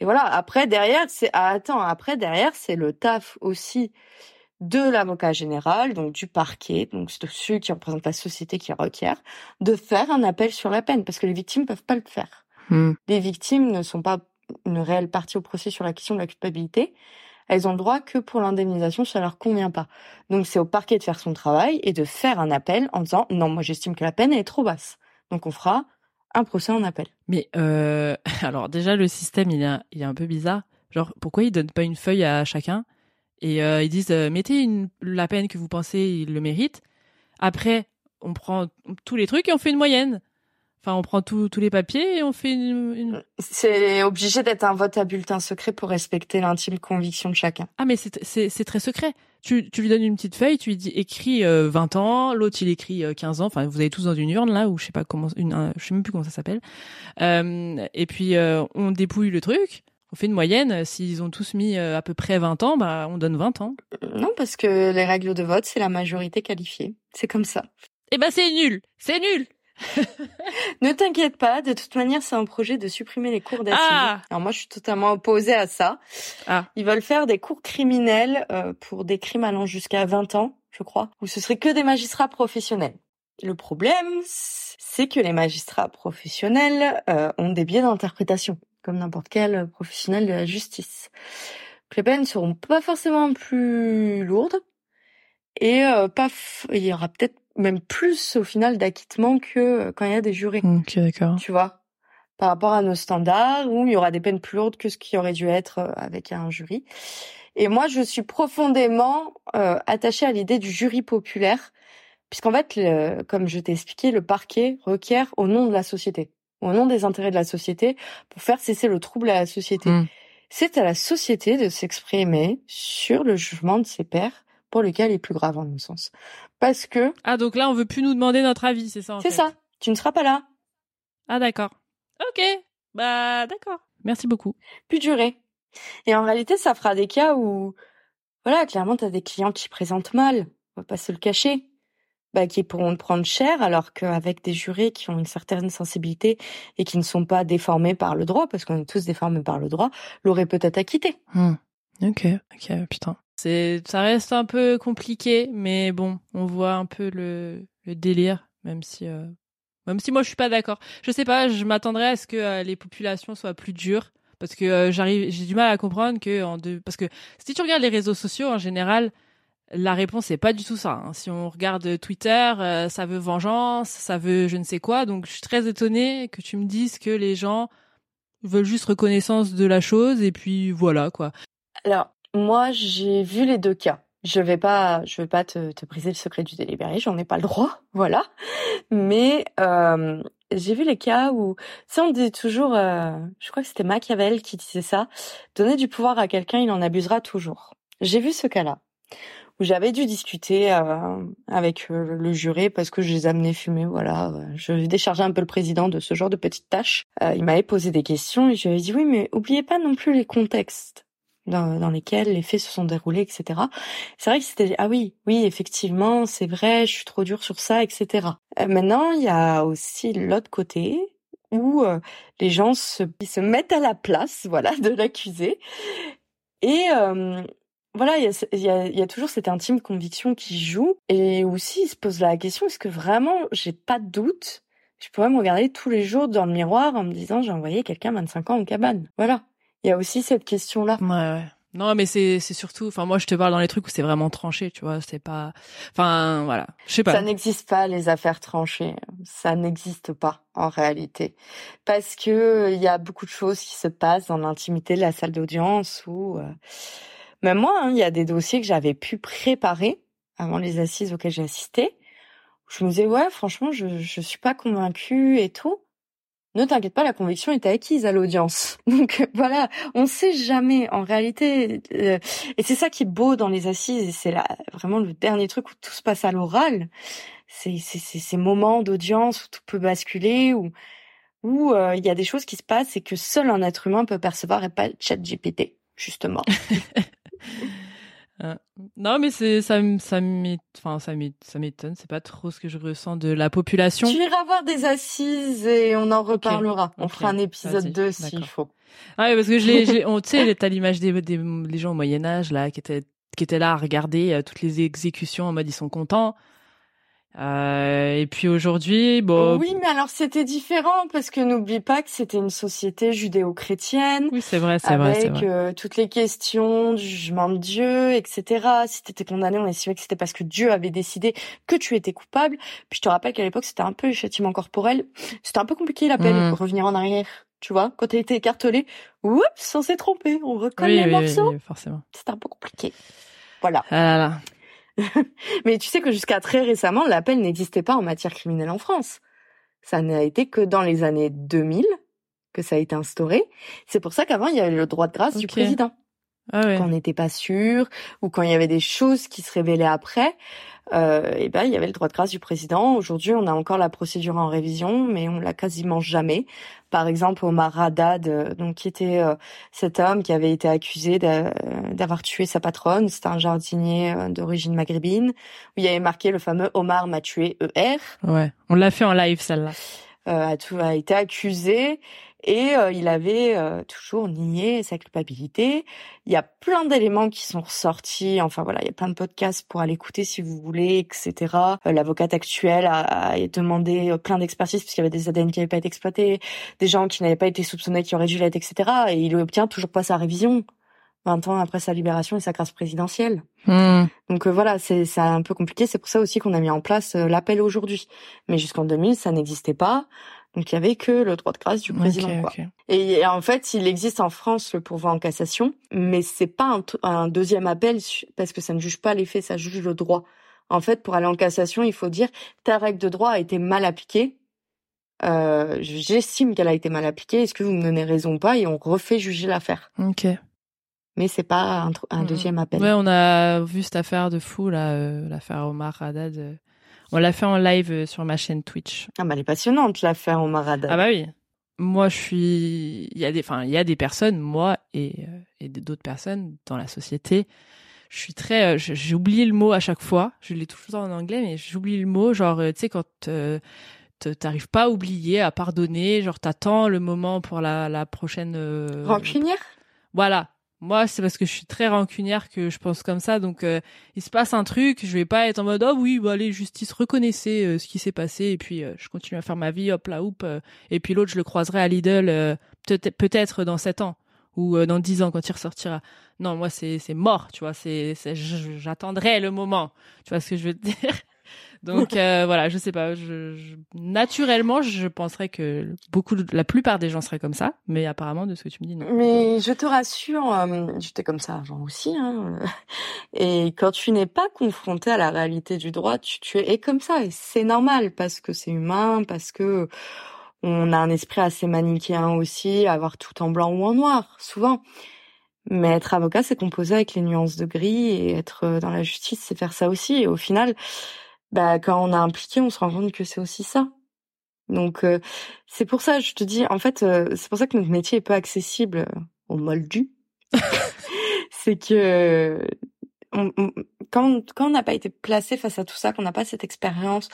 et voilà. Après derrière, c'est ah, attends, après derrière, c'est le taf aussi de l'avocat général, donc du parquet, donc ceux qui représentent la société qui requiert, de faire un appel sur la peine parce que les victimes peuvent pas le faire. Hmm. Les victimes ne sont pas une réelle partie au procès sur la question de la culpabilité, elles ont le droit que pour l'indemnisation, ça leur convient pas. Donc c'est au parquet de faire son travail et de faire un appel en disant non, moi j'estime que la peine est trop basse. Donc on fera un procès en appel. Mais euh, alors déjà le système il est, il est un peu bizarre. Genre pourquoi ils donnent pas une feuille à chacun? Et euh, ils disent euh, mettez une, la peine que vous pensez il le mérite. Après on prend tous les trucs et on fait une moyenne. Enfin, on prend tous les papiers et on fait une. C'est obligé d'être un vote à bulletin secret pour respecter l'intime conviction de chacun. Ah, mais c'est très secret. Tu, tu lui donnes une petite feuille, tu lui dis écris 20 euh, ans, l'autre il écrit 15 euh, ans. Enfin, vous avez tous dans une urne là, ou je sais pas comment, une, je sais même plus comment ça s'appelle. Euh, et puis on dépouille le truc. On fait une moyenne. S'ils ont tous mis à peu près 20 ans, bah on donne 20 ans. Non, parce que les règles de vote, c'est la majorité qualifiée. C'est comme ça. Eh ben c'est nul. C'est nul. ne t'inquiète pas, de toute manière, c'est un projet de supprimer les cours d'assises. Ah Alors moi, je suis totalement opposée à ça. Ah. Ils veulent faire des cours criminels euh, pour des crimes allant jusqu'à 20 ans, je crois, où ce serait que des magistrats professionnels. Le problème, c'est que les magistrats professionnels euh, ont des biais d'interprétation, comme n'importe quel professionnel de la justice. Les peines seront pas forcément plus lourdes et euh, pas, il y aura peut-être même plus au final d'acquittement que euh, quand il y a des jurés. Ok, d'accord. Tu vois, par rapport à nos standards où il y aura des peines plus lourdes que ce qui aurait dû être euh, avec un jury. Et moi, je suis profondément euh, attachée à l'idée du jury populaire, puisqu'en fait, comme je t'ai expliqué, le parquet requiert au nom de la société, au nom des intérêts de la société, pour faire cesser le trouble à la société. Hmm. C'est à la société de s'exprimer sur le jugement de ses pairs pour lequel est plus grave en mon sens. Parce que ah donc là on veut plus nous demander notre avis, c'est ça C'est ça. Tu ne seras pas là. Ah d'accord. Ok. Bah d'accord. Merci beaucoup. Plus duré. Et en réalité, ça fera des cas où voilà, clairement, tu as des clients qui présentent mal. On va pas se le cacher. Bah, qui pourront prendre cher, alors qu'avec des jurés qui ont une certaine sensibilité et qui ne sont pas déformés par le droit, parce qu'on est tous déformés par le droit, l'auraient peut-être acquitté. Hmm. Ok, ok, putain. Ça reste un peu compliqué, mais bon, on voit un peu le, le délire, même si, euh, même si moi je suis pas d'accord. Je sais pas, je m'attendrais à ce que euh, les populations soient plus dures, parce que euh, j'arrive, j'ai du mal à comprendre que en deux, parce que si tu regardes les réseaux sociaux en général, la réponse c'est pas du tout ça. Hein. Si on regarde Twitter, ça veut vengeance, ça veut je ne sais quoi. Donc je suis très étonnée que tu me dises que les gens veulent juste reconnaissance de la chose et puis voilà quoi. Alors moi, j'ai vu les deux cas. Je vais pas, je vais pas te, te briser le secret du délibéré, j'en ai pas le droit, voilà. Mais euh, j'ai vu les cas où, si on dit toujours, euh, je crois que c'était Machiavel qui disait ça, donner du pouvoir à quelqu'un, il en abusera toujours. J'ai vu ce cas-là où j'avais dû discuter euh, avec euh, le juré parce que je les amenais fumer. Voilà, je déchargeais un peu le président de ce genre de petites tâches. Euh, il m'avait posé des questions et je lui ai dit oui, mais oubliez pas non plus les contextes dans, lesquels les faits se sont déroulés, etc. C'est vrai que c'était ah oui, oui, effectivement, c'est vrai, je suis trop dur sur ça, etc. Euh, maintenant, il y a aussi l'autre côté où euh, les gens se, se mettent à la place, voilà, de l'accusé. Et voilà, il y a, y, a, y a, toujours cette intime conviction qui joue. Et aussi, il se pose la question, est-ce que vraiment, j'ai pas de doute, je pourrais me regarder tous les jours dans le miroir en me disant, j'ai envoyé quelqu'un 25 ans en cabane. Voilà il y a aussi cette question-là. Ouais, ouais. Non, mais c'est c'est surtout, enfin moi je te parle dans les trucs où c'est vraiment tranché, tu vois, c'est pas, enfin voilà, je sais pas. Ça n'existe pas les affaires tranchées, ça n'existe pas en réalité, parce que il y a beaucoup de choses qui se passent dans l'intimité de la salle d'audience où, euh, même moi, hein, il y a des dossiers que j'avais pu préparer avant les assises auxquelles j'ai assisté. Je me disais ouais, franchement, je je suis pas convaincue et tout. ne t'inquiète pas, la conviction est acquise à l'audience. Donc voilà, on sait jamais en réalité. Euh, et c'est ça qui est beau dans les assises, et c'est là vraiment le dernier truc où tout se passe à l'oral. C'est ces moments d'audience où tout peut basculer, où où euh, il y a des choses qui se passent et que seul un être humain peut percevoir et pas chat GPT, justement. Euh, non, mais c'est ça, ça enfin ça m'étonne. C'est pas trop ce que je ressens de la population. Tu iras voir des assises et on en reparlera. On fera un épisode 2 s'il faut. Ah parce que je l'ai, on, tu sais, t'as l'image des, des les gens au Moyen Âge là qui étaient qui étaient là à regarder euh, toutes les exécutions en mode ils sont contents. Euh, et puis aujourd'hui, bon. Oui, mais alors c'était différent parce que n'oublie pas que c'était une société judéo-chrétienne. Oui, c'est vrai, c'est vrai, Avec euh, toutes les questions du jugement de Dieu, etc. Si t'étais condamné, on estimait que c'était parce que Dieu avait décidé que tu étais coupable. Puis je te rappelle qu'à l'époque, c'était un peu le châtiment corporel. C'était un peu compliqué la peine, mmh. revenir en arrière. Tu vois, quand t'as été écartelé, oups, on s'est trompé, on reconnaît les morceaux. Oui, forcément. C'était un peu compliqué. Voilà. Ah là. Mais tu sais que jusqu'à très récemment, l'appel n'existait pas en matière criminelle en France. Ça n'a été que dans les années 2000 que ça a été instauré. C'est pour ça qu'avant, il y avait le droit de grâce du président. Ah ouais. Quand on n'était pas sûr ou quand il y avait des choses qui se révélaient après, euh, et ben il y avait le droit de grâce du président. Aujourd'hui, on a encore la procédure en révision, mais on l'a quasiment jamais. Par exemple, Omar Haddad, euh, donc qui était euh, cet homme qui avait été accusé d'avoir tué sa patronne. C'était un jardinier euh, d'origine maghrébine où il y avait marqué le fameux Omar m'a tué ER. Ouais, on l'a fait en live celle-là. Euh, a, tout, a été accusé et euh, il avait euh, toujours nié sa culpabilité. Il y a plein d'éléments qui sont ressortis. Enfin voilà, il y a plein de podcasts pour aller écouter si vous voulez, etc. Euh, l'avocate actuelle a, a demandé plein d'expertises puisqu'il y avait des ADN qui n'avaient pas été exploités, des gens qui n'avaient pas été soupçonnés qui auraient dû l'être, etc. Et il obtient toujours pas sa révision. 20 ans après sa libération et sa grâce présidentielle. Hmm. Donc voilà, c'est un peu compliqué. C'est pour ça aussi qu'on a mis en place l'appel aujourd'hui. Mais jusqu'en 2000, ça n'existait pas. Donc il y avait que le droit de grâce du président. quoi. Et, en fait, il existe en France le pourvoi en cassation, mais c'est pas un, deuxième appel parce que ça ne juge pas les faits, ça juge le droit. En fait, pour aller en cassation, il faut dire ta règle de droit a été mal appliquée. Euh, J'estime qu'elle a été mal appliquée. Est-ce que vous me donnez raison ou pas? Et on refait juger l'affaire. Ok. Mais c'est pas un, un, mmh. deuxième appel. Ouais, on a vu cette affaire de fou là, euh, l'affaire Omar Haddad. Euh, on l'a fait en live euh, sur ma chaîne Twitch. Ah bah elle est passionnante l'affaire au Marada. Ah bah oui. Moi je suis il y a des enfin il y a des personnes moi et euh, et d'autres personnes dans la société je suis très euh, j'ai oublié le mot à chaque fois, je l'ai toujours en anglais mais j'oublie le mot genre tu sais quand t'arrives pas à oublier, à pardonner, genre t'attends le moment pour la, la prochaine rancunière? Voilà, moi, c'est parce que je suis très rancunière que je pense comme ça. Donc, euh, il se passe un truc, je vais pas être en mode oh oui, bah allez justice, reconnaissez euh, ce qui s'est passé et puis euh, je continue à faire ma vie, hop là, hop. et puis l'autre, je le croiserai à Lidl peut-être peut-être dans sept ans ou dans dix ans quand il ressortira. Non, moi c'est c'est mort, tu vois. C'est j'attendrai le moment. Tu vois ce que je veux te dire? Donc euh, voilà, je sais pas. Je, naturellement, je penserais que beaucoup, la plupart des gens seraient comme ça, mais apparemment, de ce que tu me dis, non. Mais je te rassure, euh, j'étais comme ça avant aussi. Hein, et quand tu n'es pas confronté à la réalité du droit, tu, tu es comme ça, et c'est normal parce que c'est humain, parce que on a un esprit assez manichéen aussi, avoir tout en blanc ou en noir, souvent. Mais être avocat, c'est composer avec les nuances de gris et être dans la justice, c'est faire ça aussi. Et au final, bah quand on a impliqué, on se rend compte que c'est aussi ça. Donc euh, c'est pour ça, je te dis, en fait, euh, c'est pour ça que notre métier est peu accessible euh, aux moldus. c'est que quand, quand on n'a pas été placé face à tout ça, qu'on n'a pas cette expérience,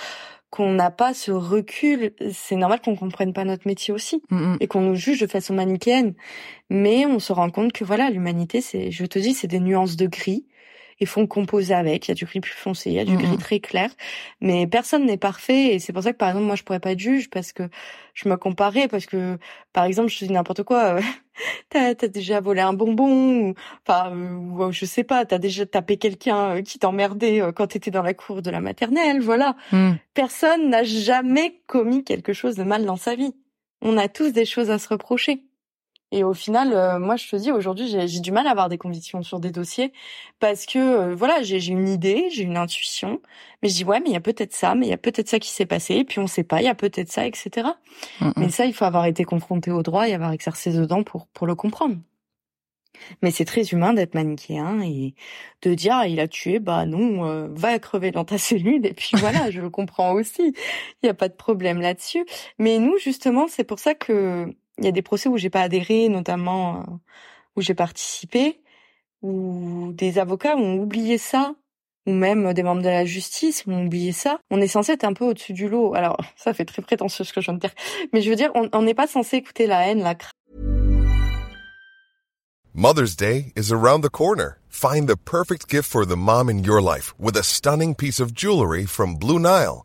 qu'on n'a pas ce recul, c'est normal qu'on comprenne pas notre métier aussi mmh, mmh. et qu'on nous juge de façon manichéenne. Mais on se rend compte que voilà, l'humanité, c'est, je te dis, c'est des nuances de gris et font composer avec. Il y a du gris plus foncé, il y a du gris très clair, mais personne n'est parfait et c'est pour ça que par exemple moi je pourrais pas être juge parce que je me comparais parce que par exemple je dis n'importe quoi, euh, t'as as déjà volé un bonbon ou enfin ou, je sais pas, t'as déjà tapé quelqu'un euh, qui t'emmerdait euh, quand t'étais dans la cour de la maternelle, voilà. Mm. Personne n'a jamais commis quelque chose de mal dans sa vie. On a tous des choses à se reprocher. Et au final, euh, moi, je te dis, aujourd'hui, j'ai du mal à avoir des convictions sur des dossiers parce que, euh, voilà, j'ai une idée, j'ai une intuition, mais je dis, ouais, mais il y a peut-être ça, mais il y a peut-être ça qui s'est passé, et puis on sait pas, il y a peut-être ça, etc. Mais ça, il faut avoir été confronté au droit et avoir exercé dedans pour, pour le comprendre. Mais c'est très humain d'être manichéen et de dire ah, il a tué, bah non, euh, va crever dans ta cellule et puis voilà, je le comprends aussi. Il n'y a pas de problème là-dessus. Mais nous justement, c'est pour ça que il y a des procès où j'ai pas adhéré, notamment euh, où j'ai participé, où des avocats ont oublié ça, ou même des membres de la justice ont oublié ça. On est censé être un peu au-dessus du lot. Alors ça fait très prétentieux ce que je viens de dire, mais je veux dire, on n'est pas censé écouter la haine, la crainte Mother's Day is around the corner. Find the perfect gift for the mom in your life with a stunning piece of jewelry from Blue Nile.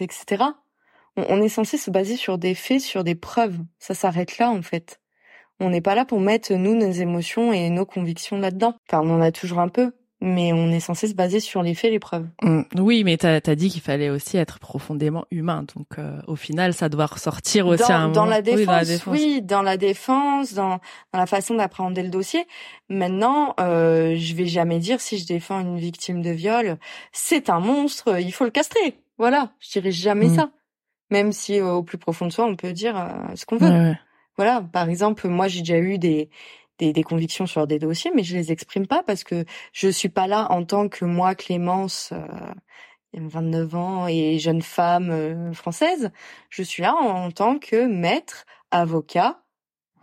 Etc. On, est censé se baser sur des faits, sur des preuves. Ça s'arrête là, en fait. On n'est pas là pour mettre, nous, nos émotions et nos convictions là-dedans. Enfin, on en a toujours un peu, mais on est censé se baser sur les faits, les preuves. Mm. oui, mais t'as as dit qu'il fallait aussi être profondément humain. Donc, euh, au final, ça doit ressortir aussi dans, un dans la défense, oui, dans la défense. Oui, dans la défense, dans, dans la façon d'appréhender le dossier. Maintenant, euh, je vais jamais dire si je défends une victime de viol, c'est un monstre, il faut le castrer. Voilà, je dirais jamais mm. ça. Même si au plus profond de soi, on peut dire euh, ce qu'on veut. Voilà, par exemple, moi j'ai déjà eu des, des, des convictions sur des dossiers, mais je les exprime pas parce que je suis pas là en tant que moi, Clémence, euh, 29 ans et jeune femme euh, française. Je suis là en, tant que maître, avocat,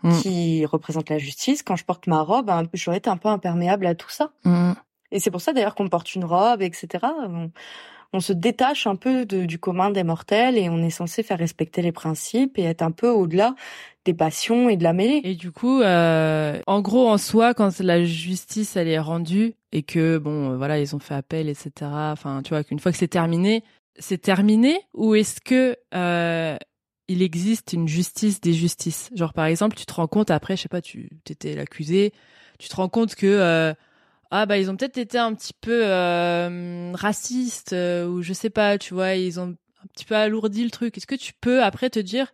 mm. qui représente la justice. Quand je porte ma robe, hein, j'aurais été un peu imperméable à tout ça. Mm. Et c'est pour ça d'ailleurs qu'on porte une robe, etc on se détache un peu du commun des mortels et on est censé faire respecter les principes et être un peu au-delà des passions et de la mêlée. Et du coup, euh, en gros, en soi, quand la justice elle est rendue et que bon, euh, voilà, ils ont fait appel, etc. Enfin, tu vois, qu'une fois que c'est terminé, c'est terminé ou est-ce que euh, il existe une justice des justices? Genre par exemple, tu te rends compte après, je sais pas, tu étais l'accusé, tu te rends compte que ah bah ils ont peut-être été un petit peu euh, racistes euh, ou je sais pas, tu vois, ils ont un petit peu alourdi le truc. Est-ce que tu peux après te dire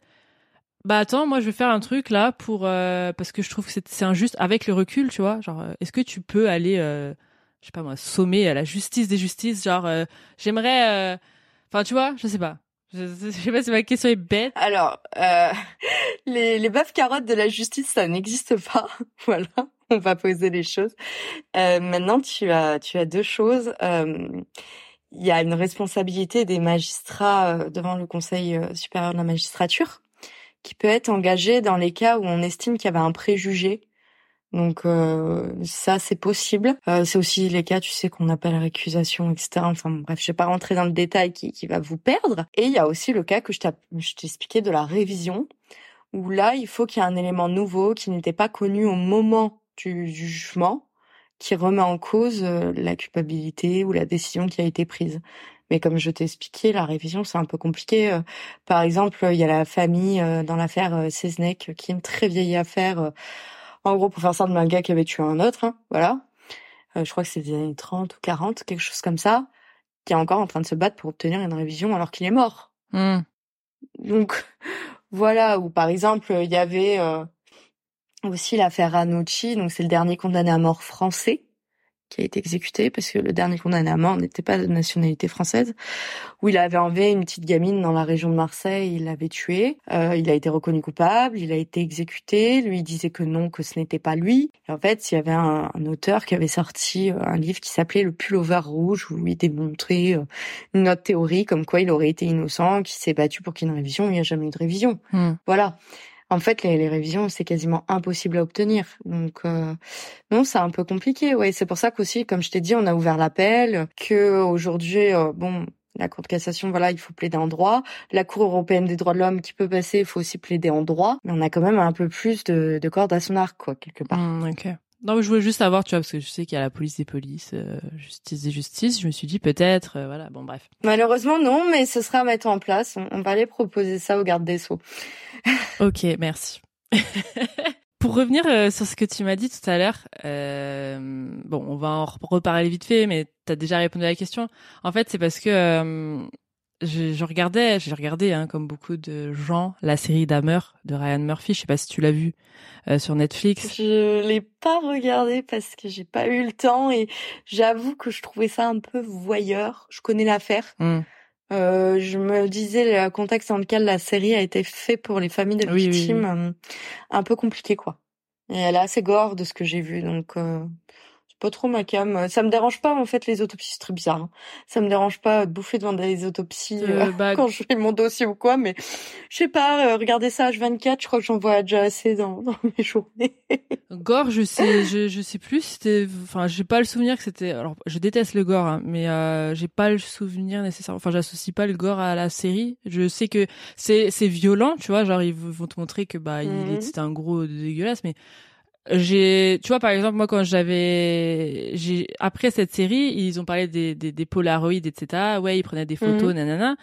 bah attends, moi je vais faire un truc là pour euh, parce que je trouve que c'est injuste avec le recul, tu vois, genre est-ce que tu peux aller je sais pas moi sommer à la justice des justices, genre j'aimerais enfin tu vois, je sais pas. Je, sais pas si ma question est bête. Alors, les, les bœufs carottes de la justice, ça n'existe pas. voilà on va poser les choses. Euh, maintenant, tu as, tu as deux choses. Euh, il y a une responsabilité des magistrats euh, devant le Conseil supérieur de la magistrature qui peut être engagée dans les cas où on estime qu'il y avait un préjugé. Donc ça, c'est possible. c'est aussi les cas, tu sais, qu'on appelle récusation, etc. Enfin bref, je vais pas rentrer dans le détail qui, qui va vous perdre. Et il y a aussi le cas que je t'ai expliqué de la révision, où là, il faut qu'il y ait un élément nouveau qui n'était pas connu au moment du jugement qui remet en cause euh, la culpabilité ou la décision qui a été prise. Mais comme je t'ai expliqué, la révision, c'est un peu compliqué. Euh. Par exemple, il y a la famille euh, dans l'affaire Cesnec, qui est une très vieille affaire. En gros, pour faire ça de un gars qui avait tué un autre, hein, voilà. je crois que c'est des années 30 ou 40, quelque chose comme ça, qui est encore en train de se battre pour obtenir une révision alors qu'il est mort. Mmh. Donc, voilà. Ou par exemple, il y avait aussi l'affaire Ranucci, donc c'est le dernier condamné à mort français qui a été exécuté parce que le dernier condamné à mort n'était pas de nationalité française, où il avait enlevé une petite gamine dans la région de Marseille, il l'avait tuée. Euh, il a été reconnu coupable, il a été exécuté. Lui il disait que non, que ce n'était pas lui. Et en fait, il y avait un, auteur qui avait sorti euh, un livre qui s'appelait Le pullover rouge, où il démontrait euh, une autre théorie comme quoi il aurait été innocent, qui s'est battu pour qu'il y ait une révision. Il n'y a jamais eu de révision. Hmm. Voilà. En fait, les, révisions, c'est quasiment impossible à obtenir. Donc, euh, non, c'est un peu compliqué. Ouais, c'est pour ça qu'aussi, comme je t'ai dit, on a ouvert l'appel. Que aujourd'hui, euh, bon, la Cour de cassation, voilà, il faut plaider en droit. La Cour européenne des droits de l'homme qui peut passer, il faut aussi plaider en droit. Mais on a quand même un peu plus de, de cordes à son arc, quoi, quelque part. Mmh, ok. Non, mais je voulais juste savoir, tu vois, parce que je sais qu'il y a la police des polices, euh, justice des justices. Je me suis dit peut-être, voilà, bon, bref. Malheureusement, non, mais ce sera à mettre en place. On, on va aller proposer ça au garde des Sceaux. ok, merci. Pour revenir euh, sur ce que tu m'as dit tout à l'heure, euh, bon, on va en reparler vite fait, mais tu as déjà répondu à la question. En fait, c'est parce que euh, je, regardais, j'ai regardé, hein, comme beaucoup de gens, la série Dahmer de Ryan Murphy. Je sais pas si tu l'as vu sur Netflix. Je l'ai pas regardé parce que j'ai pas eu le temps et j'avoue que je trouvais ça un peu voyeur. Je connais l'affaire. Hmm. Euh, je me disais le contexte dans lequel la série a été fait pour les familles de victimes, euh, un peu compliqué quoi. Et elle est assez gore de ce que j'ai vu, donc euh, pas trop ma cam. Ça me dérange pas en fait les autopsies, c'est très bizarre. Hein. Ça me dérange pas de bouffer devant des autopsies euh, bah, quand je fais mon dossier ou quoi, mais je sais pas. Euh, regardez ça H24, je crois que j'en vois déjà assez dans, dans mes journées. gore, je sais, je, je sais plus. C'était, enfin, j'ai pas le souvenir que c'était. Alors, je déteste le gore, hein, mais euh, j'ai pas le souvenir nécessaire. Enfin, j'associe pas le gore à la série. Je sais que c'est c'est violent, tu vois. Genre, ils vont te montrer que bah, il c'était un gros dégueulasse, mais j'ai tu vois par exemple moi quand j'avais j'ai après cette série ils ont parlé des des, des polaroids etc ouais ils prenaient des photos mhm. nanana.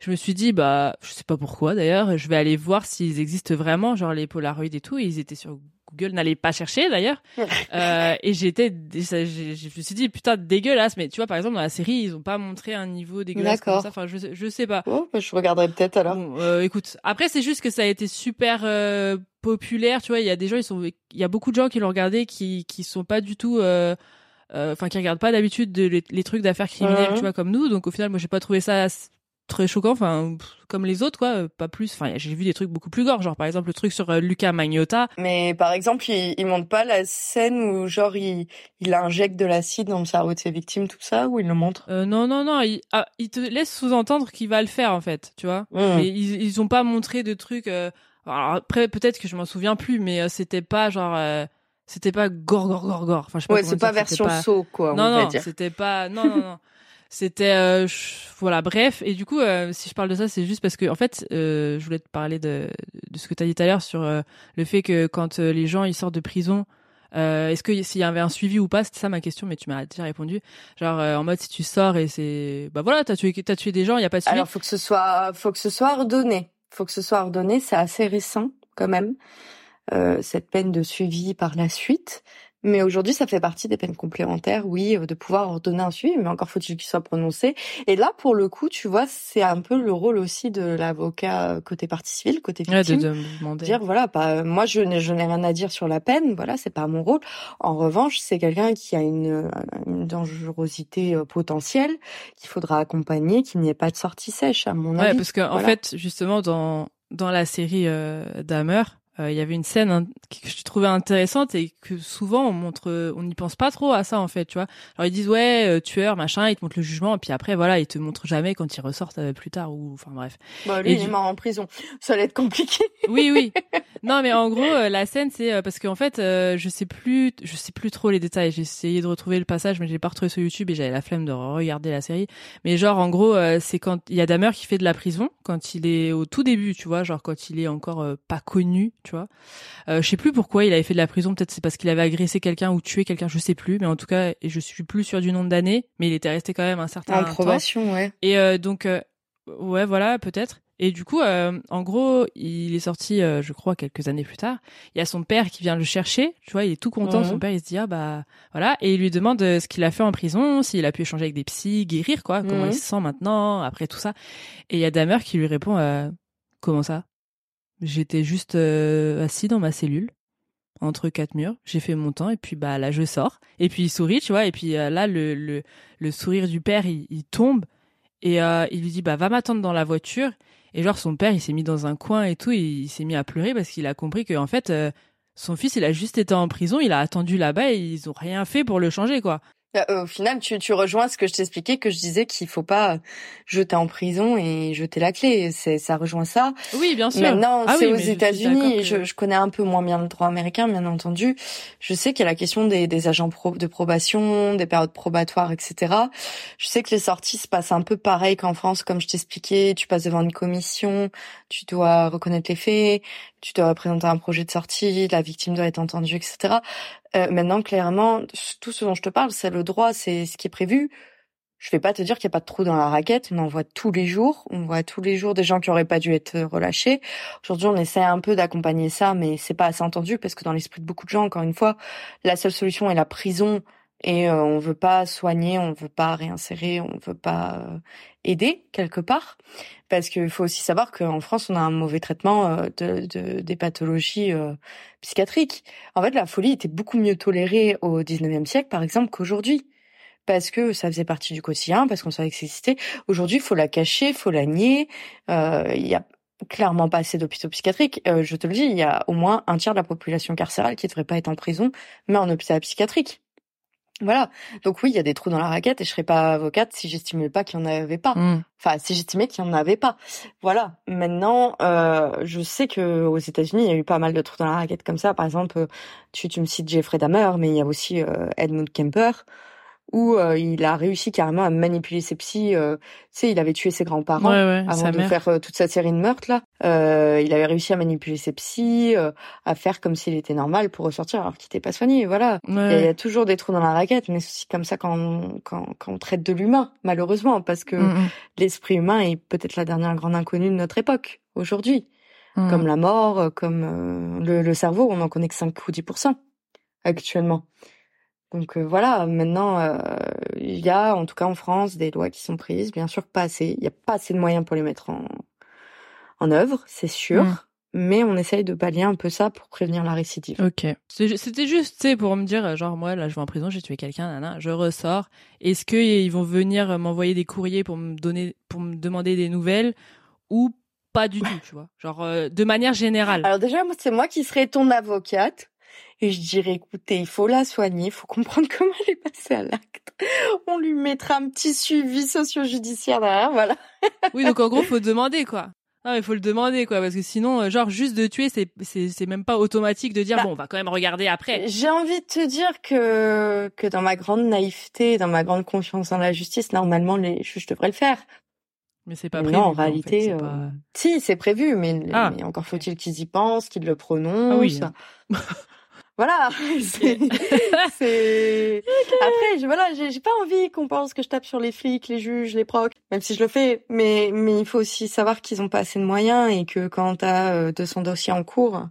Je me suis dit bah je sais pas pourquoi d'ailleurs. Je vais aller voir s'ils existent vraiment genre les polaroids et tout. Ils étaient sur Google n'allait pas chercher d'ailleurs. Euh, et j'étais je me suis dit putain dégueulasse. Mais tu vois par exemple dans la série ils ont pas montré un niveau dégueulasse comme ça. Enfin je je sais pas. Oh, bah, je regarderai peut-être alors. Euh, écoute après c'est juste que ça a été super euh, populaire tu vois. Il y a des gens ils sont il y a beaucoup de gens qui l'ont regardé qui qui sont pas du tout euh, enfin qui regardent pas d'habitude les, trucs d'affaires criminelles tu vois comme nous. Donc au final moi j'ai pas trouvé ça très choquant enfin comme les autres quoi pas plus. Enfin j'ai vu des trucs beaucoup plus gore genre par exemple le truc sur euh, Luca Magnotta mais par exemple il, il montre pas la scène où genre il, il injecte de l'acide dans le cerveau de ses victimes tout ça ou il le montre? Euh, non non non il, ah, il te laisse sous-entendre qu'il va le faire en fait tu vois. Mmh. mais ils, ils ont pas montré de trucs euh... alors après peut-être que je m'en souviens plus mais euh, c'était pas genre euh, c'était pas gore gore gore gore. Enfin je sais pas ouais c'est pas version saut quoi non non c'était pas non non non c'était euh, voilà bref. Et du coup euh, si je parle de ça c'est juste parce que en fait euh, je voulais te parler de, de ce que tu as dit tout à l'heure sur le fait que quand les gens ils sortent de prison est-ce que s'il y avait un suivi ou pas? C'était ça ma question mais tu m'as déjà répondu. Genre en mode si tu sors et c'est bah voilà t'as tué t'as tué des gens il y a pas de suivi. Alors faut que ce soit faut que ce soit ordonné. Faut que ce soit ordonné c'est assez récent quand même. Cette peine de suivi par la suite mais aujourd'hui, ça fait partie des peines complémentaires, oui, euh, de pouvoir ordonner un suivi, mais encore faut-il qu'il soit prononcé. Et là, pour le coup, tu vois, c'est un peu le rôle aussi de l'avocat côté partie civile, côté victime, de, demander. dire voilà, pas moi je n'ai je n'ai rien à dire sur la peine, voilà, c'est pas mon rôle. En revanche, c'est quelqu'un qui a une, une dangerosité euh, potentielle qu'il faudra accompagner, qu'il n'y ait pas de sortie sèche, à mon avis. Ouais, parce qu'en en fait, justement, dans dans la série euh, Dahmer, euh, il y avait une scène hein, que je trouvais intéressante et que souvent on montre, on n'y pense pas trop à ça en fait, tu vois. Alors ils disent ouais euh, tueur machin, ils te montrent le jugement et puis après voilà ils te montrent jamais quand ils ressortent euh, plus tard ou enfin bref. Bah lui il est mort en prison, ça allait être compliqué. oui oui. Non mais en gros la scène c'est parce qu'en fait je sais plus, je sais plus trop les détails. J'ai essayé de retrouver le passage mais j'ai pas retrouvé sur YouTube et j'avais la flemme de regarder la série. Mais genre en gros c'est quand il y a Damer qui fait de la prison quand il est au tout début, tu vois, genre quand il est encore pas connu tu vois. Euh, je sais plus pourquoi il avait fait de la prison, peut-être c'est parce qu'il avait agressé quelqu'un ou tué quelqu'un, je sais plus, mais en tout cas, et je suis plus sûr du nombre d'années, mais il était resté quand même un certain en probation, ouais. Et euh, donc, euh, ouais, voilà, peut-être. Et du coup, euh, en gros, il est sorti, euh, je crois, quelques années plus tard. Il y a son père qui vient le chercher. Tu vois, il est tout content. Son père, il se dit ah bah voilà, et il lui demande ce qu'il a fait en prison, s'il a pu échanger avec des psys, guérir quoi, comment il se sent maintenant après tout ça. Et il y a Damer qui lui répond comment ça? J'étais juste euh, assis dans ma cellule. entre quatre murs. J'ai fait mon temps et puis bah là je sors et puis il sourit, tu vois. Et puis euh, là le, le, sourire du père il, tombe et euh, il lui dit bah va m'attendre dans la voiture. Et genre son père il s'est mis dans un coin et tout, il s'est mis à pleurer parce qu'il a compris que en fait son fils il a juste été en prison, il a attendu là-bas et ils ont rien fait pour le changer quoi. Bah, au final, tu, tu rejoins ce que je t'expliquais, que je disais qu'il faut pas jeter en prison et jeter la clé. C'est ça rejoint ça. Oui, bien sûr. Maintenant, ah c'est aux États-Unis. Je, je, connais un peu moins bien le droit américain, bien entendu. Je sais qu'il y a la question des, des agents de probation, des périodes probatoires, etc. Je sais que les sorties se passent un peu pareil qu'en France, comme je t'expliquais. Tu passes devant une commission, tu dois reconnaître les faits, tu dois présenter un projet de sortie, la victime doit être entendue, etc. Euh, maintenant, clairement, tout ce dont je te parle, c'est le droit, c'est ce qui est prévu. Je vais pas te dire qu'il n'y a pas de trou dans la raquette. On en voit tous les jours. On voit tous les jours des gens qui auraient pas dû être relâchés. Aujourd'hui, on essaie un peu d'accompagner ça, mais c'est pas assez entendu parce que dans l'esprit de beaucoup de gens, encore une fois, la seule solution est la prison et euh, on veut pas soigner, on veut pas réinsérer, on veut pas euh, aider quelque part, parce qu'il faut aussi savoir qu'en France on a un mauvais traitement euh, de, de, des pathologies euh, psychiatriques. En fait, la folie était beaucoup mieux tolérée au 19e siècle, par exemple, qu'aujourd'hui, parce que ça faisait partie du quotidien, parce qu'on savait que existait. Aujourd'hui, faut la cacher, faut la nier. Il y a clairement pas assez d'hôpitaux psychiatriques. je te le dis, il y a au moins un tiers de la population carcérale qui devrait pas être en prison, mais en hôpital psychiatrique. Voilà. Donc oui, il y a des trous dans la raquette et je serais pas avocate si j'estimais pas qu'il y en avait pas. Mm. Enfin, si j'estimais qu'il y en avait pas. Voilà. Maintenant, euh, je sais que aux États-Unis, il y a eu pas mal de trous dans la raquette comme ça. Par exemple, tu, tu me cites Jeffrey Dahmer, mais il y a aussi euh, Edmund Kemper où euh, il a réussi carrément à manipuler ses psys. Euh, tu sais, il avait tué ses grands-parents avant de faire euh, toute sa série de meurtres là. Il avait réussi à manipuler ses psys, à faire comme s'il était normal pour ressortir alors qu'il n'était pas soigné. Voilà. Il, y a, toujours des trous dans la raquette, mais c'est aussi comme ça quand on, quand, quand on traite de l'humain, malheureusement, parce que mm, mm. l'esprit humain est peut-être la dernière grande inconnue de notre époque aujourd'hui. Mm. Comme la mort, comme le, le cerveau, on en connaît que 5 ou 10% actuellement. Donc euh, voilà, maintenant, euh, il y a, en tout cas en France, des lois qui sont prises. Bien sûr, pas assez. Il n'y a pas assez de moyens pour les mettre en, en œuvre, c'est sûr. Mm. Mais on essaye de pallier un peu ça pour prévenir la récidive. Ok. C'était juste, tu sais, pour me dire, genre, moi, là, je vais en prison, j'ai tué quelqu'un, nana, je ressors. Est-ce qu'ils vont venir m'envoyer des courriers pour me donner, pour me demander des nouvelles ou pas du tout, tu vois? Genre, euh, de manière générale. Alors déjà, c'est moi qui serais ton avocate et je dirais, écoutez, il faut la soigner, il faut comprendre comment elle est passée à l'acte. On lui mettra un petit suivi socio-judiciaire derrière, voilà. oui, donc en gros, faut demander, quoi. Ah, il faut le demander, quoi, parce que sinon, euh, genre, juste de tuer, c'est, c'est, c'est même pas automatique de dire, bah, bon, on va quand même regarder après. J'ai envie de te dire que, que dans ma grande naïveté, dans ma grande confiance en la justice, normalement, les juges devraient le faire. Mais c'est pas prévu. Non, en réalité, euh, si, c'est prévu, mais, ah. mais encore faut-il qu'ils y pensent, qu'ils le prononcent. Ah oui. Voilà. c'est, Après, je, voilà, j'ai, pas envie qu'on pense que je tape sur les flics, les juges, les procs, même si je le fais. Mais, mais il faut aussi savoir qu'ils ont pas assez de moyens et que quand t'as 200 euh, dossiers en cours,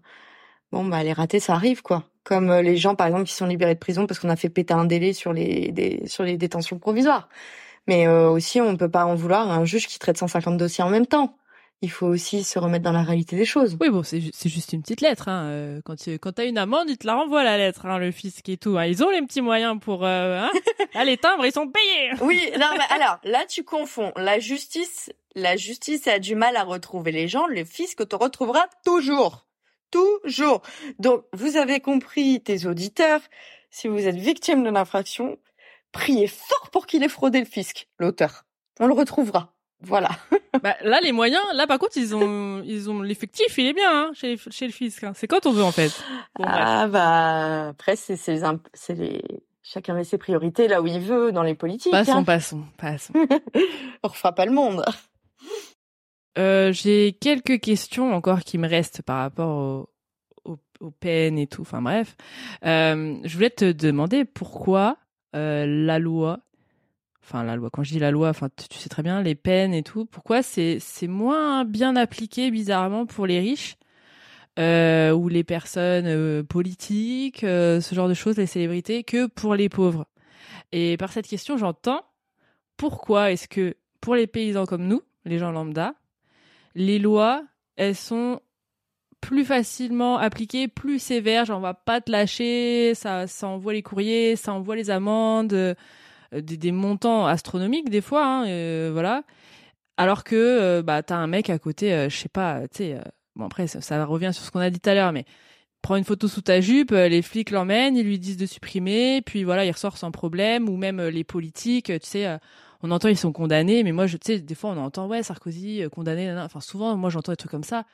bon, bah, les ratés, ça arrive, quoi. Comme euh, les gens, par exemple, qui sont libérés de prison parce qu'on a fait péter un délai sur les, des, sur les détentions provisoires. Mais euh, aussi, on peut pas en vouloir à un juge qui traite 150 dossiers en même temps il faut aussi se remettre dans la réalité des choses. Oui, bon, c'est juste une petite lettre. Hein. Euh, quand tu quand as une amende, ils te la renvoient la lettre, hein, le fisc et tout. Hein. Ils ont les petits moyens pour... Euh, hein ah, les timbres, ils sont payés Oui, non, mais alors, là, tu confonds. La justice, la justice a du mal à retrouver les gens. Le fisc te retrouvera toujours. Toujours. Donc, vous avez compris, tes auditeurs, si vous êtes victime d'une infraction, priez fort pour qu'il ait fraudé le fisc, l'auteur. On le retrouvera. Voilà. bah, là, les moyens, là, par contre, ils ont, ils ont l'effectif, il est bien hein, chez, chez le fisc. Hein. C'est quand on veut, en fait? ah bah après, c'est les, les, chacun met ses priorités là où il veut dans les politiques. Passons, hein. passons, passons. on refera pas le monde. Euh, J'ai quelques questions encore qui me restent par rapport aux, aux, peines et tout. Enfin bref, euh, je voulais te demander pourquoi euh, la loi enfin la loi. Quand je dis la loi enfin tu sais très bien les peines et tout. Pourquoi c'est moins bien appliqué bizarrement pour les riches euh, ou les personnes euh, politiques euh, ce genre de choses les célébrités que pour les pauvres? Et par cette question j'entends pourquoi est-ce que pour les paysans comme nous les gens lambda les lois elles sont plus facilement appliqué, plus sévère. Genre, on va pas te lâcher, ça, ça envoie les courriers, ça envoie les amendes, euh, des, montants astronomiques des fois, hein, euh, voilà. Alors que euh, bah t'as un mec à côté, je sais pas, tu sais. bon après, ça, revient sur ce qu'on a dit tout à l'heure, mais prends une photo sous ta jupe, les flics l'emmènent, ils lui disent de supprimer, puis voilà, il ressort sans problème. Ou même les politiques, tu sais on entend ils sont condamnés, mais moi, je, tu sais, des fois, on entend, ouais, Sarkozy, condamné, enfin, souvent, moi, j'entends des trucs comme ça.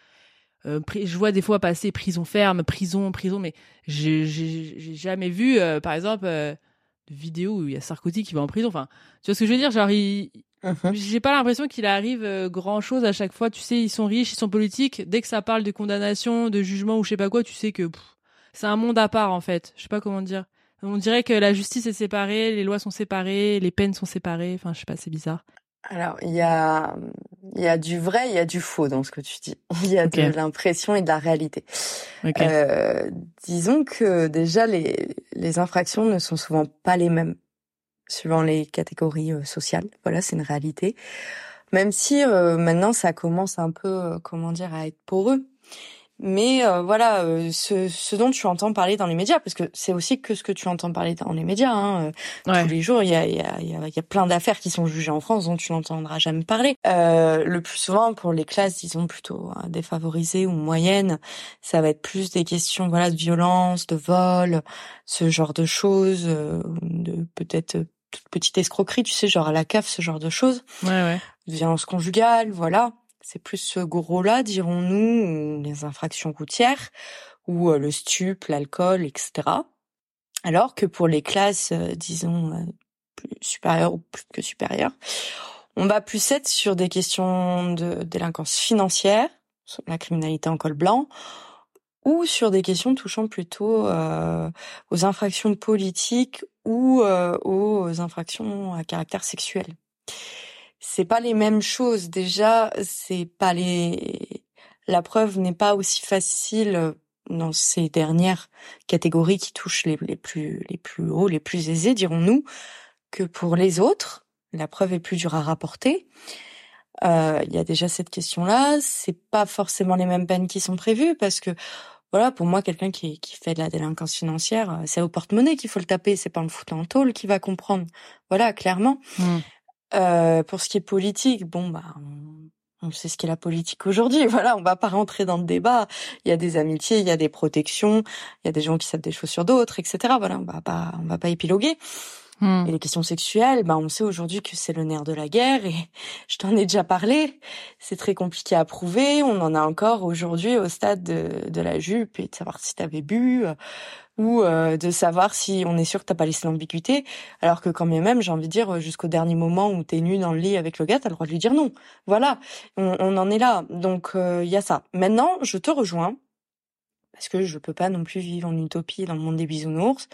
Je vois des fois passer prison ferme, prison, prison, mais j'ai jamais vu, par exemple, vidéo où il y a Sarkozy qui va en prison. Enfin, tu vois ce que je veux dire? Genre, uh-huh. j'ai pas l'impression qu'il arrive grand chose à chaque fois. Tu sais, ils sont riches, ils sont politiques. Dès que ça parle de condamnation, de jugement ou je sais pas quoi, tu sais que c'est un monde à part en fait. Je sais pas comment dire. On dirait que la justice est séparée, les lois sont séparées, les peines sont séparées. Enfin, je sais pas, c'est bizarre. Alors, il y a, il y a du vrai, il y a du faux dans ce que tu dis. Il y a de l'impression et de la réalité. Euh, disons que déjà, les, les infractions ne sont souvent pas les mêmes suivant les catégories euh, sociales. Voilà, c'est une réalité. Même si euh, maintenant, ça commence un peu, euh, comment dire, à être poreux. Mais euh, voilà, euh, ce, ce, dont tu entends parler dans les médias, parce que c'est aussi que ce que tu entends parler dans les médias. Hein, euh, Tous les jours, il y a, y, a, y a, plein d'affaires qui sont jugées en France dont tu n'entendras jamais parler. Euh, le plus souvent, pour les classes, disons plutôt hein, défavorisées ou moyennes, ça va être plus des questions voilà de violence, de vol, ce genre de choses, de peut-être toute petite escroquerie, tu sais, genre à la CAF, ce genre de choses. Ouais, ouais. Violence conjugale, voilà c'est plus ce gros-là, dirons-nous, les infractions routières, ou euh, le stup, l'alcool, etc. Alors que pour les classes, euh, disons, euh, plus supérieures ou plus que supérieures, on va plus être sur des questions de délinquance financière, la criminalité en col blanc, ou sur des questions touchant plutôt aux infractions politiques ou aux infractions à caractère sexuel c'est pas les mêmes choses. Déjà, c'est pas les, la preuve n'est pas aussi facile euh, dans ces dernières catégories qui touchent les, les plus, les plus hauts, les plus aisés, dirons-nous, que pour les autres. La preuve est plus dure à rapporter. Euh, il y a déjà cette question-là. C'est pas forcément les mêmes peines qui sont prévues parce que voilà, pour moi, quelqu'un qui, qui fait de la délinquance financière, euh, c'est au porte-monnaie qu'il faut le taper, c'est pas le foutre en tôle qui va comprendre. Voilà, clairement. Mmh. Euh, pour ce qui est politique, bon bah on, sait ce qu'est la politique aujourd'hui. Voilà, on va pas rentrer dans le débat. Il y a des amitiés, il y a des protections, il y a des gens qui savent des choses sur d'autres, etc. Voilà, on va pas on va pas épiloguer. Hmm. Et les questions sexuelles, bah on sait aujourd'hui que c'est le nerf de la guerre et je t'en ai déjà parlé. C'est très compliqué à prouver. On en a encore aujourd'hui au stade de, de la jupe et de savoir si t'avais bu, ou euh, de savoir si on est sûr que t'as pas laissé l'ambiguïté, alors que quand même, j'ai envie de dire, jusqu'au dernier moment où t'es nu dans le lit avec le gars, t'as le droit de lui dire non. Voilà, on, en est là. Donc il euh, y a ça. Maintenant, je te rejoins parce que je peux pas non plus vivre en utopie dans le monde des bisounours.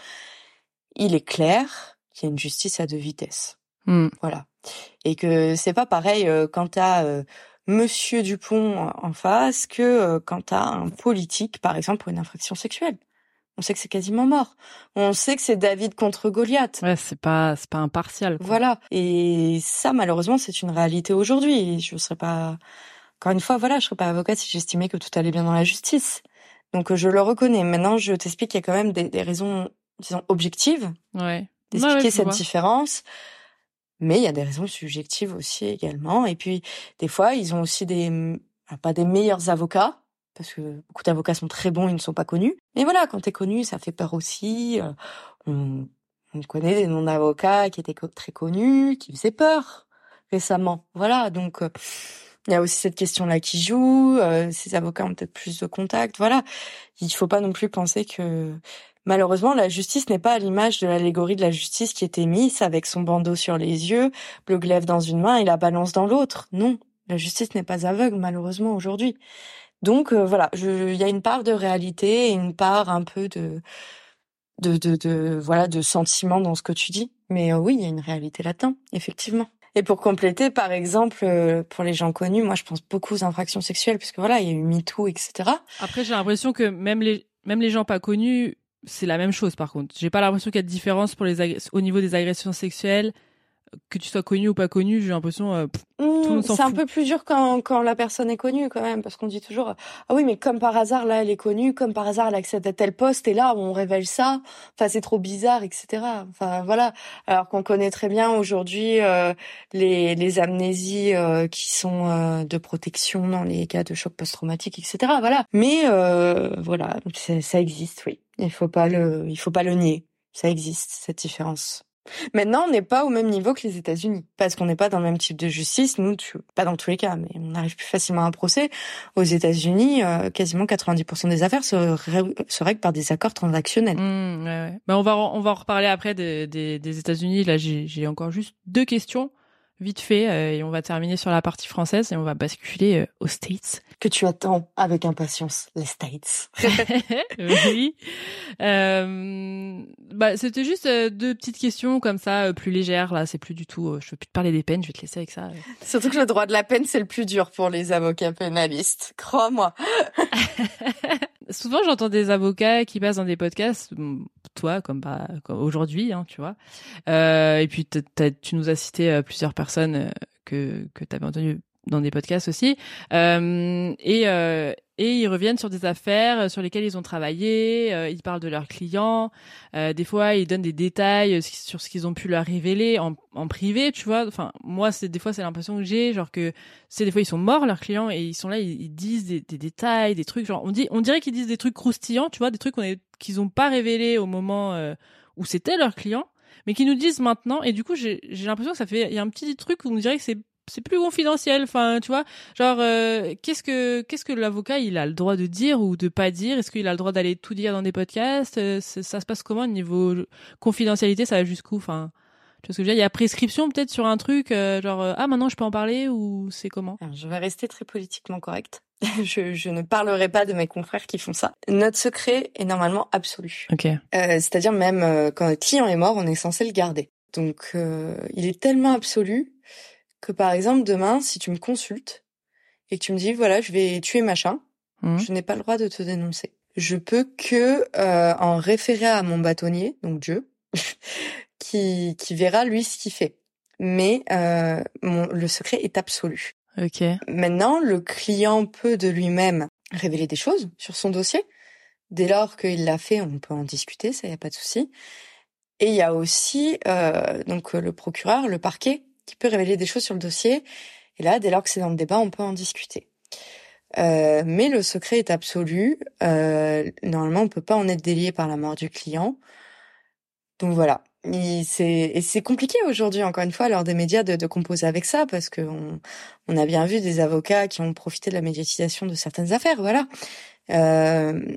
Il est clair qu'il y a une justice à deux vitesses. Hmm. Voilà, et que c'est pas pareil euh, quand t'as Monsieur Dupont en face que quand t'as un politique, par exemple, pour une infraction sexuelle. On sait que c'est quasiment mort. On sait que c'est David contre Goliath. Ouais, c'est pas c'est pas impartial. Voilà. Et ça malheureusement, c'est une réalité aujourd'hui. Je serais pas encore une fois voilà, je serais pas avocate si j'estimais que tout allait bien dans la justice. Donc je le reconnais. Maintenant, je t'explique qu'il y a quand même des, raisons disons objectives. Ouais. D'expliquer cette différence. Mais il y a des raisons subjectives aussi également. Et puis des fois, ils ont aussi des pas des meilleurs avocats parce que beaucoup d'avocats sont très bons, ils ne sont pas connus. Mais voilà, quand t'es connu, ça fait peur aussi. Euh, on, on connaît des noms d'avocats qui étaient très connus, qui faisaient peur récemment. Voilà, donc euh, il y a aussi cette question-là qui joue. Euh, ces avocats ont peut-être plus de contacts. Voilà, il faut pas non plus penser que malheureusement la justice n'est pas à l'image de l'allégorie de la justice qui était mise avec son bandeau sur les yeux, le glaive dans une main et la balance dans l'autre. Non, la justice n'est pas aveugle malheureusement aujourd'hui. Donc euh, voilà, il y a une part de réalité et une part un peu de de, de, de voilà de sentiment dans ce que tu dis. Mais euh, oui, il y a une réalité là-dedans, effectivement. Et pour compléter, par exemple, euh, pour les gens connus, moi je pense beaucoup aux infractions sexuelles, puisque voilà, il y a eu MeToo, etc. Après, j'ai l'impression que même les même les gens pas connus, c'est la même chose. Par contre, j'ai pas l'impression qu'il y a de différence pour les au niveau des agressions sexuelles que tu sois connu ou pas connu, j'ai l'impression euh, mmh, C'est un peu plus dur quand, quand la personne est connue quand même, parce qu'on dit toujours ah oui mais comme par hasard là elle est connue, comme par hasard elle accède à tel poste et là on révèle ça, enfin c'est trop bizarre etc. Enfin voilà, alors qu'on connaît très bien aujourd'hui euh, les, les amnésies euh, qui sont euh, de protection dans les cas de choc post-traumatique etc. Voilà, mais voilà. Ça existe oui, il faut pas le il faut pas le nier, ça existe cette différence. Maintenant, on n'est pas au même niveau que les États-Unis parce qu'on n'est pas dans le même type de justice. Nous, pas dans tous les cas, mais on arrive plus facilement à un procès. Aux États-Unis, euh, quasiment 90% des affaires se, règlent par des accords transactionnels. Mmh. Ben, on va on va en reparler après des, des, des États-Unis. Là, j'ai encore juste deux questions vite fait euh, et on va terminer sur la partie française et on va basculer euh, aux States. Que tu attends avec impatience, les States. oui. Euh, bah, c'était juste deux petites questions comme ça, plus légères. Là, c'est plus du tout. je veux plus te parler des peines. Je vais te laisser avec ça. Surtout que le droit de la peine, c'est le plus dur pour les avocats pénalistes. Crois-moi. Souvent, j'entends des avocats qui passent dans des podcasts, toi comme, bah, comme aujourd'hui, hein, tu vois. Euh, et puis, tu nous as cité euh, plusieurs personnes euh, que que tu avais entendues dans des podcasts aussi. Euh, et, euh, et ils reviennent sur des affaires sur lesquelles ils ont travaillé. Ils parlent de leurs clients. Des fois, ils donnent des détails sur ce qu'ils ont pu leur révéler en, privé, tu vois. Enfin, moi, c'est des fois, c'est l'impression que j'ai, genre que c'est des fois ils sont morts leurs clients et ils sont là, ils, disent des, détails, des trucs. Genre, on dit, on dirait qu'ils disent des trucs croustillants, tu vois, des trucs qu'ils ont pas révélés au moment où c'était leurs clients mais qui nous disent maintenant et du coup j'ai l'impression que ça fait il y a un petit truc où on dirait que c'est c'est plus confidentiel enfin tu vois. Genre euh, qu'est-ce que qu'est-ce que l'avocat il a le droit de dire ou de pas dire? Est-ce qu'il a le droit d'aller tout dire dans des podcasts? Euh, ça se passe comment au niveau confidentialité? Ça va jusqu'où? Enfin tu vois ce que je veux dire? Il y a prescription peut-être sur un truc euh, genre ah maintenant je peux en parler ou c'est comment? Je vais rester très politiquement correcte je, je, ne parlerai pas de mes confrères qui font ça. Notre secret est normalement absolu. Ok. C'est-à-dire même quand le client est mort, on est censé le garder. Donc il est tellement absolu que par exemple demain, si tu me consultes et que tu me dis voilà, je vais tuer machin, mmh. je n'ai pas le droit de te dénoncer. Je peux que euh, en référer à mon bâtonnier, donc Dieu, qui qui verra lui ce qu'il fait. Mais euh, mon, le secret est absolu. Ok. Maintenant, le client peut de lui-même révéler des choses sur son dossier. Dès lors qu'il l'a fait, on peut en discuter, ça y a pas de souci. Et il y a aussi euh, donc le procureur, le parquet, qui peut révéler des choses sur le dossier. Et là, dès lors que c'est dans le débat, on peut en discuter. Euh, mais le secret est absolu. Euh, normalement, on peut pas en être délié par la mort du client. Donc voilà. Et c'est compliqué aujourd'hui, encore une fois, lors des médias, de, de composer avec ça, parce qu'on on a bien vu des avocats qui ont profité de la médiatisation de certaines affaires, voilà. Euh,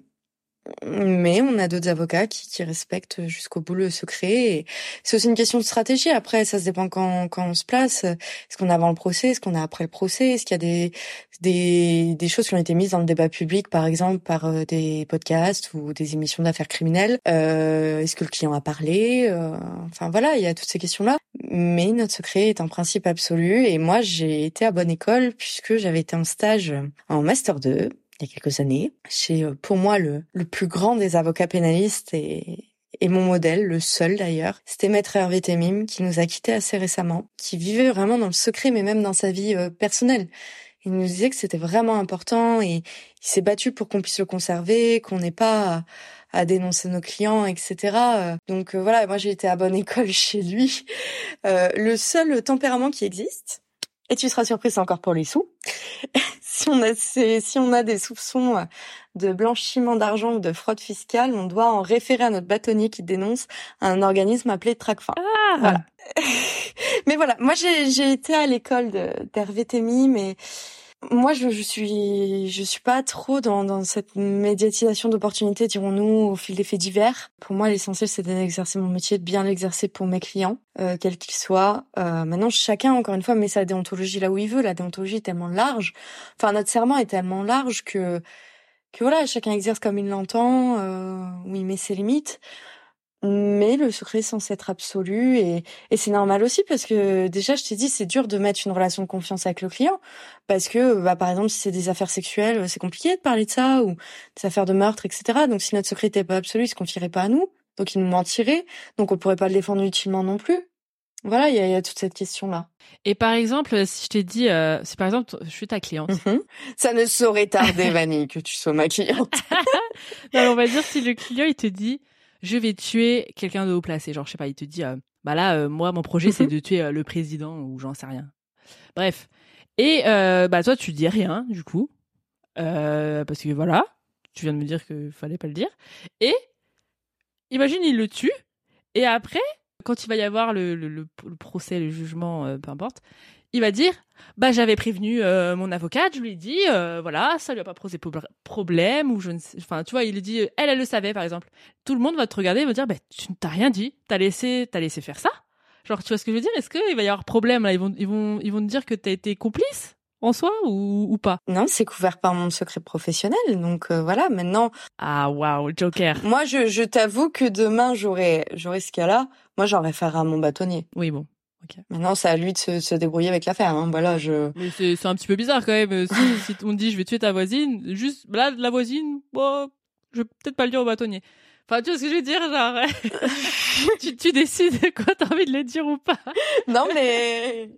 mais on a d'autres avocats qui, qui respectent jusqu'au bout le secret. C'est aussi une question de stratégie. Après, ça se dépend quand, quand on se place. Est-ce qu'on a avant le procès? Est-ce qu'on a après le procès? Est-ce qu'il y a des, des, des choses qui ont été mises dans le débat public, par exemple par euh, des podcasts ou des émissions d'affaires criminelles? Euh, Est-ce que le client a parlé? Euh, Enfin voilà, il y a toutes ces questions-là. Mais notre secret est un principe absolu. Et moi, j'ai été à bonne école puisque j'avais été en stage en master 2 il y a quelques années, chez euh, pour moi le, le plus grand des avocats pénalistes et, et mon modèle, le seul d'ailleurs, c'était Maître Hervé Temim qui nous a quittés assez récemment, qui vivait vraiment dans le secret, mais même dans sa vie euh, personnelle. Il nous disait que c'était vraiment important et il s'est battu pour qu'on puisse le conserver, qu'on n'ait pas à, dénoncer nos clients, etc. Donc euh, voilà, moi j'ai été à bonne école chez lui. le seul tempérament qui existe, et tu seras surpris, c'est encore pour les sous. si on a si on a des soupçons de blanchiment d'argent ou de fraude fiscale, on doit en référer à notre bâtonnier qui dénonce un organisme appelé Tracfin. Ah voilà. mais voilà, moi j'ai été à l'école d'Hervé Thémy, mais moi, je, je suis, je suis pas trop dans, dans cette médiatisation d'opportunités, dirons-nous, au fil des faits divers. Pour moi, l'essentiel, c'est d'exercer mon métier, de bien l'exercer pour mes clients, euh, quels qu'ils soient. Euh, maintenant, chacun, encore une fois, met sa déontologie là où il veut. La déontologie est tellement large. Enfin, notre serment est tellement large que, que voilà, chacun exerce comme il l'entend, euh, où il met ses limites mais le secret est censé être absolu et, et c'est normal aussi parce que déjà je t'ai dit c'est dur de mettre une relation de confiance avec le client parce que bah par exemple si c'est des affaires sexuelles c'est compliqué de parler de ça ou des affaires de meurtre etc donc si notre secret n'était pas absolu il se confierait pas à nous donc il nous mentirait donc on pourrait pas le défendre utilement non plus voilà, il y a, y a, toute cette question-là. Et par exemple, si je t'ai dit, euh, si par exemple, je suis ta cliente. Mhm. Ça ne saurait tarder, Vanille, que tu sois ma cliente. non, on va dire si le client, il te dit, je vais tuer quelqu'un de haut placé. Genre, je sais pas, il te dit, euh, bah là, euh, moi, mon projet, c'est mhm. de tuer euh, le président ou j'en sais rien. Bref. Et bah toi, tu dis rien, du coup. parce que voilà, tu viens de me dire qu'il fallait pas le dire. Et imagine, il le tue. Et après, quand il va y avoir le, le, le, procès, le jugement, peu importe, il va dire bah j'avais prévenu euh, mon avocate, je lui ai dit euh, voilà ça lui a pas posé problème ou je ne sais, enfin tu vois il lui dit elle elle le savait par exemple. Tout le monde va te regarder et va dire bah tu t'as rien dit, t'as laissé t'as laissé faire ça? Genre tu vois ce que je veux dire? Est-ce qu'il va y avoir problème là? Ils vont ils vont ils vont te dire que t'as été complice en soi ou, ou pas? Non, c'est couvert par mon secret professionnel. Donc euh, voilà, maintenant. Ah waouh, Joker. Moi, je, je t'avoue que demain, j'aurais j'aurais ce cas-là. Moi, j'aurais faire à mon bâtonnier. Oui, bon. Okay. Maintenant, c'est à lui de se, se débrouiller avec l'affaire. Hein. Voilà, je. Mais c'est c'est un petit peu bizarre quand même. si, si on dit je vais tuer ta voisine, juste là la voisine, bon, je vais peut-être pas le dire au bâtonnier. Enfin, tu vois ce que je veux dire, genre, tu, tu décides quoi t'as envie de le dire ou pas. non, mais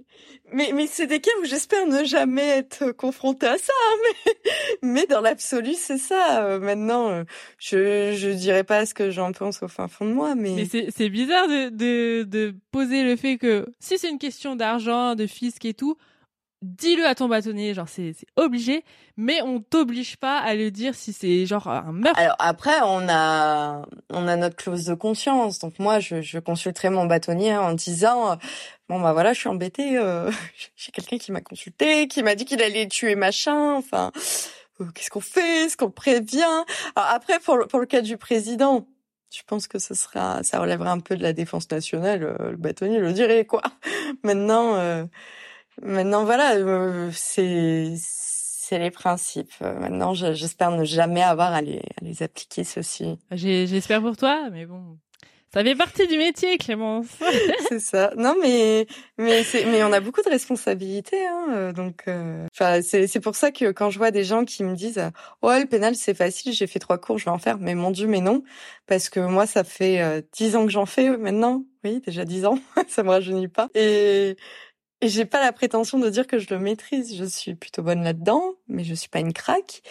mais, mais c'est des cas où j'espère ne jamais être confrontée à ça. Hein, mais, mais dans l'absolu, c'est ça. Euh, maintenant, euh, je je dirais pas ce que j'en pense au fin fond de moi, mais. Mais c'est bizarre de, de de poser le fait que si c'est une question d'argent, de fisc et tout, dis-le à ton bâtonnier, genre c'est obligé, mais on t'oblige pas à le dire si c'est genre un meurtre. Alors après, on a on a notre clause de conscience, donc moi je, je consulterai mon bâtonnier en disant bon bah voilà, je suis embêtée, euh, j'ai quelqu'un qui m'a consulté, qui m'a dit qu'il allait tuer machin, enfin euh, qu'est-ce qu'on fait, est-ce qu'on prévient Alors après pour le, pour le cas du président, je pense que ce sera ça relèvera un peu de la défense nationale, euh, le bâtonnier le dirait quoi. Maintenant Maintenant, voilà, euh, c'est c'est les principes. Euh, maintenant, j'espère ne jamais avoir à les, à les appliquer ceci. J'espère pour toi, mais bon, ça fait partie du métier, Clémence. c'est ça. Non, mais mais c'est mais on a beaucoup de responsabilités, hein, euh, donc. Enfin, c'est c'est pour ça que quand je vois des gens qui me disent "Oh, le pénal c'est facile, j'ai fait trois cours, je vais en faire", mais mon dieu, mais non, parce que moi ça fait dix ans que j'en fais maintenant. Oui, déjà dix ans, ça me rajeunit pas. Et j'ai pas la prétention de dire que je le maîtrise. Je suis plutôt bonne là-dedans, mais je suis pas une craque.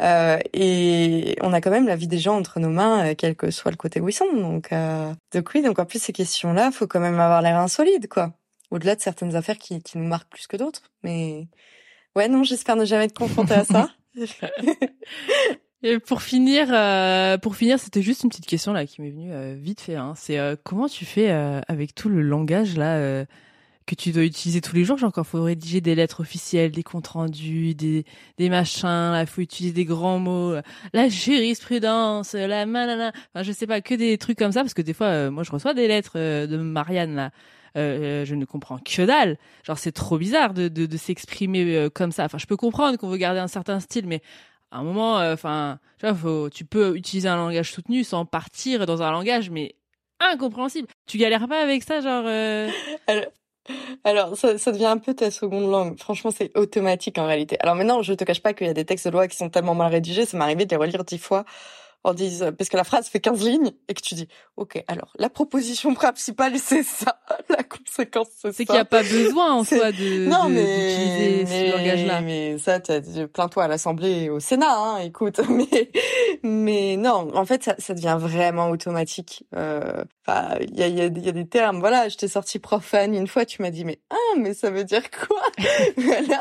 Euh, et on a quand même la vie des gens entre nos mains, euh, quel que soit le côté où ils sont. Donc, euh, donc oui, donc en plus ces questions-là, faut quand même avoir l'air insolide, quoi. Au-delà de certaines affaires qui, qui nous marquent plus que d'autres. Mais ouais, non, j'espère ne jamais être confrontée à ça. Et pour finir, euh, pour finir, c'était juste une petite question là qui m'est venue euh, vite fait. Hein. C'est comment tu fais avec tout le langage là que tu dois utiliser tous les jours. Genre, quand faut rédiger des lettres officielles, des comptes rendus, des, des machins, il faut utiliser des grands mots, la jurisprudence, la manana. Enfin, je sais pas, que des trucs comme ça, parce que des fois, euh, moi, je reçois des lettres euh, de Marianne, là. Euh, je ne comprends que dalle. Genre, c'est trop bizarre de, de, de s'exprimer comme ça. Enfin, je peux comprendre qu'on veut garder un certain style, mais à un moment, enfin, tu tu peux utiliser un langage soutenu sans partir dans un langage, mais incompréhensible. Tu galères pas avec ça, genre alors, ça, ça devient un peu ta seconde langue. Franchement, c'est automatique en réalité. Alors maintenant, je te cache pas qu'il y a des textes de loi qui sont tellement mal rédigés, ça m'est arrivé de les relire dix fois en disant, parce que la phrase fait 15 lignes et que tu dis, OK, alors, la proposition principale, c'est ça. La conséquence, c'est ça. C'est qu'il n'y a pas besoin, en soi, de, non, d'utiliser ce langage-là. Mais ça, plains-toi à l'Assemblée et au Sénat, hein, écoute. Mais, mais non, en fait, ça, ça devient vraiment automatique. Euh, il y a, y, a, y a des termes, voilà, je t'ai sorti profane une fois, tu m'as dit, mais, ah, mais ça veut dire quoi? voilà.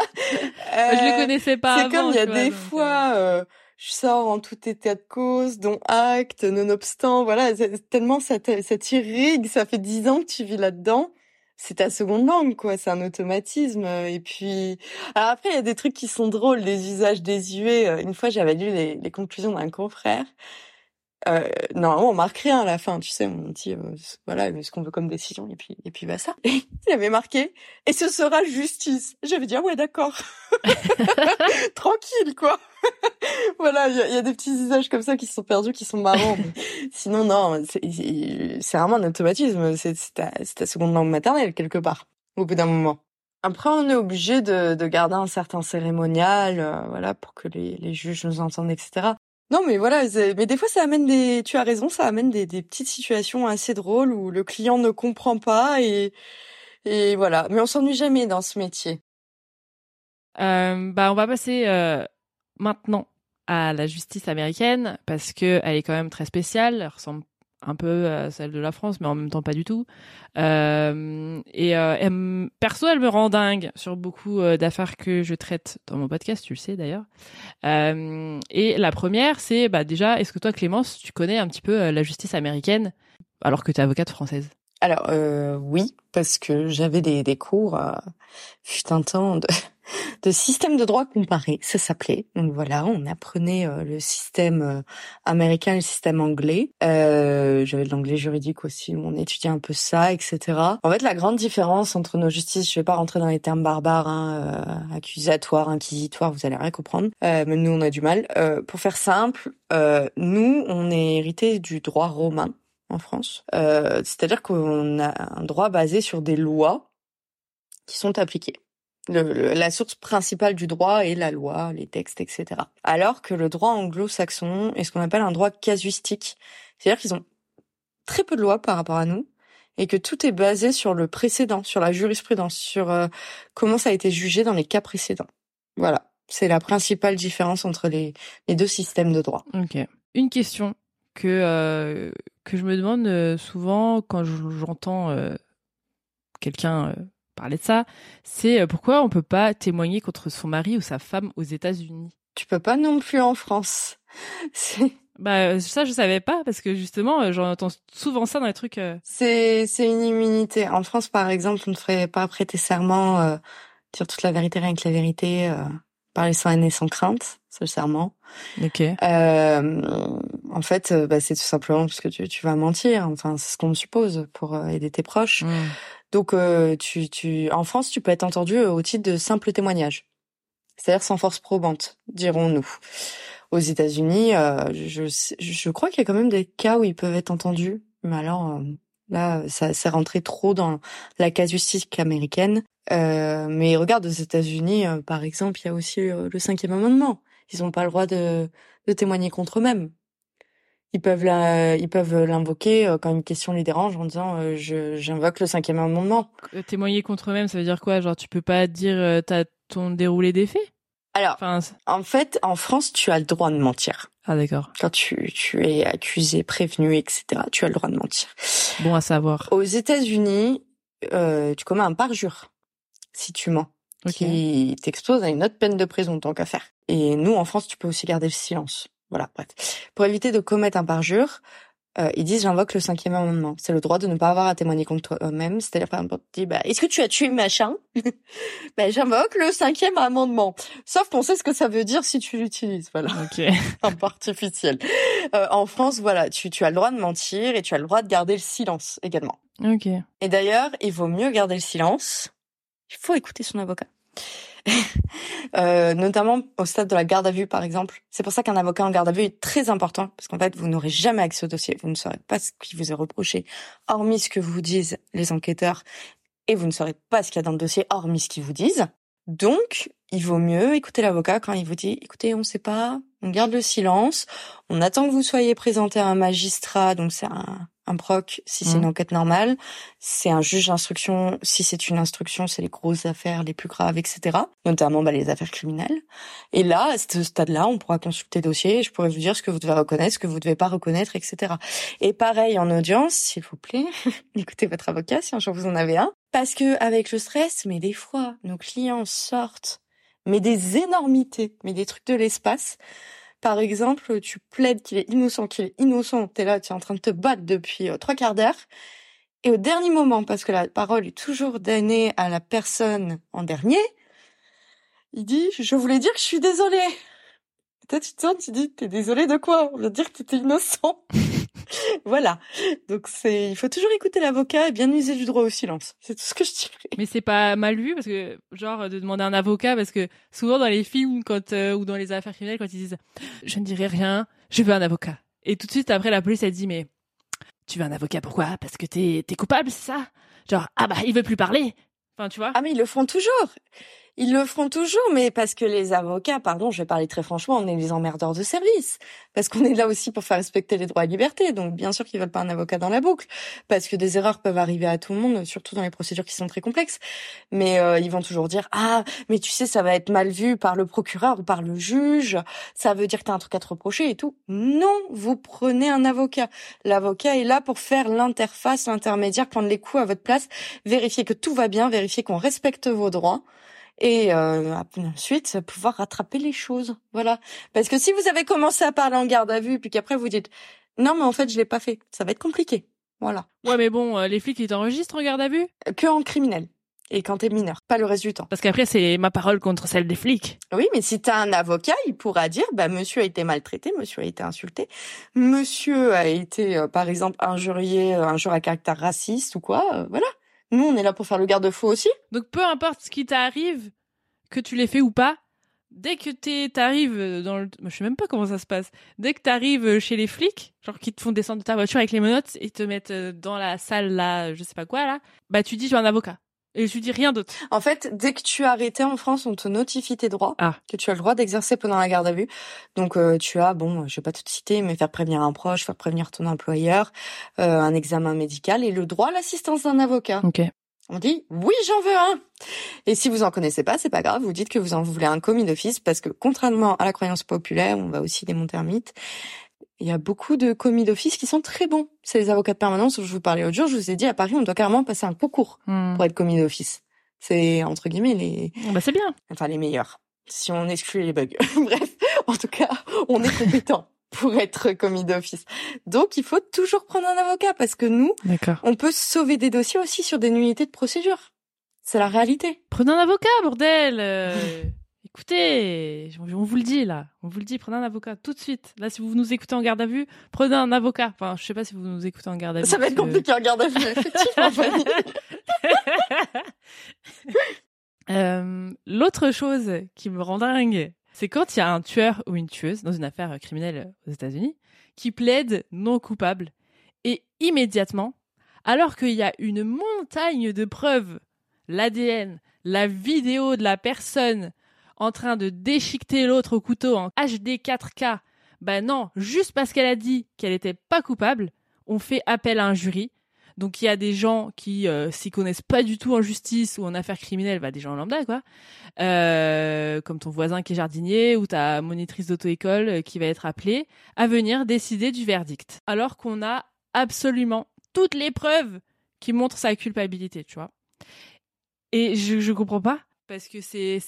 Euh, je le connaissais pas C'est comme il y a des fois, euh, euh je sors en tout état de cause, dont acte, nonobstant, voilà, tellement ça, t'irrigue, ça fait dix ans que tu vis là-dedans. C'est ta seconde langue, quoi. C'est un automatisme. Et puis, alors après, il y a des trucs qui sont drôles, des usages désuets. Une fois, j'avais lu les, les conclusions d'un confrère euh, normalement on marque rien à la fin, tu sais, on dit euh, voilà ce qu'on veut comme décision et puis et puis bah ça. il avait marqué et ce sera justice. J'avais dit ah ouais d'accord, tranquille quoi. voilà, il y a, des petits usages comme ça qui sont perdus, qui sont marrants. sinon non, c'est vraiment un automatisme. C'est ta, seconde langue maternelle quelque part au bout d'un moment. Après, on est obligé de, de garder un certain cérémonial, euh, voilà, pour que les juges nous entendent, etc. Non, mais voilà, mais des fois ça amène des, tu as raison, ça amène des, des petites situations assez drôles où le client ne comprend pas et et voilà. Mais on s'ennuie jamais dans ce métier. Euh, bah, on va passer euh, maintenant à la justice américaine parce que elle est quand même très spéciale. Elle ressemble un peu à celle de la France, mais en même temps pas du tout. Euh, et euh, perso, elle me rend dingue sur beaucoup euh, d'affaires que je traite dans mon podcast, tu le sais d'ailleurs. Euh, et la première, c'est bah déjà, est-ce que toi, Clémence, tu connais un petit peu euh, la justice américaine alors que tu es avocate française? Alors oui, parce que j'avais des, des cours, fut un temps de de système de droit comparé, ça s'appelait. Donc voilà, on apprenait euh, le système euh, américain le système anglais. Euh, J'avais de l'anglais juridique aussi, on étudiait un peu ça, etc. En fait, la grande différence entre nos justices, je vais pas rentrer dans les termes barbares, hein, euh, accusatoire, inquisitoire, vous allez rien comprendre. Euh, même nous, on a du mal. pour faire simple, nous, on est hérité du droit romain en France. C'est-à-dire qu'on a un droit basé sur des lois qui sont appliquées la source principale du droit est la loi, les textes, etc. Alors que le droit anglo-saxon est ce qu'on appelle un droit casuistique. C'est-à-dire qu'ils ont très peu de lois par rapport à nous et que tout est basé sur le précédent, sur la jurisprudence, sur euh, comment ça a été jugé dans les cas précédents. Voilà, c'est la principale différence entre les, les deux systèmes de droit. Ok. Une question que euh, que je me demande euh, souvent quand j'entends quelqu'un parler de ça, c'est euh, pourquoi on peut pas témoigner contre son mari ou sa femme aux États-Unis? Tu peux pas non plus en France. Bah euh, ça je savais pas parce que justement euh, j'entends souvent ça dans les trucs. C'est c'est une immunité. En France par exemple on ne ferait pas prêter serment euh, dire toute la vérité rien que la vérité euh, parler sans haine et sans crainte c'est le serment. Ok. en fait bah, c'est tout simplement parce que tu tu vas mentir enfin c'est ce qu'on suppose pour aider tes proches. Mmh. Donc, euh, tu, tu, en France, tu peux être entendu euh, au titre de simple témoignage, c'est-à-dire sans force probante, dirons-nous. Aux États-Unis, euh, je, je crois qu'il y a quand même des cas où ils peuvent être entendus, mais alors là, ça c'est rentré trop dans la casuistique américaine. Mais regarde, aux États-Unis, par exemple, il y a aussi le cinquième amendement. Ils n'ont pas le droit de, de témoigner contre eux-mêmes ils peuvent ils peuvent l'invoquer euh, quand une question les dérange en disant euh, je j'invoque le cinquième amendement. Euh, témoigner contre eux-mêmes, ça veut dire quoi? Genre tu peux pas dire t'as ton déroulé des faits? Alors, en fait, en France, tu as le droit de mentir. Ah d'accord. Quand tu tu es accusé, prévenu, etc., tu as le droit de mentir. Bon à savoir. Aux États-Unis, euh, tu commets un parjure si tu mens. Qui t'expose à une autre peine de prison tant qu'à faire. Et nous, en France, tu peux aussi garder le silence. Voilà, bref. Pour éviter de commettre un parjure, euh, ils disent j'invoque le cinquième amendement. C'est le droit de ne pas avoir à témoigner contre toi-même. C'est-à-dire par exemple, tu dis bah est-ce que tu as tué machin Ben j'invoque le cinquième amendement. Sauf qu'on sait ce que ça veut dire si tu l'utilises. Voilà. Ok. un peu artificiel. Euh, en France, voilà, tu, tu as le droit de mentir et tu as le droit de garder le silence également. Ok. Et d'ailleurs, il vaut mieux garder le silence. Il faut écouter son avocat. euh, notamment au stade de la garde à vue, par exemple. C'est pour ça qu'un avocat en garde à vue est très important, parce qu'en fait, vous n'aurez jamais accès au dossier. Vous ne saurez pas ce qui vous est reproché, hormis ce que vous disent les enquêteurs, et vous ne saurez pas ce qu'il y a dans le dossier, hormis ce qu'ils vous disent. Donc, il vaut mieux écouter l'avocat quand il vous dit, écoutez, on ne sait pas, on garde le silence, on attend que vous soyez présenté à un magistrat, donc c'est un, un proc si c'est une mmh. enquête normale, c'est un juge d'instruction si c'est une instruction, c'est les grosses affaires les plus graves, etc. Notamment bah, les affaires criminelles. Et là, à ce stade-là, on pourra consulter le dossier, je pourrais vous dire ce que vous devez reconnaître, ce que vous devez pas reconnaître, etc. Et pareil en audience, s'il vous plaît, écoutez votre avocat si un jour vous en avez un, parce que avec le stress, mais des fois, nos clients sortent mais des énormités, mais des trucs de l'espace. Par exemple, tu plaides qu'il est innocent, qu'il est innocent, t'es là, tu es en train de te battre depuis euh, trois quarts d'heure, et au dernier moment, parce que la parole est toujours donnée à la personne en dernier, il dit, je voulais dire que je suis désolé. Toi, tu te sens, tu dis, t'es désolé de quoi? On veut dire que t'étais innocent. voilà. Donc c'est, il faut toujours écouter l'avocat et bien user du droit au silence. C'est tout ce que je dirais. Mais c'est pas mal vu parce que genre de demander un avocat parce que souvent dans les films quand euh, ou dans les affaires criminelles quand ils disent je ne dirai rien, je veux un avocat. Et tout de suite après la police elle dit mais tu veux un avocat pourquoi? Parce que t'es t'es coupable c'est ça? Genre ah bah il veut plus parler. Enfin tu vois? Ah mais ils le font toujours Ils le feront toujours, mais parce que les avocats, pardon, je vais parler très franchement, on est les emmerdeurs de service. Parce qu'on est là aussi pour faire respecter les droits et libertés. Donc, bien sûr qu'ils veulent pas un avocat dans la boucle. Parce que des erreurs peuvent arriver à tout le monde, surtout dans les procédures qui sont très complexes. Mais euh, ils vont toujours dire, ah, mais tu sais, ça va être mal vu par le procureur ou par le juge. Ça veut dire que t'as un truc à te reprocher et tout. Non, vous prenez un avocat. L'avocat est là pour faire l'interface, l'intermédiaire, prendre les coups à votre place, vérifier que tout va bien, vérifier qu'on respecte vos droits et euh, ensuite pouvoir rattraper les choses. Voilà. Parce que si vous avez commencé à parler en garde à vue puis qu'après vous dites non mais en fait je l'ai pas fait, ça va être compliqué. Voilà. Ouais mais bon, euh, les flics ils t'enregistrent en garde à vue? Que en criminel. Et quand t'es mineur, pas le reste du temps. Parce qu'après c'est ma parole contre celle des flics. Oui, mais si t'as un avocat, il pourra dire, bah monsieur a été maltraité, monsieur a été insulté, monsieur a été, euh, par exemple, injurié, un jour à caractère raciste ou quoi, voilà. Nous, on est là pour faire le garde-fou aussi. Donc peu importe ce qui t'arrive, que tu l'aies fait ou pas, dès que t'arrives dans le, je sais même pas comment ça se passe. Dès que t'arrives chez les flics, genre qui te font descendre de ta voiture avec les menottes et te mettent euh, dans la salle là, je sais pas quoi là, bah tu dis je veux un avocat. Et je dis rien d'autre. En fait, dès que tu es arrêté en France, on te notifie tes droits, ah. que tu as le droit d'exercer pendant la garde à vue. Donc euh, tu as, bon, je vais pas tout citer, mais faire prévenir un proche, faire prévenir ton employeur, euh, un examen médical et le droit à l'assistance d'un avocat. Ok. On dit oui, j'en veux un. Et si vous en connaissez pas, c'est pas grave. Vous dites que vous en voulez un commis d'office parce que contrairement à la croyance populaire, on va aussi démonter un mythe. Il y a beaucoup de commis d'office qui sont très bons. C'est les avocats de permanence. Je vous parlais l'autre jour. Je vous ai dit à Paris, on doit carrément passer un concours Hmm. pour être commis d'office. C'est entre guillemets les, Bah c'est bien. enfin les meilleurs. Si on exclut les bugs. Bref, en tout cas, on est compétent pour être commis d'office. Donc, il faut toujours prendre un avocat parce que nous, on peut sauver des dossiers aussi sur des nullités de procédure. C'est la réalité. Prenez un avocat, bordel. Écoutez, on vous le dit là, on vous le dit, prenez un avocat tout de suite. Là, si vous nous écoutez en garde à vue, prenez un avocat. Enfin, je sais pas si vous nous écoutez en garde à vue. Ça va être parce que- compliqué en garde à vue, effectivement. Euh, L'autre chose qui me rend dingue, c'est quand il y a un tueur ou une tueuse dans une affaire criminelle aux États-Unis qui plaide non coupable et immédiatement, alors qu'il y a une montagne de preuves, l'ADN, la vidéo de la personne en train de déchiqueter l'autre au couteau en HD 4K, ben non, juste parce qu'elle a dit qu'elle n'était pas coupable, on fait appel à un jury. Donc il y a des gens qui euh, s'y connaissent pas du tout en justice ou en affaires criminelles, bah des gens lambda quoi, Euh, comme ton voisin qui est jardinier ou ta monitrice d'auto-école euh, qui va être appelée à venir décider du verdict, alors qu'on a absolument toutes les preuves qui montrent sa culpabilité, tu vois. Et je je comprends pas parce que c'est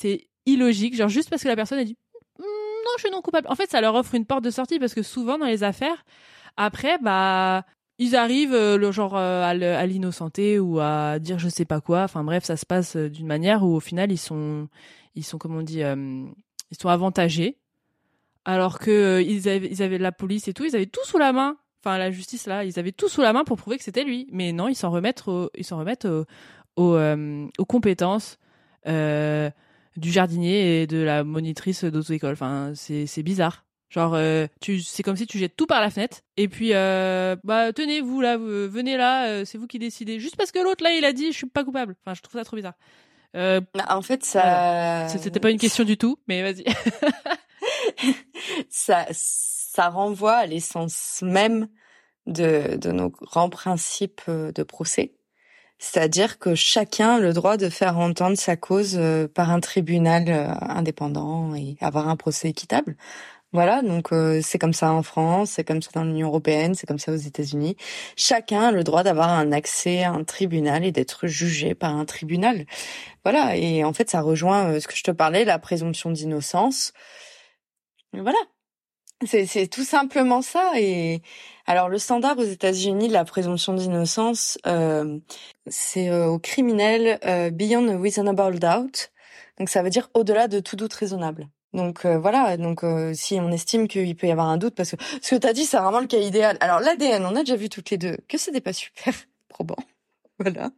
illogique, genre juste parce que la personne a dit Mm, non je suis non coupable. En fait ça leur offre une porte de sortie parce que souvent dans les affaires après bah ils arrivent euh, le genre euh, à l'innocenté ou à dire je sais pas quoi. Enfin bref, ça se passe euh, d'une manière où au final ils sont ils sont comme on dit ils sont avantagés alors que ils avaient ils avaient la police et tout, ils avaient tout sous la main. Enfin la justice là, ils avaient tout sous la main pour prouver que c'était lui. Mais non, ils s'en remettent ils s'en remettent au- au, aux compétences du jardinier et de la monitrice d'auto-école. Enfin, c'est c'est bizarre. Genre, euh, tu, c'est comme si tu jettes tout par la fenêtre. Et puis, euh, bah, tenez, vous là, vous- venez là, euh, c'est vous qui décidez. Juste parce que l'autre là, il a dit, je suis pas coupable. Enfin, je trouve ça trop bizarre. Euh, En fait, ça. c'était pas une question du tout, mais vas-y. ça, ça renvoie à l'essence même de, de nos grands principes euh, de procès. C'est-à-dire que chacun a le droit de faire entendre sa cause euh, par un tribunal euh, indépendant et avoir un procès équitable. Voilà, donc euh, c'est comme ça en France, c'est comme ça dans l'Union européenne, c'est comme ça aux États-Unis. Chacun a le droit d'avoir un accès à un tribunal et d'être jugé par un tribunal. Voilà, et en fait ça rejoint euh, ce que je te parlais, la présomption d'innocence. Voilà, c'est tout simplement ça. Et alors le standard aux États-Unis de la présomption d'innocence, euh, c'est euh, au criminel euh, beyond a reasonable doubt. Donc ça veut dire au-delà de tout doute raisonnable. Donc euh, voilà, donc euh, si on estime qu'il peut y avoir un doute, parce que ce que tu as dit, c'est vraiment le cas idéal. Alors l'ADN, on a déjà vu toutes les deux que c'était pas super probant. Voilà.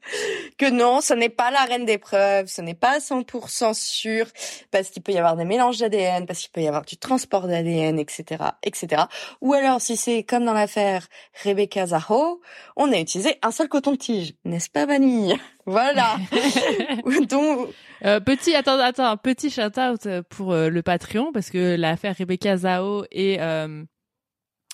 Que non, ce n'est pas la reine des preuves, ce n'est pas 100% sûr, parce qu'il peut y avoir des mélanges d'ADN, parce qu'il peut y avoir du transport d'ADN, etc., etc. Ou alors, si c'est comme dans l'affaire Rebecca Zaho, on a utilisé un seul coton-tige, n'est-ce pas Vanille? Voilà. Donc, euh, petit, attends, attends, petit shout-out pour euh, le Patreon, parce que l'affaire Rebecca Zaho et euh,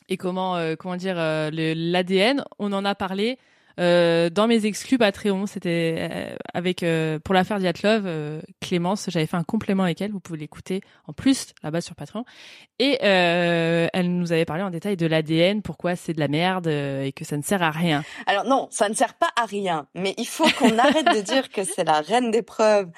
et comment comment dire l'ADN, on en a parlé euh, dans mes exclus Patreon, c'était euh, avec euh, pour l'affaire Diatlov, Clémence, j'avais fait un complément avec elle, vous pouvez l'écouter en plus là-bas sur Patreon. Et elle nous avait parlé en détail de l'ADN, pourquoi c'est de la merde et que ça ne sert à rien. Alors non, ça ne sert pas à rien, mais il faut qu'on arrête de dire que c'est la reine des preuves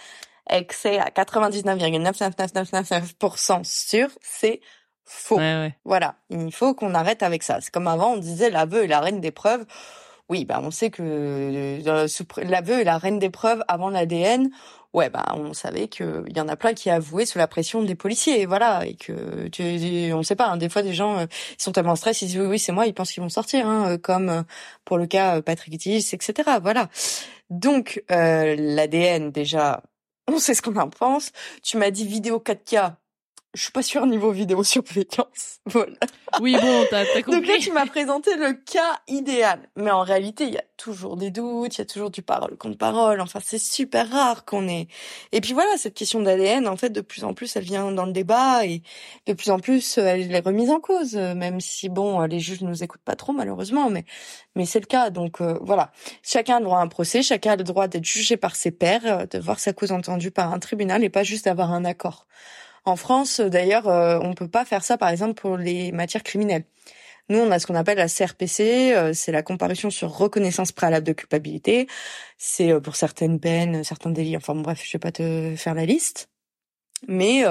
et que c'est à 99,99999% sûr, c'est faux. Voilà, il faut qu'on arrête avec ça. C'est comme avant, on disait l'aveu est la reine des preuves. Oui, bah on sait que euh, l'aveu est la reine des preuves avant l'ADN. Ouais, bah on savait qu'il y en a plein qui avouaient sous la pression des policiers, voilà, et que tu, on sait pas. Hein, des fois, des gens euh, ils sont tellement stressés, ils disent oui, oui, c'est moi, ils pensent qu'ils vont sortir, hein, euh, comme pour le cas Patrick Tillis, etc. Voilà. Donc l'ADN déjà, on sait ce qu'on en pense. Tu m'as dit vidéo 4K je suis pas sûre niveau vidéo surveillance. Voilà. Oui, bon, t'as compris. Donc là, tu m'as présenté le cas idéal. Mais en réalité, il y a toujours des doutes, il y a toujours du parole contre parole. Enfin, c'est super rare qu'on ait. Et puis voilà, cette question d'ADN, en fait, de plus en plus, elle vient dans le débat et de plus en plus, elle est remise en cause. Même si, bon, les juges ne nous écoutent pas trop, malheureusement, mais, mais c'est le cas. Donc, euh, voilà. Chacun a le droit à un procès, chacun a le droit d'être jugé par ses pairs, euh, de voir sa cause entendue par un tribunal et pas juste d'avoir un accord. En France, d'ailleurs, euh, on peut pas faire ça, par exemple, pour les matières criminelles. Nous, on a ce qu'on appelle la CRPC, euh, c'est la comparution sur reconnaissance préalable de culpabilité. C'est euh, pour certaines peines, certains délits. Enfin bref, je vais pas te faire la liste, mais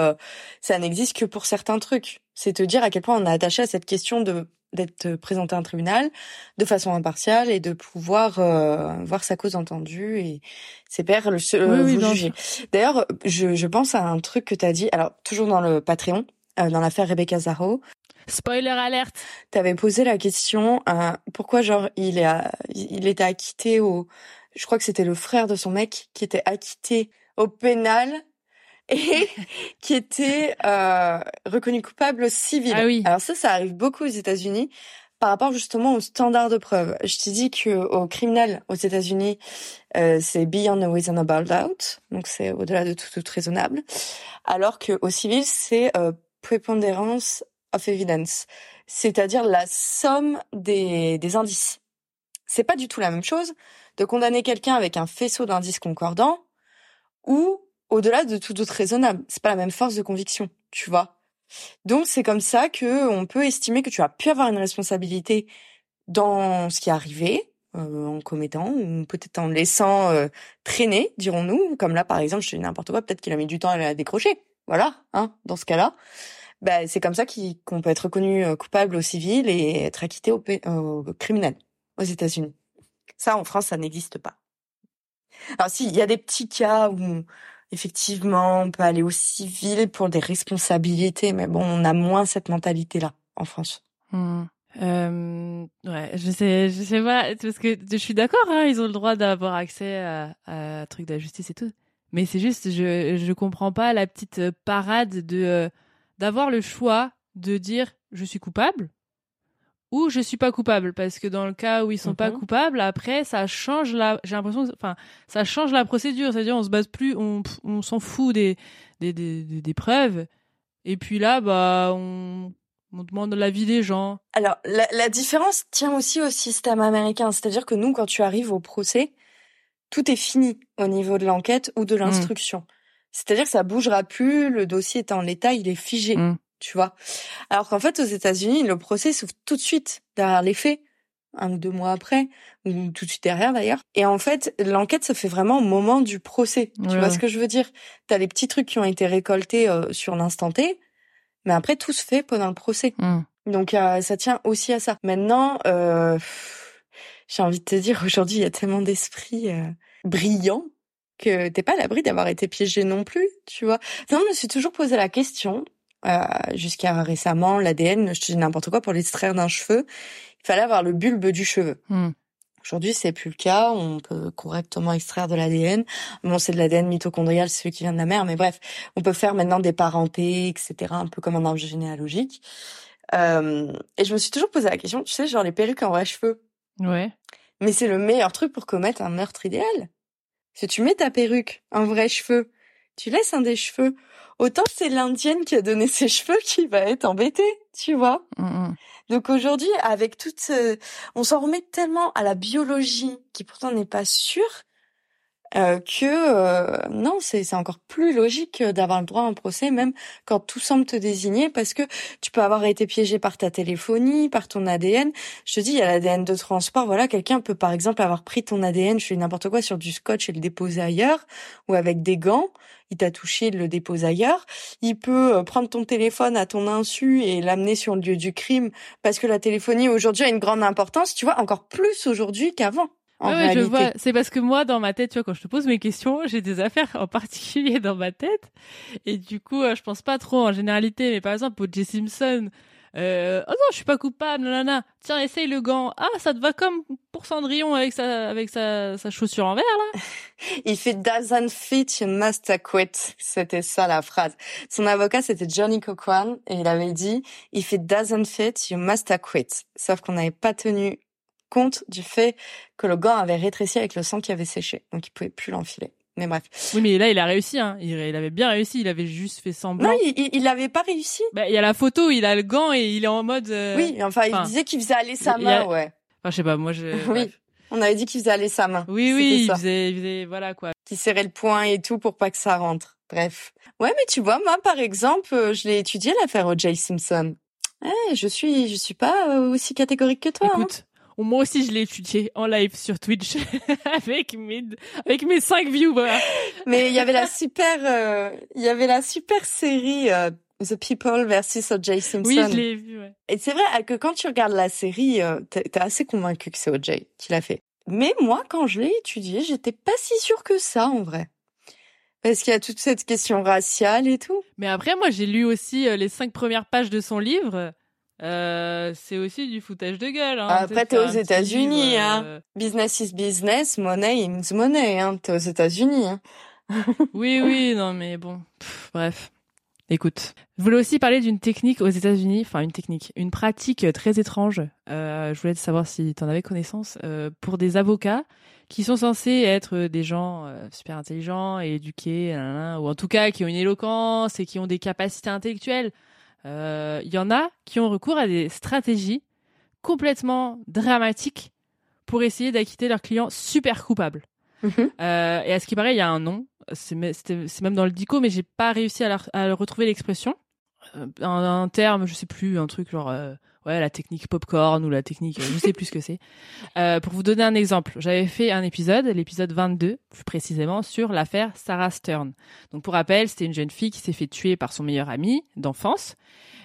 ça n'existe que pour certains trucs. C'est te dire à quel point on a attaché à cette question de d'être présenté à un tribunal de façon impartiale et de pouvoir euh, voir sa cause entendue et ses pairs le euh, oui, juger. D'ailleurs, je, je pense à un truc que tu as dit, alors toujours dans le Patreon, euh, dans l'affaire Rebecca Zaro. Spoiler alerte. T'avais posé la question pourquoi genre il est il était acquitté au je crois que c'était le frère de son mec qui était acquitté au pénal et qui était euh, reconnu coupable civil. Ah oui. Alors ça, ça arrive beaucoup aux États-Unis par rapport justement aux standards de preuve. Je t'ai dit que au criminel aux États-Unis, euh, c'est beyond a reasonable doubt, donc c'est au-delà de tout, tout raisonnable, alors que au civil, c'est euh, prepondérance of evidence, c'est-à-dire la somme des, des indices. C'est pas du tout la même chose de condamner quelqu'un avec un faisceau d'indices concordants ou au-delà de tout autre raisonnable. C'est pas la même force de conviction, tu vois. Donc c'est comme ça que on peut estimer que tu as pu avoir une responsabilité dans ce qui est arrivé euh, en commettant ou peut-être en laissant euh, traîner, dirons-nous. Comme là par exemple, je dis n'importe quoi, peut-être qu'il a mis du temps à la décrocher. Voilà, hein, dans ce cas-là. Bah, c'est comme ça qu'on peut être reconnu euh, coupable au civil et être acquitté au, au criminel aux États-Unis. Ça, en France, ça n'existe pas. Alors si, il y a des petits cas où effectivement, on peut aller au civil pour des responsabilités, mais bon, on a moins cette mentalité-là en France. Hmm. Euh, ouais, je sais, je sais pas, parce que je suis d'accord, hein, ils ont le droit d'avoir accès à, à truc de la justice et tout. Mais c'est juste, je, je comprends pas la petite parade de, euh, d'avoir le choix de dire je suis coupable ou je suis pas coupable parce que dans le cas où ils sont pas mhm. coupables après ça change la j'ai l'impression enfin ça change la procédure c'est-à-dire on se base plus on on s'en fout des des, des des, preuves et puis là bah on on demande l'avis des gens. Alors la, la différence tient aussi au système américain, c'est-à-dire que nous quand tu arrives au procès, tout est fini au niveau de l'enquête ou de mmh. l'instruction. C'est-à-dire que ça bougera plus, le dossier est en l'état, il est figé. Mmh tu vois. Alors qu'en fait, aux États-Unis, le procès s'ouvre tout de suite derrière les faits, un ou deux mois après, ou tout de suite derrière d'ailleurs. Et en fait, l'enquête se fait vraiment au moment du procès. Tu vois ce que je veux dire? T'as les petits trucs qui ont été récoltés euh, sur l'instant T, mais après tout se fait pendant le procès. Mmh. Donc euh, ça tient aussi à ça. Maintenant, euh, j'ai envie de te dire, aujourd'hui, il y a tellement d'esprits brillants que t'es pas à l'abri d'avoir été piégé non plus, tu vois. Non, je me suis toujours posé la question euh, jusqu'à récemment, l'ADN, je te dis n'importe quoi, pour l'extraire d'un cheveu, il fallait avoir le bulbe du cheveu. Hmm. Aujourd'hui, c'est plus le cas. On peut correctement extraire de l'ADN. Bon, c'est de l'ADN mitochondrial, c'est celui qui vient de la mère, mais bref, on peut faire maintenant des parentés, etc., un peu comme un arbre généalogique. Euh, et je me suis toujours posé la question, tu sais, genre les perruques en vrai cheveux. Ouais. Mais c'est le meilleur truc pour commettre un meurtre idéal. Si tu mets ta perruque, un vrai cheveu, tu laisses un des cheveux. Autant c'est l'indienne qui a donné ses cheveux qui va être embêtée, tu vois. Donc aujourd'hui, avec toute, ce... on s'en remet tellement à la biologie qui pourtant n'est pas sûre euh, que euh, non, c'est c'est encore plus logique d'avoir le droit à un procès, même quand tout semble te désigner, parce que tu peux avoir été piégé par ta téléphonie, par ton ADN. Je te dis, il y a l'ADN de transport. Voilà, quelqu'un peut par exemple avoir pris ton ADN, je fais n'importe quoi, sur du scotch et le déposer ailleurs, ou avec des gants. Il t'a touché, il le dépose ailleurs. Il peut euh, prendre ton téléphone à ton insu et l'amener sur le lieu du crime, parce que la téléphonie aujourd'hui a une grande importance. Tu vois, encore plus aujourd'hui qu'avant. En ouais, je vois. C'est parce que moi, dans ma tête, tu vois, quand je te pose mes questions, j'ai des affaires en particulier dans ma tête. Et du coup, euh, je pense pas trop en généralité. Mais par exemple, pour Jay Simpson, euh, oh non, je suis pas coupable, nanana. Tiens, essaye le gant. Ah, ça te va comme pour Cendrillon avec sa, avec sa, sa chaussure en verre, là. Il fait doesn't fit, you must acquit. C'était ça la phrase. Son avocat, c'était Johnny Cochran, et il avait dit, if it doesn't fit, you must acquit. Sauf qu'on n'avait pas tenu compte du fait que le gant avait rétréci avec le sang qui avait séché. Donc il pouvait plus l'enfiler. Mais bref. Oui, mais là, il a réussi, hein. Il, il avait bien réussi. Il avait juste fait semblant. Non, il, il, il avait pas réussi. Bah, il y a la photo, il a le gant et il est en mode. euh, Oui, enfin, il enfin, disait qu'il faisait aller sa il a- main, ouais. Enfin, je sais pas, moi, je. Oui. bref. On avait dit qu'il faisait aller sa main. Oui, oui, il faisait, il faisait, voilà, quoi. Qui serrait le poing et tout pour pas que ça rentre. Bref. Ouais, mais tu vois, moi, par exemple, euh, je l'ai étudié l'affaire O.J. Simpson. Eh, je suis, je suis pas euh, aussi catégorique que toi. hein. Moi aussi, je l'ai étudié en live sur Twitch avec mes, avec mes cinq viewers. Mais il y avait la super, euh, il y avait la super série euh, The People versus O.J. Simpson. Oui, je l'ai vu, ouais. Et c'est vrai euh, que quand tu regardes la série, euh, t'es assez convaincu que c'est O.J. qui l'a fait. Mais moi, quand je l'ai étudié, j'étais pas si sûre que ça, en vrai. Parce qu'il y a toute cette question raciale et tout. Mais après, moi, j'ai lu aussi les cinq premières pages de son livre. Euh, c'est aussi du foutage de gueule. Hein, Après, t'es aux États-Unis, hein. euh, Business is business, money is money, hein. T'es aux États-Unis, hein. Oui, oui, non, mais bon, Pff, bref. Écoute, je voulais aussi parler d'une technique aux États-Unis, enfin une technique, une pratique très étrange. Euh, je voulais savoir si tu en avais connaissance euh, pour des avocats qui sont censés être des gens super intelligents et éduqués, ou en tout cas qui ont une éloquence et qui ont des capacités intellectuelles. Euh, Il y en a qui ont recours à des stratégies complètement dramatiques pour essayer d'acquitter leurs clients super coupables. Mhm. Euh, et à ce qui paraît, il y a un nom. C'est même dans le dico, mais j'ai pas réussi à, la- à le retrouver l'expression. Euh, un, un terme, je sais plus, un truc genre euh, ouais la technique popcorn ou la technique, euh, je sais plus ce que c'est. Euh, pour vous donner un exemple, j'avais fait un épisode, l'épisode 22, plus précisément sur l'affaire Sarah Stern. Donc pour rappel, c'était une jeune fille qui s'est fait tuer par son meilleur ami d'enfance,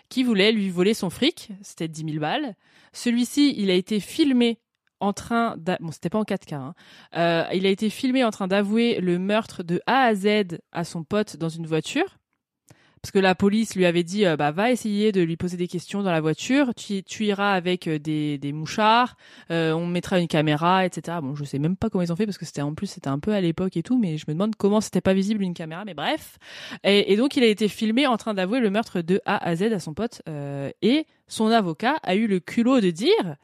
qui voulait lui voler son fric, c'était 10 000 balles. Celui-ci, il a été filmé en train bon c'était pas en 4K hein. Euh, il a été filmé en train d'avouer le meurtre de A à Z à son pote dans une voiture parce que la police lui avait dit euh, bah va essayer de lui poser des questions dans la voiture. Tu, iras avec euh, des, mouchards. Euh, on mettra une caméra etc bon je sais même pas comment ils ont fait parce que c'était en plus c'était un peu à l'époque et tout mais je me demande comment c'était pas visible une caméra mais bref. Et, donc il a été filmé en train d'avouer le meurtre de A à Z à son pote et son avocat a eu le culot de dire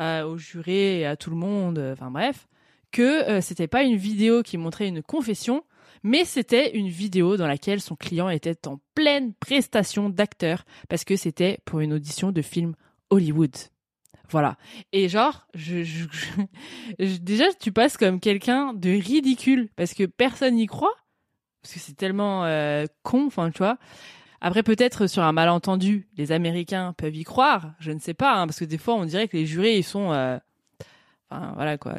aux jurés et à tout le monde, enfin bref, que c'était pas une vidéo qui montrait une confession, mais c'était une vidéo dans laquelle son client était en pleine prestation d'acteur parce que c'était pour une audition de film Hollywood. Voilà. Et genre, déjà, tu passes comme quelqu'un de ridicule parce que personne n'y croit. Parce que c'est tellement euh, con, enfin, tu vois. Après, peut-être sur un malentendu, les Américains peuvent y croire. Je ne sais pas, hein, parce que des fois, on dirait que les jurés, ils sont, euh, enfin voilà quoi,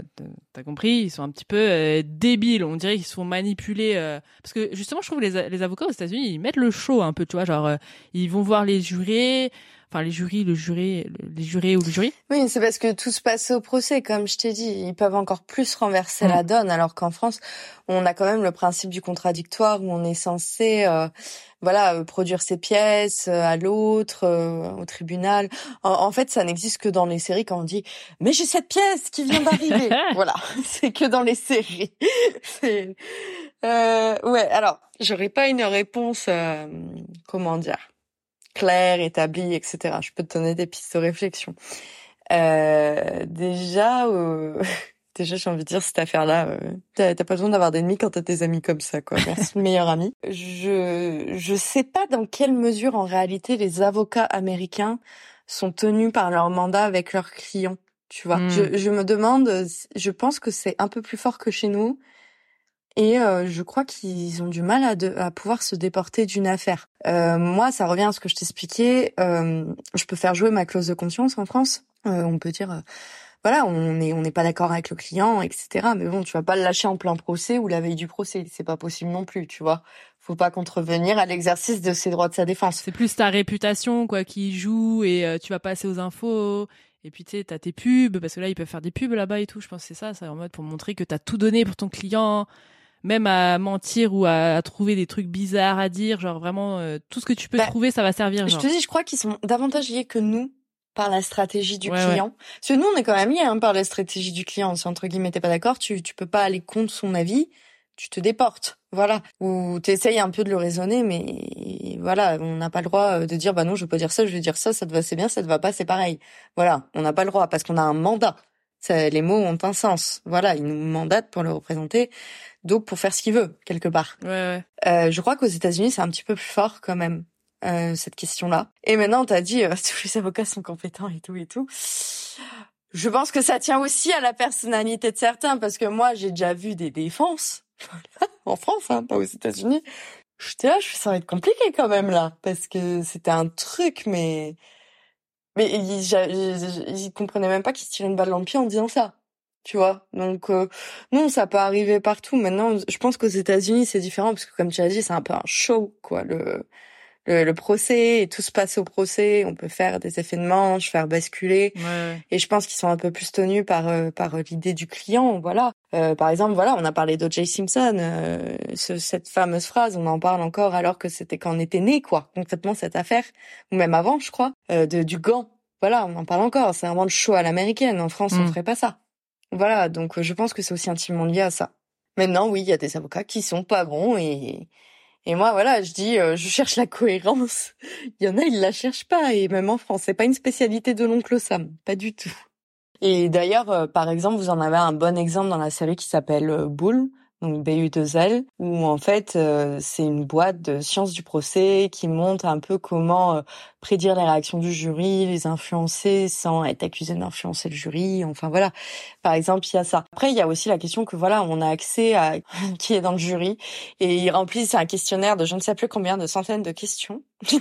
t'as compris, ils sont un petit peu euh, débiles. On dirait qu'ils sont manipulés. euh, parce que justement, je trouve les, les avocats aux États-Unis, ils mettent le show un peu, tu vois, genre euh, ils vont voir les jurés. Enfin les jurys, le juré, les jurés ou le jury. Oui, c'est parce que tout se passe au procès, comme je t'ai dit. Ils peuvent encore plus renverser mm. la donne, alors qu'en France, on a quand même le principe du contradictoire où on est censé, euh, voilà, euh, produire ses pièces euh, à l'autre, au tribunal. En, fait, ça n'existe que dans les séries quand on dit mais j'ai cette pièce qui vient d'arriver. voilà, c'est que dans les séries. euh, ouais, alors j'aurais pas une réponse, comment dire? Clair, établi, etc. Je peux te donner des pistes de réflexion. Euh, déjà, euh, déjà, j'ai envie de dire cette affaire-là, euh, t'as, pas besoin d'avoir d'ennemis quand t'as tes amis comme ça, quoi. Merci le meilleur ami. Je je sais pas dans quelle mesure en réalité les avocats américains sont tenus par leur mandat avec leurs clients. Tu vois, je, hmm. je me demande, je pense que c'est un peu plus fort que chez nous et euh, je crois qu'ils ont du mal à, à pouvoir se déporter d'une affaire. Euh, moi, ça revient à ce que je t'expliquais. Euh, je peux faire jouer ma clause de conscience en France. Euh, on peut dire, voilà, on n'est on n'est pas d'accord avec le client, etc. Mais bon, tu vas pas le lâcher en plein procès ou la veille du procès. C'est pas possible non plus, tu vois. Faut pas contrevenir à l'exercice de ses droits de sa défense. C'est plus ta réputation, quoi, qui joue et tu vas passer aux infos. Et puis tu sais, t'as tes pubs parce que là ils peuvent faire des pubs là-bas et tout. Je pense que c'est ça, c'est en mode pour montrer que t'as tout donné pour ton client même à mentir ou à, trouver des trucs bizarres à dire, genre vraiment euh, tout ce que tu peux bah, trouver, ça va servir. Je te dis, je crois qu'ils sont davantage liés que nous par la stratégie du client. Parce que nous, on est quand même liés hein, par la stratégie du client. Si entre guillemets t'es pas d'accord, tu tu peux pas aller contre son avis, tu te déportes. Voilà. Ou t'essayes un peu de le raisonner, mais voilà, on n'a pas le droit euh, de dire bah non, je peux dire ça, je vais dire ça, ça te va, c'est bien, ça te va pas, c'est pareil. Voilà, on n'a pas le droit parce qu'on a un mandat. Ça, les mots ont un sens. Voilà, ils nous mandatent pour le représenter donc pour faire ce qu'il veut quelque part. Ouais, ouais. Euh, je crois qu'aux États-Unis c'est un petit peu plus fort quand même euh, cette question-là. Et maintenant t'as dit euh, tous les avocats sont compétents et tout et tout. Je pense que ça tient aussi à la personnalité de certains parce que moi j'ai déjà vu des défenses en France, hein, pas aux États-Unis. Je ça va être compliqué quand même là parce que c'était un truc mais mais ils, ils, comprenaient même pas qu'ils se tiraient une balle dans le pied en disant ça tu vois? Donc euh, non, ça peut arriver partout. Maintenant, je pense qu'aux États-Unis, c'est différent parce que comme tu as dit, c'est un peu un show quoi, le, le procès et tout se passe au procès, on peut faire des effets de manche, faire basculer. Et je pense qu'ils sont un peu plus tenus par euh, par l'idée du client, voilà. Euh, par exemple, voilà, on a parlé d'O.J. Simpson, euh, cette fameuse phrase, on en parle encore alors que c'était quand on était né, quoi. Concrètement, cette affaire, ou même avant, je crois, de du gant. Voilà, on en parle encore. C'est vraiment le show à l'américaine. En France, on mm. ferait pas ça. Voilà, donc euh, je pense que c'est aussi intimement lié à ça. Maintenant, oui, il y a des avocats qui sont pas bons et et moi, voilà, je dis, euh, je cherche la cohérence. Il y en a, ils la cherchent pas et même en France, c'est pas une spécialité de l'oncle Sam, pas du tout. Et d'ailleurs, euh, par exemple, vous en avez un bon exemple dans la série qui s'appelle Bull, donc BU2L, où en fait euh, c'est une boîte de sciences du procès qui montre un peu comment euh, prédire les réactions du jury, les influencer sans être accusé d'influencer le jury. Enfin voilà, par exemple il y a ça. Après il y a aussi la question que voilà on a accès à qui est dans le jury et ils remplissent un questionnaire de je ne sais plus combien de centaines de questions.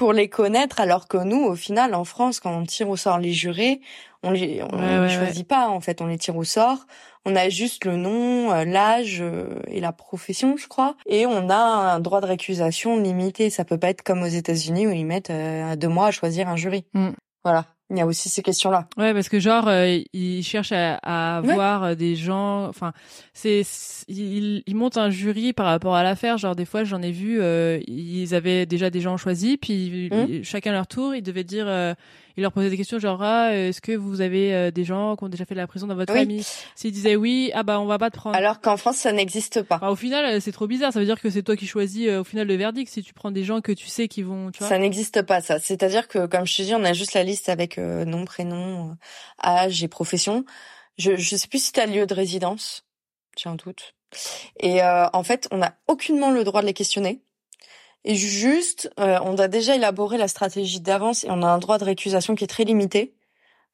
pour les connaître, alors que nous, au final, en France, quand on tire au sort les jurés, on les, on les choisit pas, en fait, on les tire au sort. On a juste le nom, euh, l'âge euh, et la profession, je crois. Et on a un droit de récusation limité. Ça peut pas être comme aux États-Unis où ils mettent euh, deux mois à choisir un jury. Mm. Voilà. Il y a aussi ces questions-là. Ouais, parce que genre ils cherchent à, à avoir des gens. Enfin, c'est ils, ils, montent un jury par rapport à l'affaire. Genre des fois, j'en ai vu, ils avaient déjà des gens choisis, puis mm. chacun leur tour, ils devaient dire il leur posait des questions genre ah, est-ce que vous avez euh, des gens qui ont déjà fait de la prison dans votre famille? S'ils disaient oui, ah bah on va pas te prendre. Alors qu'en France ça n'existe pas. au final euh, c'est trop bizarre, ça veut dire que c'est toi qui choisis euh, au final le verdict si tu prends des gens que tu sais qui vont tu vois. Ça n'existe pas ça, c'est-à-dire que comme je te dis on a juste la liste avec nom, prénom, âge et profession. Je je sais plus si tu as lieu de résidence. J'ai un doute. Et en fait, on n'a aucunement le droit de les questionner. Et juste, euh, on a déjà élaboré la stratégie d'avance et on a un droit de récusation qui est très limité.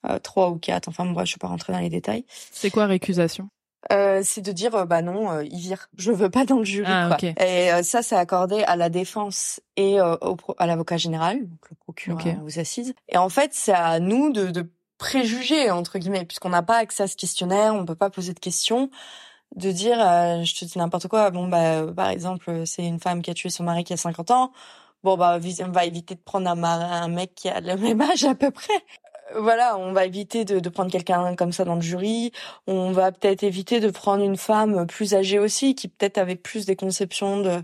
Euh, trois ou quatre, enfin moi je suis pas rentrer dans les détails. C'est quoi récusation? Euh, c'est de dire bah non, euh, il vire. Je veux pas dans le jury. Ah, quoi. Et euh, ça, c'est accordé à la défense et au, à l'avocat général, donc le procureur okay. aux assises. Et en fait, c'est à nous de, de préjuger entre guillemets, puisqu'on n'a pas accès à ce questionnaire, on peut pas poser de questions de dire, euh, je te dis n'importe quoi, bon bah par exemple c'est une femme qui a tué son mari qui a 50 ans, bon bah on va éviter de prendre un, un mec qui a le même âge à peu près. Voilà, on va éviter de, de prendre quelqu'un comme ça dans le jury. On va peut-être éviter de prendre une femme plus âgée aussi, qui peut-être avait plus des conceptions de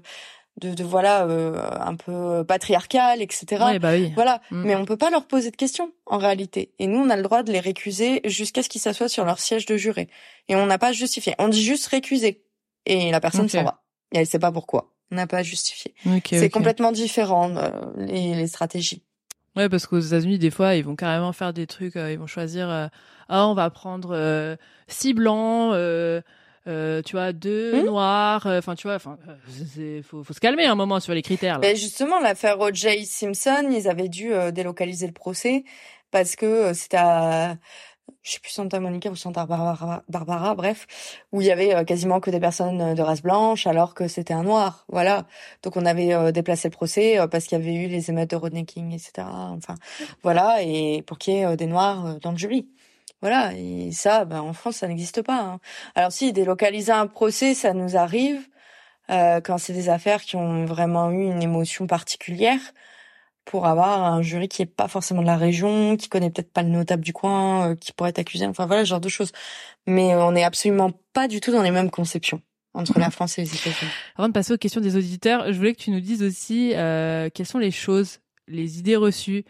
de, de voilà euh, un peu patriarcal etc ouais, bah oui. voilà. Mm. mais on peut pas leur poser de questions en réalité. Et nous on a le droit de les récuser jusqu'à ce qu'ils s'assoient sur leur siège de juré. Et on n'a pas justifié. On dit juste récuser. Et la personne s'en va. Et elle sait pas pourquoi. On n'a pas justifié. C'est complètement différent euh, les, les stratégies. Ouais, parce qu'aux États-Unis, des fois, ils vont carrément faire des trucs. Euh, ils vont choisir, ah, on va prendre six blancs, euh, tu vois, deux hmm noirs. Euh, enfin, tu vois, enfin, euh, faut, faut se calmer un moment sur les critères. Là. Mais justement, l'affaire O.J. Simpson, ils avaient dû délocaliser le procès parce que c'était à je sais plus Santa Monica ou Santa Barbara, Barbara, bref, où il y avait quasiment que des personnes de race blanche, alors que c'était un noir, voilà. Donc on avait déplacé le procès parce qu'il y avait eu les émeutes de Rodney King, etc. Enfin, voilà, et pour qu'il y ait des noirs dans le jury. Voilà, et ça, ben, en France, ça n'existe pas. Hein. Alors si délocaliser un procès, ça nous arrive euh, quand c'est des affaires qui ont vraiment eu une émotion particulière, pour avoir un jury qui est pas forcément de la région, qui connaît peut-être pas le notable du coin, euh, qui pourrait être accusé, enfin voilà, ce genre de choses. Mais euh, on n'est absolument pas du tout dans les mêmes conceptions entre la France et les États-Unis. Avant de passer aux questions des auditeurs, je voulais que tu nous dises aussi euh, quelles sont les choses, les idées reçues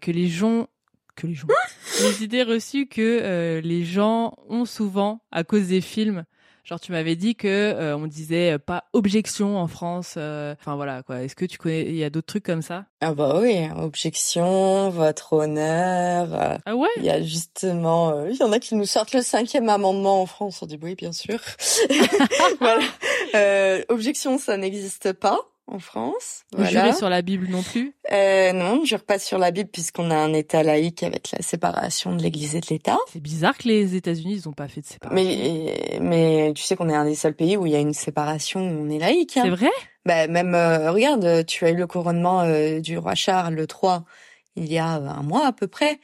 que les gens que les gens. les idées reçues que euh, les gens ont souvent à cause des films. Genre tu m'avais dit que euh, on disait euh, pas objection en France. Enfin voilà quoi. Est-ce que tu connais Il y a d'autres trucs comme ça? Ah bah oui, objection, votre honneur. ah ouais? Il y a justement, il y en a qui nous sortent le cinquième amendement en France. On dit oui bien sûr. voilà. objection, ça n'existe pas en France. Voilà. Jurer sur la Bible non plus? Euh, Non, ne jure pas sur la Bible puisqu'on a un État laïque avec la séparation de l'Église et de l'État. C'est bizarre que les États-Unis ils ont pas fait de séparation. Mais mais tu sais qu'on est un des seuls pays où il y a une séparation où on est laïque. Hein. C'est vrai? Bah même euh, regarde, tu as eu le couronnement euh, du roi Charles III il y a un mois à peu près.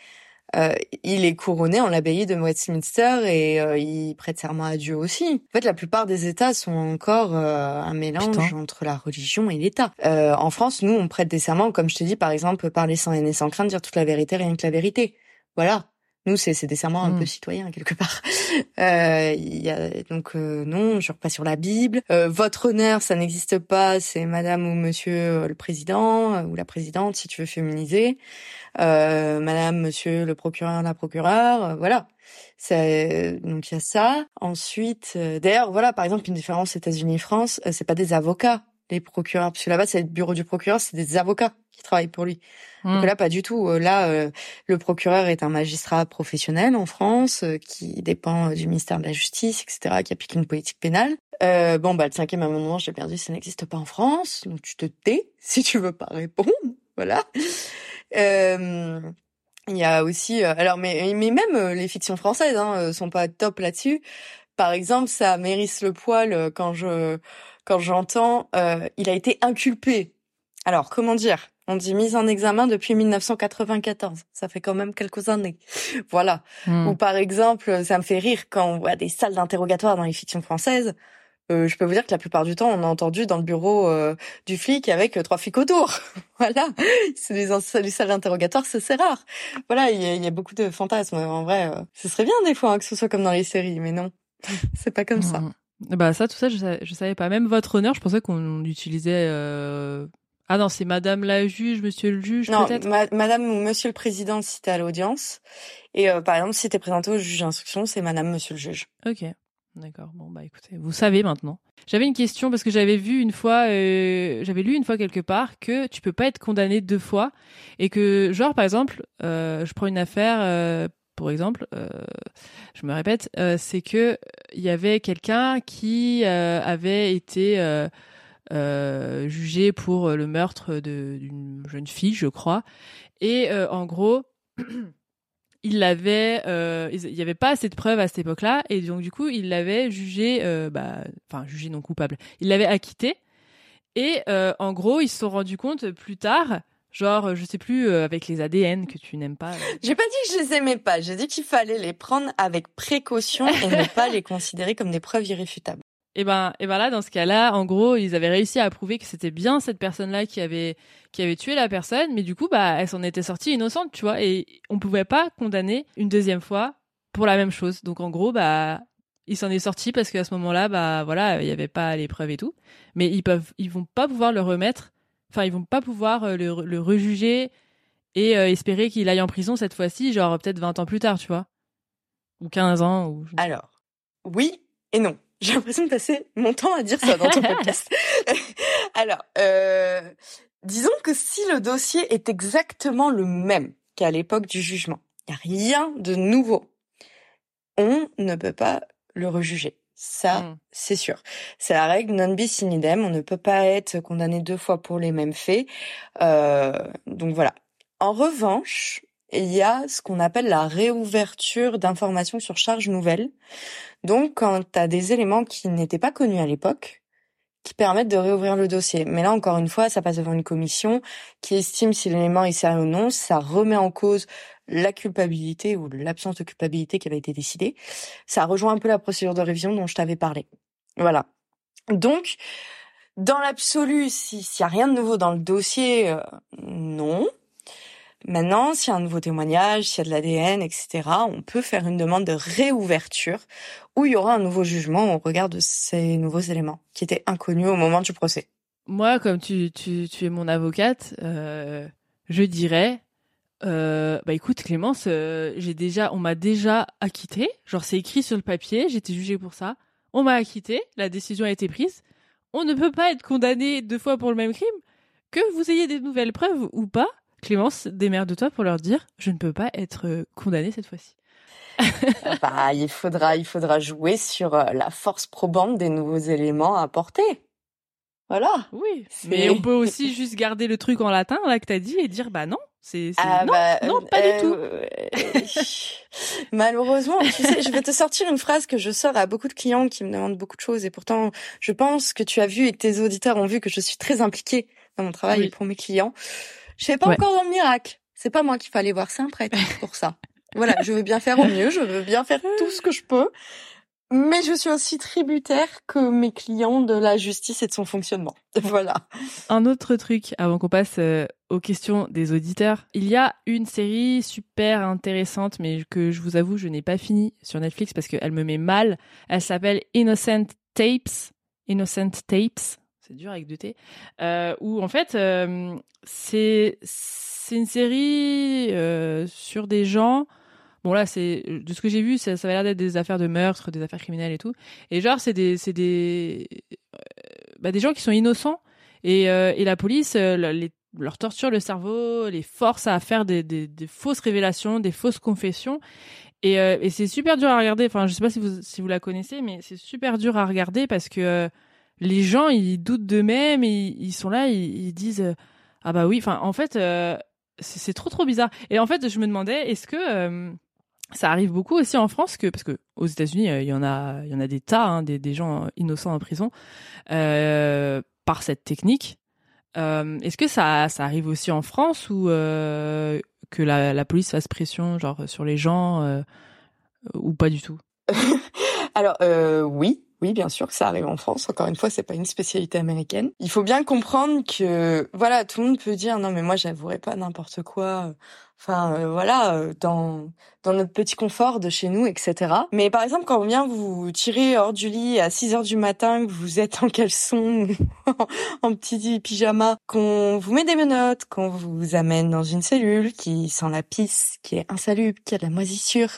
Euh, il est couronné en l'abbaye de Westminster et euh, il prête serment à Dieu aussi. En fait, la plupart des États sont encore euh, un mélange entre la religion et l'État. en France, nous, on prête des serments, comme je te dis, par exemple, parler sans haine et sans crainte, dire toute la vérité, rien que la vérité. Voilà. Nous, c'est des serments un peu hmm. citoyens quelque part. Euh, y a, donc non, je repasse sur la Bible. votre honneur, ça n'existe pas. C'est Madame ou Monsieur le président ou la présidente, si tu veux féminiser euh, Madame, Monsieur le procureur, la procureure, euh, voilà. C'est donc il y a ça. Ensuite, euh, d'ailleurs, voilà, par exemple, une différence États-Unis-France, euh, c'est pas des avocats les procureurs, parce que là-bas, c'est le bureau du procureur, c'est des avocats qui travaillent pour lui. Donc hmm. là, pas du tout. Là, le procureur est un magistrat professionnel en France qui dépend du ministère de la Justice, etc., qui applique une politique pénale. Euh, bon, bah le cinquième amendement, j'ai perdu, ça n'existe pas en France, donc tu te tais si tu veux pas répondre, voilà. Euh, il y a aussi, euh, alors mais mais même euh, les fictions françaises hein, sont pas top là-dessus. Par exemple, ça mérisse le poil quand je quand j'entends euh, il a été inculpé. Alors comment dire? On dit mise en examen depuis 1994. Ça fait quand même quelques années. Voilà. Hmm. Ou par exemple, ça me fait rire quand on voit des salles d'interrogatoire dans les fictions françaises. Euh, je peux vous dire que la plupart du temps, on a entendu dans le bureau euh, du flic avec euh, trois flics autour. voilà, c'est des salles d'interrogatoire, c'est rare. Voilà, il y, a, beaucoup de fantasmes. En vrai, ce serait bien des fois hein, que ce soit comme dans les séries, mais non, c'est pas comme ça. Mmh. Bah ça, tout ça, je savais, savais pas. Même votre honneur, je pensais qu'on utilisait. Ah non, c'est Madame la juge, Monsieur le juge, peut-être? Non, Madame ou Monsieur le président si t'es à l'audience. Et par exemple, si t'es présenté au juge d'instruction, c'est Madame, Monsieur le juge. Ok. D'accord. Bon bah écoutez, vous savez maintenant. J'avais une question parce que j'avais vu une fois, euh, j'avais lu une fois quelque part que tu peux pas être condamné deux fois et que genre par exemple, euh, je prends une affaire, euh, pour exemple, je me répète, c'est que il y avait quelqu'un qui avait été jugé pour le meurtre d'une jeune fille, je crois, et en gros. il l'avait, euh, il y avait pas assez de preuves à cette époque-là, et donc du coup, il l'avait jugé, euh, bah, enfin jugé non coupable. Il l'avait acquitté, et euh, en gros, ils se sont rendus compte plus tard, genre, je sais plus, avec les ADN que tu n'aimes pas. J'ai pas dit que je les aimais pas, j'ai dit qu'il fallait les prendre avec précaution et ne pas les considérer comme des preuves irréfutables. Et ben, et ben là, dans ce cas-là, en gros, ils avaient réussi à prouver que c'était bien cette personne-là qui avait qui avait tué la personne, mais du coup, bah, elle s'en était sortie innocente, tu vois, et on pouvait pas condamner une deuxième fois pour la même chose. Donc en gros, bah, il s'en est sorti parce qu'à ce moment-là, bah voilà, il y avait pas les preuves et tout. Mais ils peuvent, ils vont pas pouvoir le remettre. Enfin, ils vont pas pouvoir euh, le, le rejuger et euh, espérer qu'il aille en prison cette fois-ci, genre peut-être 20 ans plus tard, tu vois, ou 15 ans. Ou... Alors, oui et non. J'ai l'impression de passer mon temps à dire ça dans ton podcast. Alors, euh, disons que si le dossier est exactement le même qu'à l'époque du jugement, il n'y a rien de nouveau, on ne peut pas le rejuger. Ça, mmh. c'est sûr. C'est la règle non bis in idem. On ne peut pas être condamné deux fois pour les mêmes faits. Euh, donc voilà. En revanche, il y a ce qu'on appelle la réouverture d'informations sur charge nouvelle. Donc, quand tu as des éléments qui n'étaient pas connus à l'époque, qui permettent de réouvrir le dossier. Mais là, encore une fois, ça passe devant une commission qui estime si l'élément est sérieux ou non. Ça remet en cause la culpabilité ou l'absence de culpabilité qui avait été décidée. Ça rejoint un peu la procédure de révision dont je t'avais parlé. Voilà. Donc, dans l'absolu, s'il n'y a rien de nouveau dans le dossier, euh, non. Maintenant, s'il y a un nouveau témoignage, s'il y a de l'ADN, etc., on peut faire une demande de réouverture où il y aura un nouveau jugement au regard de ces nouveaux éléments qui étaient inconnus au moment du procès. Moi, comme tu, tu, tu es mon avocate, euh, je dirais, euh, bah écoute Clémence, euh, j'ai déjà, on m'a déjà acquitté, genre c'est écrit sur le papier, j'étais jugée pour ça, on m'a acquitté, la décision a été prise, on ne peut pas être condamné deux fois pour le même crime, que vous ayez des nouvelles preuves ou pas, Clémence, démerde-toi pour leur dire je ne peux pas être euh, condamnée cette fois-ci. bah, il faudra, il faudra jouer sur euh, la force probante des nouveaux éléments apportés. Voilà. Oui. Mais on peut aussi juste garder le truc en latin là que t'as dit et dire bah non, c'est ah, non, bah, non, pas du tout. Euh, malheureusement, tu sais, je vais te sortir une phrase que je sors à beaucoup de clients qui me demandent beaucoup de choses et pourtant, je pense que tu as vu et que tes auditeurs ont vu que je suis très impliquée dans mon travail et pour mes clients. Je fais pas encore dans le miracle. C'est pas moi qu'il fallait voir, c'est un prêtre pour ça. Voilà, je veux bien faire au mieux, je veux bien faire tout ce que je peux. Mais je suis aussi tributaire que mes clients de la justice et de son fonctionnement. Voilà. Un autre truc avant qu'on passe euh, aux questions des auditeurs. Il y a une série super intéressante, mais que je vous avoue, je n'ai pas fini sur Netflix parce qu'elle me met mal. Elle s'appelle Innocent Tapes. Innocent Tapes c'est dur avec deux T, euh, où en fait euh, c'est une série euh, sur des gens. Bon là c'est de ce que j'ai vu ça, ça va l'air d'être des affaires de meurtre, des affaires criminelles et tout. Et genre c'est des des bah, des gens qui sont innocents et et la police les, leur torture le cerveau, les force à faire des, des, des fausses révélations, des fausses confessions. Et, et c'est super dur à regarder. Enfin, je sais pas si vous, si vous la connaissez, mais c'est super dur à regarder parce que les gens ils doutent d'eux-mêmes, ils, sont là, ils, disent euh, ah bah oui, enfin en fait euh, c'est trop trop bizarre. Et en fait je me demandais est-ce que euh, ça arrive beaucoup aussi en France que parce que aux États-Unis il y en a il y en a des tas hein, des, des gens innocents en prison par cette technique. Est-ce que ça ça arrive aussi en France ou que la, la police fasse pression genre sur les gens ou pas du tout? Alors oui, oui, bien sûr que ça arrive en France. Encore une fois, c'est pas une spécialité américaine. Il faut bien comprendre que, voilà, tout le monde peut dire non, mais moi, j'avouerai pas n'importe quoi. Enfin, euh, voilà, euh, dans dans notre petit confort de chez nous, etc. Mais par exemple, quand on vient vous tirer hors du lit à 6 heures du matin, que vous êtes en caleçon, en petit pyjama, qu'on vous met des menottes, qu'on vous amène dans une cellule qui sent la pisse, qui est insalubre, qui a de la moisissure,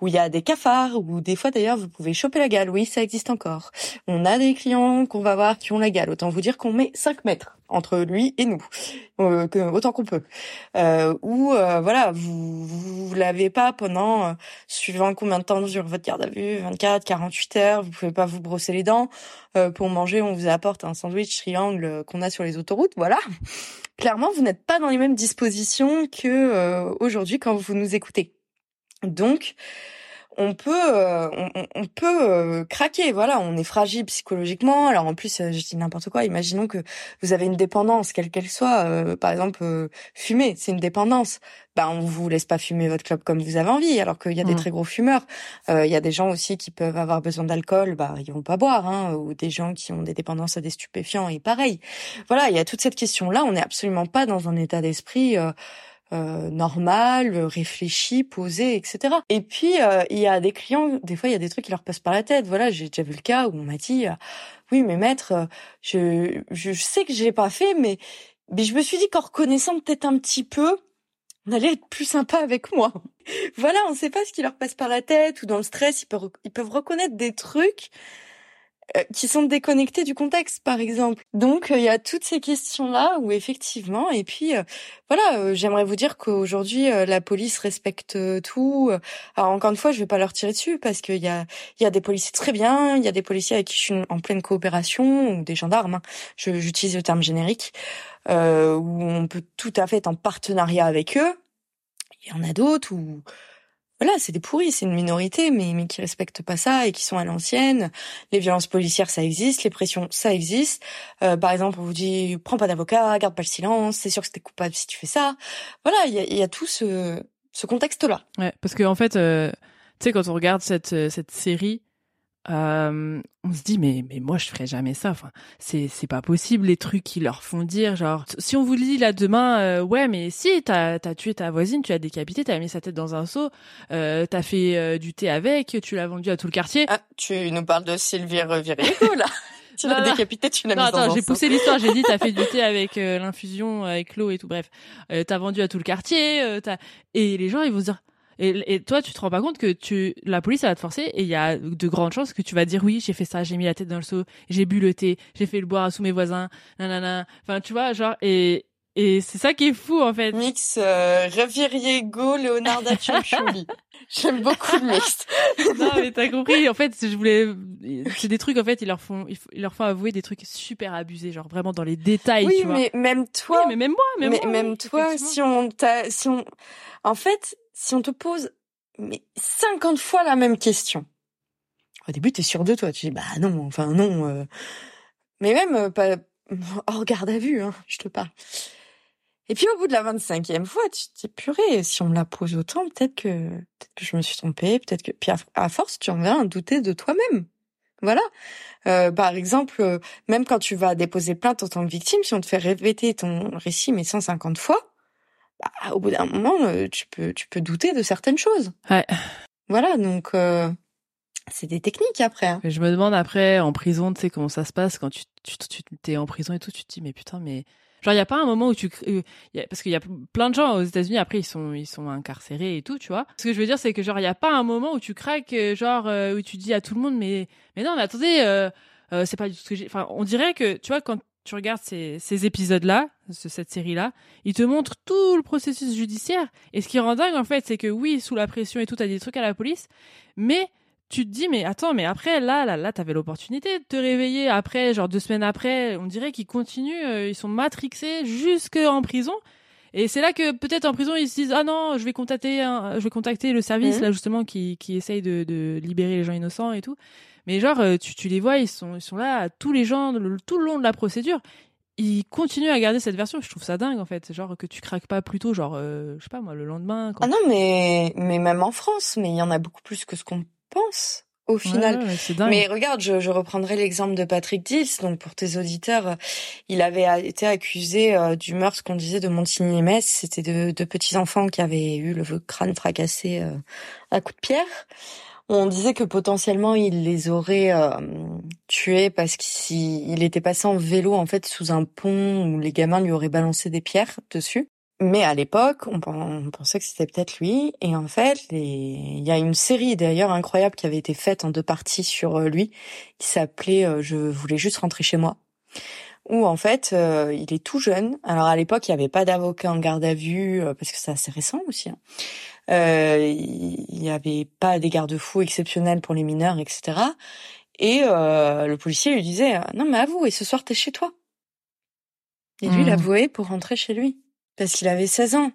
où il y a des cafards, où des fois d'ailleurs vous pouvez choper la gale. Oui, ça existe encore. On a des clients qu'on va voir qui ont la gale. Autant vous dire qu'on met 5 mètres entre lui et nous, euh, autant qu'on peut. Euh, ou euh, voilà, vous vous l'avez pas pendant euh, suivant combien de temps dure votre garde à vue, 24, 48 heures, vous pouvez pas vous brosser les dents. Euh, pour manger, on vous apporte un sandwich triangle qu'on a sur les autoroutes, voilà. Clairement, vous n'êtes pas dans les mêmes dispositions que aujourd'hui quand vous nous écoutez. Donc on peut, euh, on, peut euh, craquer. Voilà, on est fragile psychologiquement. Alors en plus, je dis n'importe quoi. Imaginons que vous avez une dépendance, quelle qu'elle soit. par exemple, fumer, c'est une dépendance. Ben, on vous laisse pas fumer votre club comme vous avez envie. Alors qu'il y a des mmh. très gros fumeurs. Il y a des gens aussi qui peuvent avoir besoin d'alcool, bah ils vont pas boire. Hein, ou des gens qui ont des dépendances à des stupéfiants et pareil. Voilà, il y a toute cette question-là. On n'est absolument pas dans un état d'esprit. Euh, normal, réfléchi, posé, etc. Et puis euh, il y a des clients, des fois il y a des trucs qui leur passent par la tête. Voilà, j'ai déjà vu le cas où on m'a dit, euh, oui mais maître, je, je sais que j'ai pas fait, mais mais je me suis dit qu'en reconnaissant peut-être un petit peu, on allait être plus sympa avec moi. voilà, on sait pas ce qui leur passe par la tête ou dans le stress, ils peuvent reconnaître des trucs euh, qui sont déconnectés du contexte, par exemple. Donc, euh, il y a toutes ces questions-là où effectivement, et puis euh, voilà, j'aimerais vous dire qu'aujourd'hui, la police respecte tout. Alors encore une fois, je vais pas leur tirer dessus parce qu'il y a, y a des policiers très bien, il y a des policiers avec qui je suis en pleine coopération ou des gendarmes. Hein. J'utilise le terme générique où on peut tout à fait être en partenariat avec eux. Il y en a d'autres où voilà, c'est des pourris, c'est une minorité, mais mais qui respectent pas ça et qui sont à l'ancienne. Les violences policières, ça existe, les pressions, ça existe. Euh, par exemple, on vous dit prends pas d'avocat, garde pas le silence, c'est sûr que t'es coupable si tu fais ça. Voilà, il y a, y a, tout ce ce contexte-là. Ouais, parce que en fait, euh, tu sais, quand on regarde cette cette série, euh, on se dit mais mais moi je ferais jamais ça. Enfin c'est c'est pas possible les trucs qui leur font dire genre si on vous dit là demain euh, ouais mais si t'as t'as tué ta voisine tu as décapité t'as mis sa tête dans un seau euh, t'as fait euh, du thé avec tu l'as vendu à tout le quartier. Ah tu nous parles de Sylvie Revirico là. Tu l'as décapité tu l'as mis dans attends j'ai poussé l'histoire j'ai dit t'as fait du thé avec l'infusion avec l'eau et tout. Bref t'as vendu à tout le quartier t'as et les gens ils vont se dire et, et, toi, tu te rends pas compte que tu, la police, elle va te forcer et il y a de grandes chances que tu vas dire oui, j'ai fait ça, j'ai mis la tête dans le seau, j'ai bu le thé, j'ai fait le boire sous mes voisins, nanana. Enfin, tu vois, genre, et, et c'est ça qui est fou, en fait. Mix, euh, Reviriego, Leonardo Cianciulli. J'aime beaucoup le mix. non, mais t'as compris. En fait, je voulais, c'est des trucs, en fait, ils leur font, ils leur font avouer des trucs super abusés, genre vraiment dans les détails, tu vois. mais même toi. mais même moi, même, mais, même toi, si on t'a, si on, en fait, si on te pose mais 50 fois la même question, au début, t'es sûr de toi. Tu dis, bah non, enfin non. Euh. Mais même, euh, pas hors garde à vue, hein, je te parle. Et puis au bout de la 25e fois, tu te dis, purée, si on me la pose autant, peut-être que, peut-être que je me suis trompée, peut-être que... Puis à, force, tu en viens à douter de toi-même. Voilà. Euh, par exemple, même quand tu vas déposer plainte en tant que victime, si on te fait répéter ton récit mais 150 fois, bah, au bout d'un moment, euh, tu peux, tu peux douter de certaines choses. Ouais. Voilà, donc euh, c'est des techniques après. Hein. Je me demande après en prison, tu sais comment ça se passe quand tu, tu, tu t'es en prison et tout, tu te dis mais putain mais genre il y a pas un moment où tu euh, parce qu'il y a plein de gens aux États-Unis après ils sont ils sont incarcérés et tout, tu vois. Ce que je veux dire c'est que genre il y a pas un moment où tu craques genre où tu dis à tout le monde mais mais non mais attendez c'est pas du tout ce que j'ai enfin on dirait que tu vois quand tu regardes ces, ces épisodes-là, cette série-là, ils te montrent tout le processus judiciaire. Et ce qui rend dingue, en fait, c'est que oui, sous la pression et tout, t'as des trucs à la police, mais tu te dis, mais attends, mais après, là, là, là, t'avais l'opportunité de te réveiller après, genre deux semaines après, on dirait qu'ils continuent, euh, ils sont matrixés jusqu'en prison. Et c'est là que peut-être en prison ils se disent ah non je vais contacter je vais contacter le service mmh. là justement qui qui essaye de, de libérer les gens innocents et tout mais genre, euh, tu, tu les vois, ils sont, ils sont là, tous les gens, tout le long de la procédure, ils continuent à garder cette version. Je trouve ça dingue en fait, genre que tu craques pas plutôt, genre, euh, je sais pas moi, le lendemain. Ah non, mais mais même en France, mais il y en a beaucoup plus que ce qu'on pense au final. mais regarde, je, je reprendrai l'exemple de Patrick Dills. Donc pour tes auditeurs, il avait été accusé euh, du meurtre qu'on disait de Montigny-Metz. C'était de, de petits enfants qui avaient eu le crâne fracassé à coups de pierre. On disait que potentiellement il les aurait euh, tués parce qu'il était passé en vélo en fait sous un pont où les gamins lui auraient balancé des pierres dessus. Mais à l'époque, on, pensait que c'était peut-être lui. Et en fait, il y a une série d'ailleurs incroyable qui avait été faite en deux parties sur euh, lui, qui s'appelait euh, Je voulais juste rentrer chez moi où en fait il est tout jeune. Alors à l'époque il n'y avait pas d'avocat en garde à vue parce que c'est assez récent aussi. Hein. Euh, il n'y avait pas des garde-fous exceptionnels pour les mineurs, etc. Et euh, le policier lui disait non mais avoue et ce soir t'es chez toi. Et lui il mmh. avouait pour rentrer chez lui parce qu'il avait 16 ans.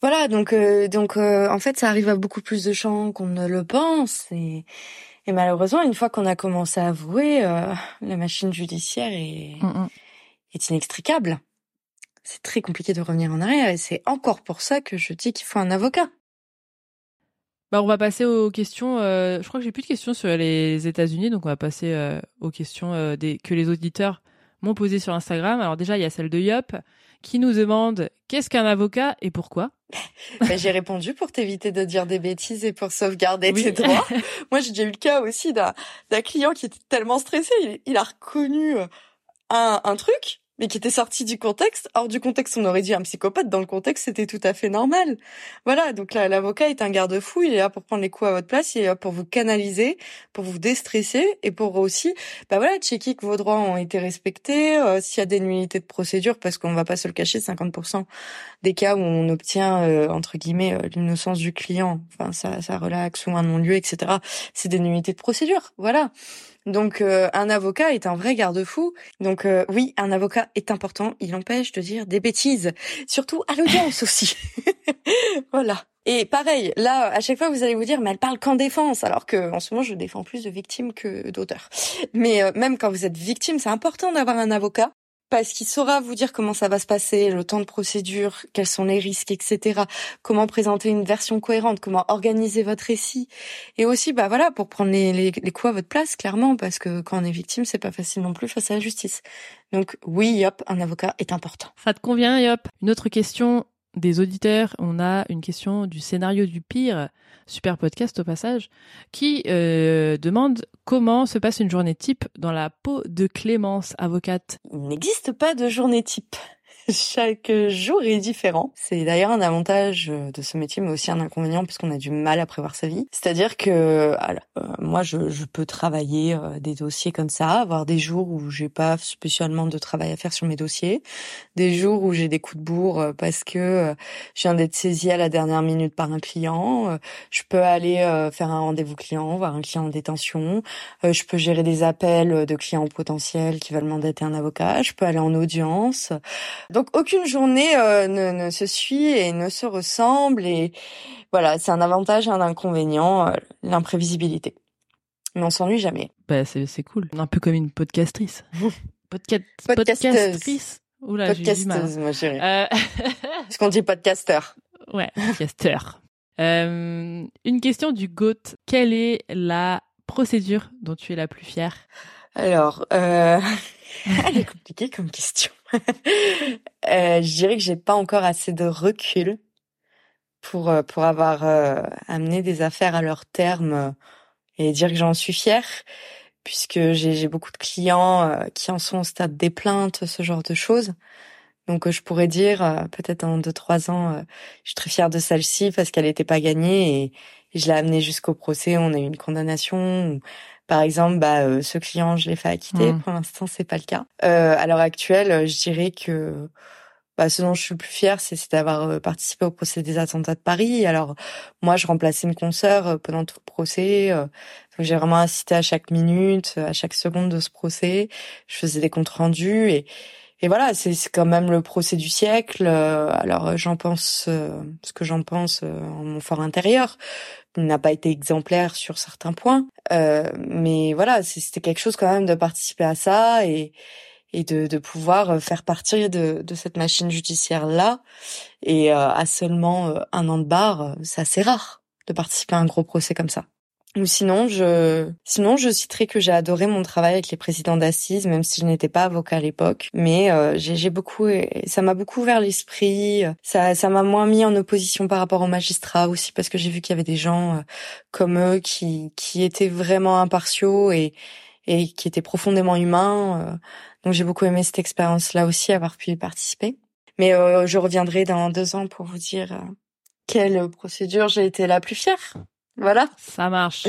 Voilà, donc euh, donc euh, en fait, ça arrive à beaucoup plus de gens qu'on ne le pense et, et malheureusement, une fois qu'on a commencé à avouer, euh, la machine judiciaire est, mm, mm. est inextricable. C'est très compliqué de revenir en arrière et c'est encore pour ça que je dis qu'il faut un avocat. Bah, on va passer aux questions. je crois que j'ai plus de questions sur les États-Unis, donc on va passer aux questions des, que les auditeurs m'ont posées sur Instagram. Alors déjà, il y a celle de Yop qui nous demande qu'est-ce qu'un avocat et pourquoi? Ben, j'ai répondu pour t'éviter de dire des bêtises et pour sauvegarder tes droits. Moi, j'ai déjà eu le cas aussi d'un client qui était tellement stressé, il, il a reconnu euh, un, un truc mais qui était sorti du contexte. Hors du contexte, on aurait dit un psychopathe. Dans le contexte, c'était tout à fait normal. Voilà. Donc là, l'avocat est un garde-fou. Il est là pour prendre les coups à votre place. Il est là pour vous canaliser, pour vous déstresser et pour aussi, bah voilà, checker que vos droits ont été respectés. Euh, s'il y a des nullités de procédure, parce qu'on va pas se le cacher, 50% des cas où on obtient euh, entre guillemets euh, l'innocence du client, enfin ça, ça relaxe ou un non-lieu, etc. C'est des nullités de procédure. Voilà. Donc euh, un avocat est un vrai garde-fou. Donc euh, oui, un avocat est important. Il empêche de dire des bêtises, surtout à l'audience aussi. voilà. Et pareil, là, à chaque fois, vous allez vous dire, mais elle parle qu'en défense, alors que en ce moment, je défends plus de victimes que d'auteurs. Mais euh, même quand vous êtes victime, c'est important d'avoir un avocat parce qu'il saura vous dire comment ça va se passer, le temps de procédure, quels sont les risques, etc. Comment présenter une version cohérente, comment organiser votre récit, et aussi, bah voilà, pour prendre les, les, les coups à votre place, clairement, parce que quand on est victime, c'est pas facile non plus face à la justice. Donc oui, Yop, un avocat est important. Ça te convient, Yop? Une autre question des auditeurs, on a une question du scénario du pire, super podcast au passage, qui euh, demande comment se passe une journée type dans la peau de Clémence, avocate. Il n'existe pas de journée type. Chaque jour est différent. C'est d'ailleurs un avantage euh, de ce métier, mais aussi un inconvénient puisqu'on a du mal à prévoir sa vie. C'est-à-dire que alors, euh, moi, je, je, peux travailler euh, des dossiers comme ça, avoir des jours où j'ai pas spécialement de travail à faire sur mes dossiers, des jours où j'ai des coups de bourre parce que je viens d'être saisie à la dernière minute par un client. Je peux aller faire un rendez-vous client, voir un client en détention. Je peux gérer des appels de clients potentiels qui veulent mandater un avocat. Je peux aller en audience. Aucune journée euh, ne, ne, se suit et ne se ressemble et voilà, c'est un avantage et un inconvénient, euh, l'imprévisibilité. Mais on s'ennuie jamais. Bah c'est c'est cool, un peu comme une podcastrice. Podcast podcastrice. Oula, Podcasteuse, moi chérie. Euh... Parce qu'on dit podcasteur. Ouais, podcasteur. euh, une question du GOAT. Quelle est la procédure dont tu es la plus fière? Alors, euh... Elle est compliquée comme question. euh, je dirais que j'ai pas encore assez de recul pour euh, pour avoir euh, amené des affaires à leur terme euh, et dire que j'en suis fière, puisque j'ai beaucoup de clients qui en sont au stade des plaintes, ce genre de choses. Donc je pourrais dire peut-être en deux trois ans, je suis très fière de celle-ci parce qu'elle n'était pas gagnée et, et je l'ai amenée jusqu'au procès. On a eu une condamnation. Par exemple, bah, euh, ce client, je l'ai fait acquitter. Mmh. Pour l'instant, c'est pas le cas. Euh, à l'heure actuelle, je dirais que bah, ce dont je suis le plus fière, c'est d'avoir euh, participé au procès des attentats de Paris. Alors, moi, je remplaçais une consoeur pendant tout le procès. j'ai vraiment assisté à chaque minute, à chaque seconde de ce procès. Je faisais des comptes rendus et et voilà, c'est quand même le procès du siècle. Alors j'en pense ce que j'en pense en mon fort intérieur n'a pas été exemplaire sur certains points. Euh, mais voilà, c'était quelque chose quand même de participer à ça et, et de, de pouvoir faire partie de, de cette machine judiciaire là. Et euh, à seulement euh, un an de barre, c'est assez rare de participer à un gros procès comme ça. Ou sinon, je, sinon, je citerai que j'ai adoré mon travail avec les présidents d'assises, même si je n'étais pas avocat à l'époque. Mais euh, j'ai beaucoup, ça m'a beaucoup ouvert l'esprit. Ça, ça m'a moins mis en opposition par rapport aux magistrats aussi, parce que j'ai vu qu'il y avait des gens euh, comme eux qui, qui étaient vraiment impartiaux et, et qui étaient profondément humains. Euh. donc j'ai beaucoup aimé cette expérience-là aussi, avoir pu y participer. Mais je reviendrai dans deux ans pour vous dire quelle procédure j'ai été la plus fière. Voilà. Ça marche.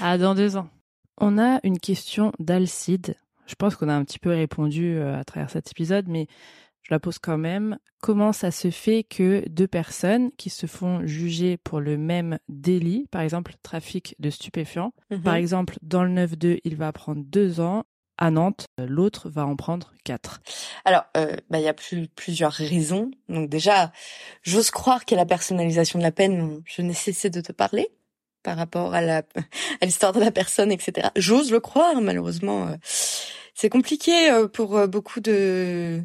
À dans deux ans. On a une question d'Alcide. Je pense qu'on a un petit peu répondu euh, à travers cet épisode, mais je la pose quand même. Comment ça se fait que deux personnes qui se font juger pour le même délit, par exemple trafic de stupéfiants, mhm. par exemple dans le 9-2, il va prendre deux ans, à Nantes, l'autre va en prendre quatre? Alors, euh, bah, il y a plusieurs raisons. Donc déjà, j'ose croire qu'il y a la personnalisation de la peine. Je n'ai cessé de te parler par rapport à la à l'histoire de la personne, etc. J'ose le croire, malheureusement. Euh, c'est compliqué euh, pour beaucoup de,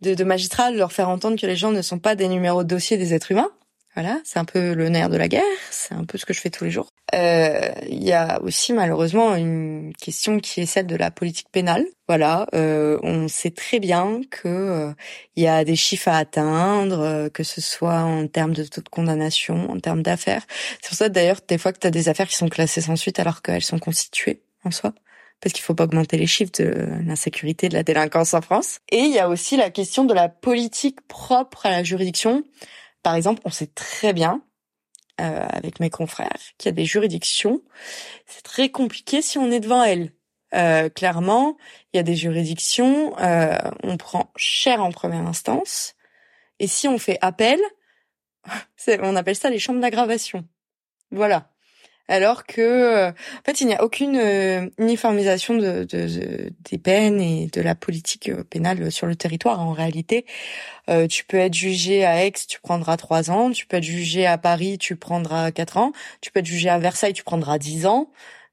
de, de magistrats de leur faire entendre que les gens ne sont pas des numéros de dossier des êtres humains. Voilà, c'est un peu le nerf de la guerre, c'est un peu ce que je fais tous les jours. Euh, il y a aussi malheureusement une question qui est celle de la politique pénale. Voilà, euh, on sait très bien que euh, il y a des chiffres à atteindre, euh, que ce soit en termes de taux de condamnation, en termes d'affaires. C'est pour ça d'ailleurs des fois que tu as des affaires qui sont classées sans suite alors qu'elles sont constituées en soi parce qu'il faut pas augmenter les chiffres de l'insécurité de la délinquance en France. Et il y a aussi la question de la politique propre à la juridiction. Par exemple, on sait très bien, euh, avec mes confrères, qu'il y a des juridictions. C'est très compliqué si on est devant elles. Euh, clairement, il y a des juridictions, euh, on prend cher en première instance, et si on fait appel, on appelle ça les chambres d'aggravation. Voilà alors que euh, en fait il n'y a aucune euh, uniformisation de, de, des peines et de la politique euh, pénale sur le territoire. En réalité, tu peux être jugé à Aix, tu prendras trois ans. Tu peux être jugé à Paris, tu prendras quatre ans. Tu peux être jugé à Versailles, tu prendras dix ans.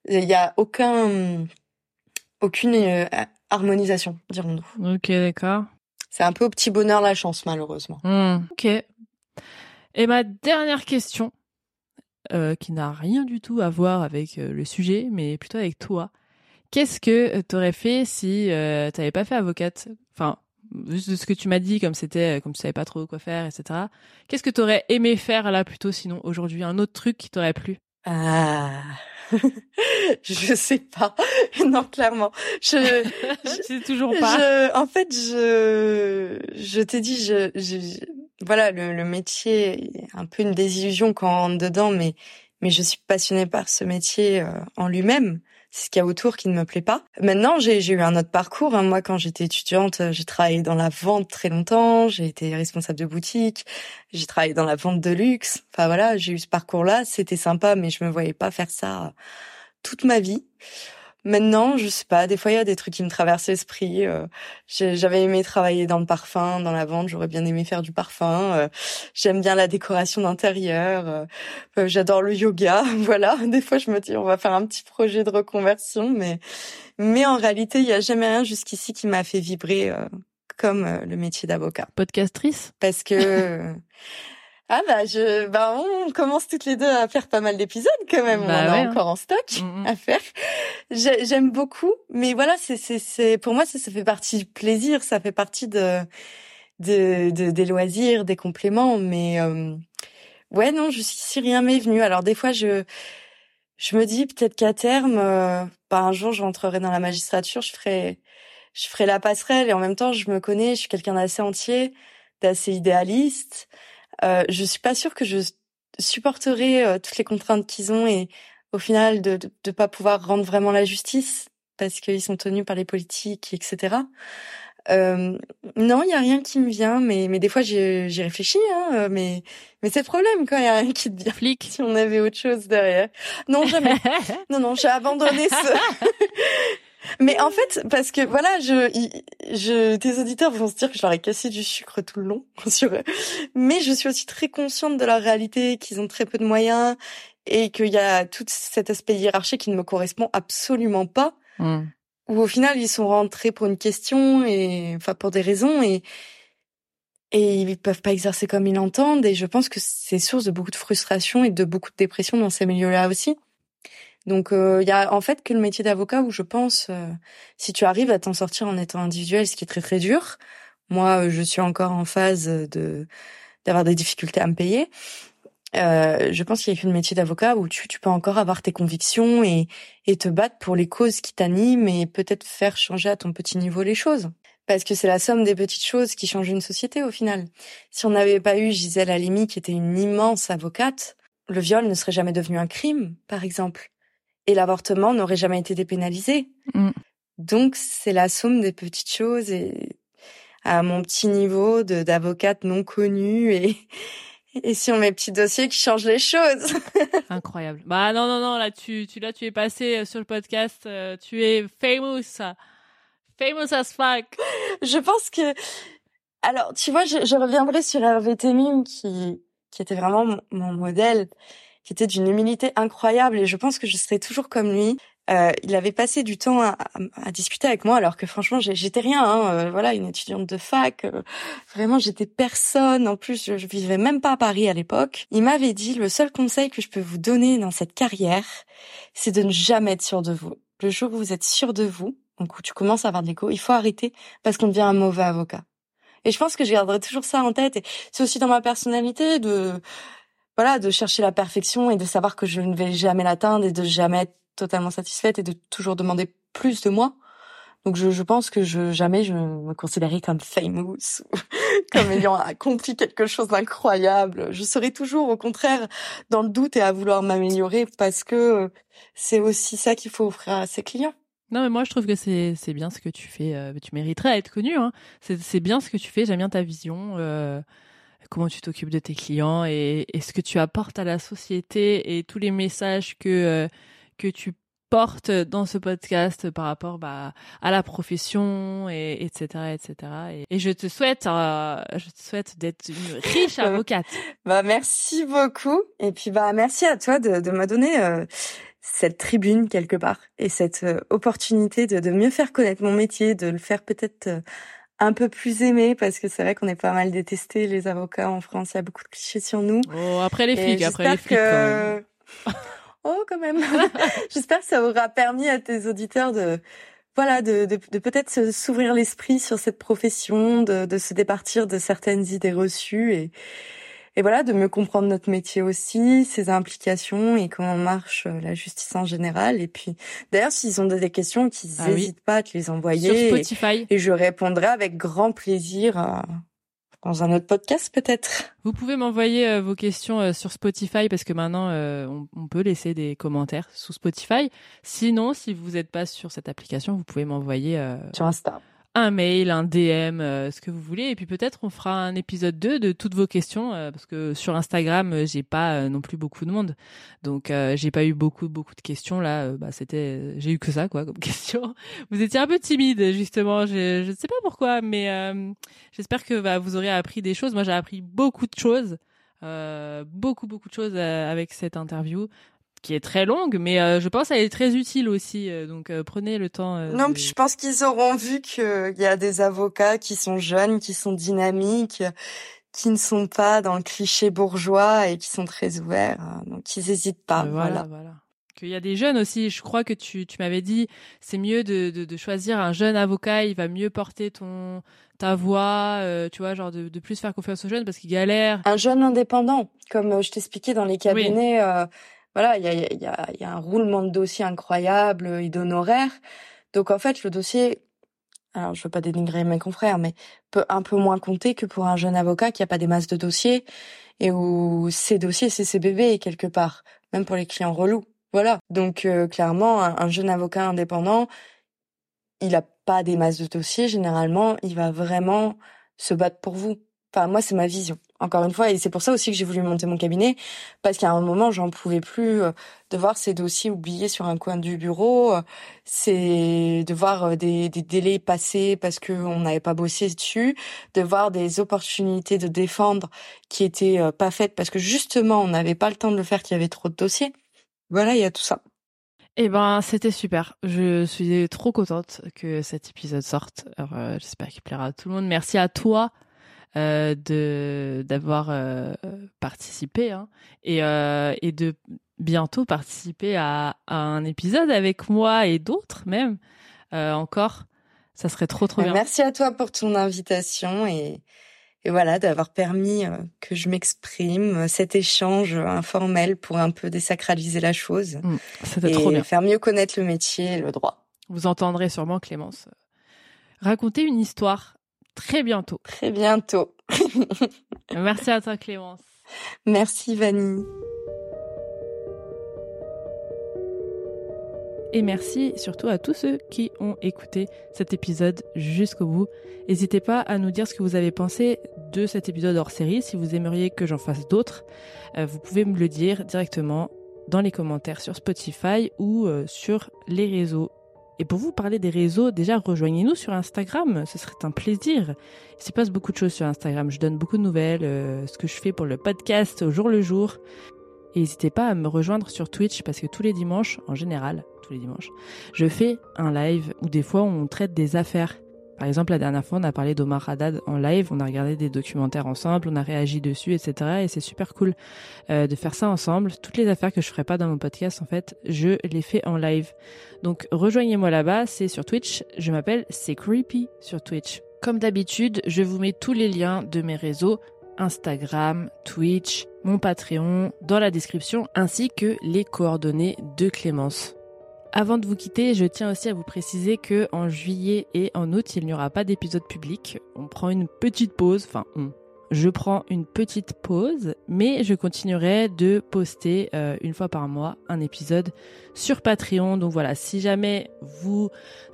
Il n'y a aucun aucune harmonisation, dirons-nous. Ok, d'accord. C'est un peu au petit bonheur la chance, malheureusement. Hmm, ok. Et ma dernière question, euh, qui n'a rien du tout à voir avec euh, le sujet, mais plutôt avec toi. Qu'est-ce que euh, tu aurais fait si euh, tu n'avais pas fait avocate? Enfin, juste de ce que tu m'as dit, comme c'était, comme tu savais pas trop quoi faire, etc. Qu'est-ce que tu aurais aimé faire là plutôt, sinon aujourd'hui, un autre truc qui t'aurait plu? Ah. je sais pas. non, clairement. Je, je sais toujours pas. en fait, je, je t'ai dit, je, je, voilà, le, le, métier est un peu une désillusion quand on rentre dedans, mais mais je suis passionnée par ce métier euh, en lui-même. C'est ce qu'il y a autour qui ne me plaît pas. Maintenant, j'ai eu un autre parcours. Hein. Moi, quand j'étais étudiante, j'ai travaillé dans la vente très longtemps. J'ai été responsable de boutique. J'ai travaillé dans la vente de luxe. Enfin voilà, j'ai eu ce parcours-là. C'était sympa, mais je me voyais pas faire ça toute ma vie. Maintenant, je sais pas, des fois il y a des trucs qui me traversent l'esprit. Euh, j'avais aimé travailler dans le parfum, dans la vente, j'aurais bien aimé faire du parfum. Euh, j'aime bien la décoration d'intérieur. Euh, j'adore le yoga, voilà. Des fois je me dis on va faire un petit projet de reconversion, mais mais en réalité il y a jamais rien jusqu'ici qui m'a fait vibrer comme le métier d'avocat. Podcastrice? Parce que Ah bah je bah on commence toutes les deux à faire pas mal d'épisodes quand même, on bah en a hein. encore en stock mm, mm. à faire. J'aime beaucoup, mais voilà, c'est c'est c'est pour moi ça ça fait partie du plaisir, ça fait partie de de, de des loisirs, des compléments, mais euh, ouais non, je si rien m'est venu. Alors des fois je je me dis peut-être qu'à terme, euh, bah, un jour je rentrerai dans la magistrature, je ferai je ferai la passerelle et en même temps je me connais, je suis quelqu'un d'assez entier, d'assez idéaliste. Euh, je suis pas sûre que je supporterai euh, toutes les contraintes qu'ils ont et au final de, de, pas pouvoir rendre vraiment la justice parce qu'ils sont tenus par les politiques, etc. Euh, non, il y a rien qui me vient, mais mais des fois j'y réfléchis, hein, euh, mais mais c'est le problème quand il y a rien qui te vient. Flic. Si on avait autre chose derrière. Non, jamais. non, non, j'ai abandonné ce. Mais en fait, parce que voilà, je, je, tes auditeurs vont se dire que je leur ai cassé du sucre tout le long sur eux. Mais je suis aussi très consciente de leur réalité, qu'ils ont très peu de moyens et qu'il y a tout cet aspect hiérarchique qui ne me correspond absolument pas. Hmm. Où au final, ils sont rentrés pour une question et, enfin, pour des raisons et, et ils peuvent pas exercer comme ils l'entendent. Et je pense que c'est source de beaucoup de frustration et de beaucoup de dépression dans ces milieux-là aussi. Donc euh, il y a en fait que le métier d'avocat où je pense euh, si tu arrives à t'en sortir en étant individuel, ce qui est très très dur. Moi, euh, je suis encore en phase de d'avoir des difficultés à me payer. Euh, je pense qu'il y a que le métier d'avocat où tu, tu peux encore avoir tes convictions et, et te battre pour les causes qui t'animent et peut-être faire changer à ton petit niveau les choses. Parce que c'est la somme des petites choses qui changent une société au final. Si on n'avait pas eu Gisèle Halimi qui était une immense avocate, le viol ne serait jamais devenu un crime, par exemple et l'avortement n'aurait jamais été dépénalisé. Mm. Donc c'est la somme des petites choses et à mon petit niveau de d'avocate non connue et et sur mes petits dossiers qui changent les choses. Incroyable. Bah non non non là tu tu là tu es passé euh, sur le podcast, euh, tu es famous. Famous as fuck. Je pense que, alors, tu vois, je, je reviendrai sur Hervé Temim qui, qui était vraiment mon, mon modèle, qui était d'une humilité incroyable et je pense que je serai toujours comme lui. Euh, il avait passé du temps à, à, discuter avec moi alors que franchement j'étais rien, hein, euh, voilà une étudiante de fac, euh, vraiment j'étais personne. En plus je, je, vivais même pas à Paris à l'époque. Il m'avait dit le seul conseil que je peux vous donner dans cette carrière, c'est de ne jamais être sûr de vous. Le jour où vous êtes sûr de vous, donc où tu commences à avoir de l'écho, il faut arrêter parce qu'on devient un mauvais avocat. Et je pense que je garderai toujours ça en tête. Et c'est aussi dans ma personnalité de voilà de chercher la perfection et de savoir que je ne vais jamais l'atteindre et de jamais être totalement satisfaite et de toujours demander plus de moi. Donc je, je pense que je jamais je me considérais comme famous, comme ayant accompli quelque chose d'incroyable. Je serai toujours au contraire dans le doute et à vouloir m'améliorer parce que c'est aussi ça qu'il faut offrir à ses clients. Non mais moi je trouve que c'est c'est bien ce que tu fais. Euh, tu mériterais à être connu. Hein. C'est c'est bien ce que tu fais. J'aime bien ta vision. Euh, comment tu t'occupes de tes clients et, et, ce que tu apportes à la société et tous les messages que euh, que tu portes dans ce podcast par rapport bah, à la profession et etc etc et, et je te souhaite euh, je te souhaite d'être une riche avocate. bah merci beaucoup. Et puis bah merci à toi de, de me donner euh, cette tribune quelque part et cette euh, opportunité de, de mieux faire connaître mon métier de le faire peut-être euh, un peu plus aimé parce que c'est vrai qu'on est pas mal détestés les avocats en France. Il y a beaucoup de clichés sur nous. Oh, après les flics après les flics que... Oh, quand même. J'espère que ça aura permis à tes auditeurs de, voilà, de, de, de peut-être s'ouvrir l'esprit sur cette profession, de, de se départir de certaines idées reçues et, et voilà, de mieux comprendre notre métier aussi, ses implications et comment marche euh, la justice en général. Et puis, d'ailleurs, s'ils ont des questions, qu'ils n'hésitent ah pas à te les envoyer. Sur Spotify. Et, et, je répondrai avec grand plaisir à, dans un autre podcast peut-être. Vous pouvez m'envoyer euh, vos questions euh, sur Spotify parce que maintenant euh, on, on, peut laisser des commentaires sous Spotify. Sinon, si vous n'êtes pas sur cette application, vous pouvez m'envoyer sur Insta un mail, un DM, euh, ce que vous voulez. Et puis peut-être on fera un épisode 2 de toutes vos questions euh, parce que sur Instagram, euh, j'ai pas non plus beaucoup de monde. Donc j'ai pas eu beaucoup beaucoup de questions là, bah c'était j'ai eu que ça quoi comme question. Vous étiez un peu timide justement, je ne sais pas pourquoi mais j'espère que bah, vous aurez appris des choses. Moi j'ai appris beaucoup de choses. beaucoup beaucoup de choses avec cette interview qui est très longue, mais euh, je pense qu'elle est très utile aussi. Euh, donc euh, prenez le temps. non, de... je pense qu'ils auront vu qu'il y a des avocats qui sont jeunes, qui sont dynamiques, qui ne sont pas dans le cliché bourgeois et qui sont très ouverts. Hein. donc ils n'hésitent pas. voilà, voilà. Qu'il y a des jeunes aussi. Je crois que tu, tu m'avais dit, c'est mieux de, de, de, choisir un jeune avocat. Il va mieux porter ton ta voix, tu vois, genre de, de plus faire confiance aux jeunes parce qu'ils galèrent. Un jeune indépendant, comme je t'expliquais dans les cabinets. Oui voilà, il y a, y, a, y a un roulement de dossier incroyable et d'honoraires. Donc en fait, le dossier, alors je veux pas dénigrer mes confrères, mais peut un peu moins compter que pour un jeune avocat qui a pas des masses de dossiers et où ses dossiers c'est ses bébés quelque part, même pour les clients relous. Voilà. Donc euh, clairement, un, un, jeune avocat indépendant, il a pas des masses de dossiers. Généralement, il va vraiment se battre pour vous. Enfin, moi, c'est ma vision encore une fois, et c'est pour ça aussi que j'ai voulu monter mon cabinet, parce qu'à un moment, j'en pouvais plus euh, de voir ces dossiers oubliés sur un coin du bureau, euh, c'est de voir euh, des, des délais passer parce qu'on n'avait pas bossé dessus, de voir des opportunités de défendre qui étaient pas faites parce que justement, on n'avait pas le temps de le faire, qu'il y avait trop de dossiers. Voilà, il y a tout ça. Eh ben, c'était super. Je suis trop contente que cet épisode sorte. j'espère qu'il plaira à tout le monde. Merci à toi euh, de d'avoir euh, participé hein, et euh, et de bientôt participer à, à, un épisode avec moi et d'autres même euh, encore. Ça serait trop trop bien. Merci à toi pour ton invitation et et voilà d'avoir permis que je m'exprime cet échange informel pour un peu désacraliser la chose mmh, et trop bien. faire mieux connaître le métier et le droit. Vous entendrez sûrement Clémence raconter une histoire très bientôt. Très bientôt. Merci à toi Clémence. Merci Vanille. Et merci surtout à tous ceux qui ont écouté cet épisode jusqu'au bout. N'hésitez pas à nous dire ce que vous avez pensé de cet épisode hors série. Si vous aimeriez que j'en fasse d'autres, euh, vous pouvez me le dire directement dans les commentaires sur Spotify ou euh, sur les réseaux Et pour vous parler des réseaux, déjà rejoignez-nous sur Instagram, ce serait un plaisir. Il se passe beaucoup de choses sur Instagram, je donne beaucoup de nouvelles, euh, ce que je fais pour le podcast au jour le jour. Et n'hésitez pas à me rejoindre sur Twitch parce que tous les dimanches, en général, tous les dimanches, je fais un live où des fois on traite des affaires. Par exemple, la dernière fois, on a parlé d'Omar Haddad en live, on a regardé des documentaires ensemble, on a réagi dessus, etc. Et c'est super cool euh, de faire ça ensemble. Toutes les affaires que je ferai pas dans mon podcast, en fait, je les fais en live. Donc, rejoignez-moi là-bas, c'est sur Twitch. Je m'appelle C'est Creepy sur Twitch. Comme d'habitude, je vous mets tous les liens de mes réseaux Instagram, Twitch, mon Patreon dans la description, ainsi que les coordonnées de Clémence. Avant de vous quitter, je tiens aussi à vous préciser que en juillet et en août, il n'y aura pas d'épisode public. On prend une petite pause, enfin. Je prends une petite pause, mais je continuerai de poster euh, une fois par mois un épisode sur Patreon. Donc voilà, si jamais vous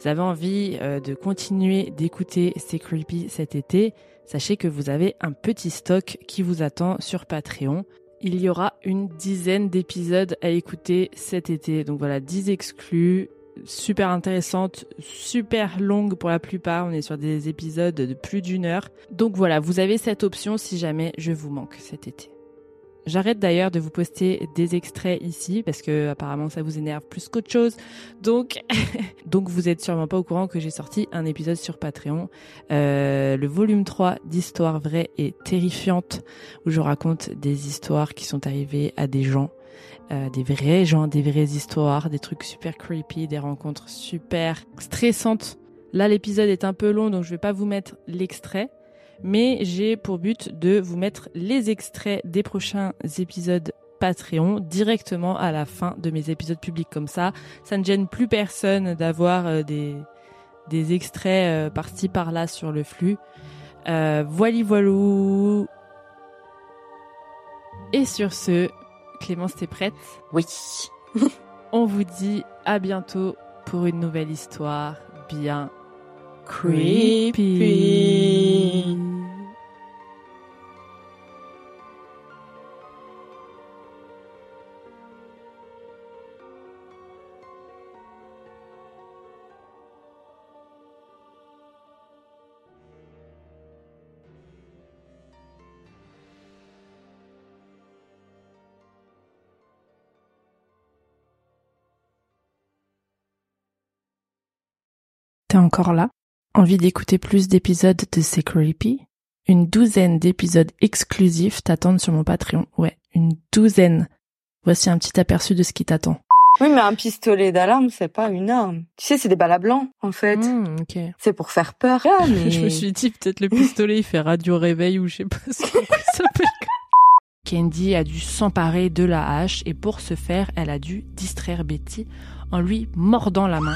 avez envie euh, de continuer d'écouter C'est Creepy cet été, sachez que vous avez un petit stock qui vous attend sur Patreon il y aura une dizaine d'épisodes à écouter cet été. Donc voilà, 10 exclus, super intéressantes, super longues pour la plupart. On est sur des épisodes de plus d'une heure. Donc voilà, vous avez cette option si jamais je vous manque cet été. J'arrête d'ailleurs de vous poster des extraits ici parce que apparemment ça vous énerve plus qu'autre chose. Donc, donc vous êtes sûrement pas au courant que j'ai sorti un épisode sur Patreon, euh, le volume 3 d'Histoire vraie et terrifiante où je raconte des histoires qui sont arrivées à des gens, euh, des vrais gens, des vraies histoires, des trucs super creepy, des rencontres super stressantes. Là l'épisode est un peu long donc je vais pas vous mettre l'extrait mais j'ai pour but de vous mettre les extraits des prochains épisodes Patreon directement à la fin de mes épisodes publics comme ça. Ça ne gêne plus personne d'avoir euh, des, des extraits euh, par-ci par-là sur le flux. Euh, voilà voilou. Et sur ce, Clémence, t'es prête? Oui. On vous dit à bientôt pour une nouvelle histoire bien creepy. T'es encore là? Envie d'écouter plus d'épisodes de C'est Creepy? Une douzaine d'épisodes exclusifs t'attendent sur mon Patreon. Ouais, une douzaine. Voici un petit aperçu de ce qui t'attend. Oui, mais un pistolet d'alarme, c'est pas une arme. Tu sais, c'est des balles à blanc, en fait. Mmh, ok. C'est pour faire peur. Ah, mais... je me suis dit, peut-être le pistolet, il fait radio réveil ou je sais pas ce qu'il s'appelle. Candy a dû s'emparer de la hache et pour ce faire, elle a dû distraire Betty en lui mordant la main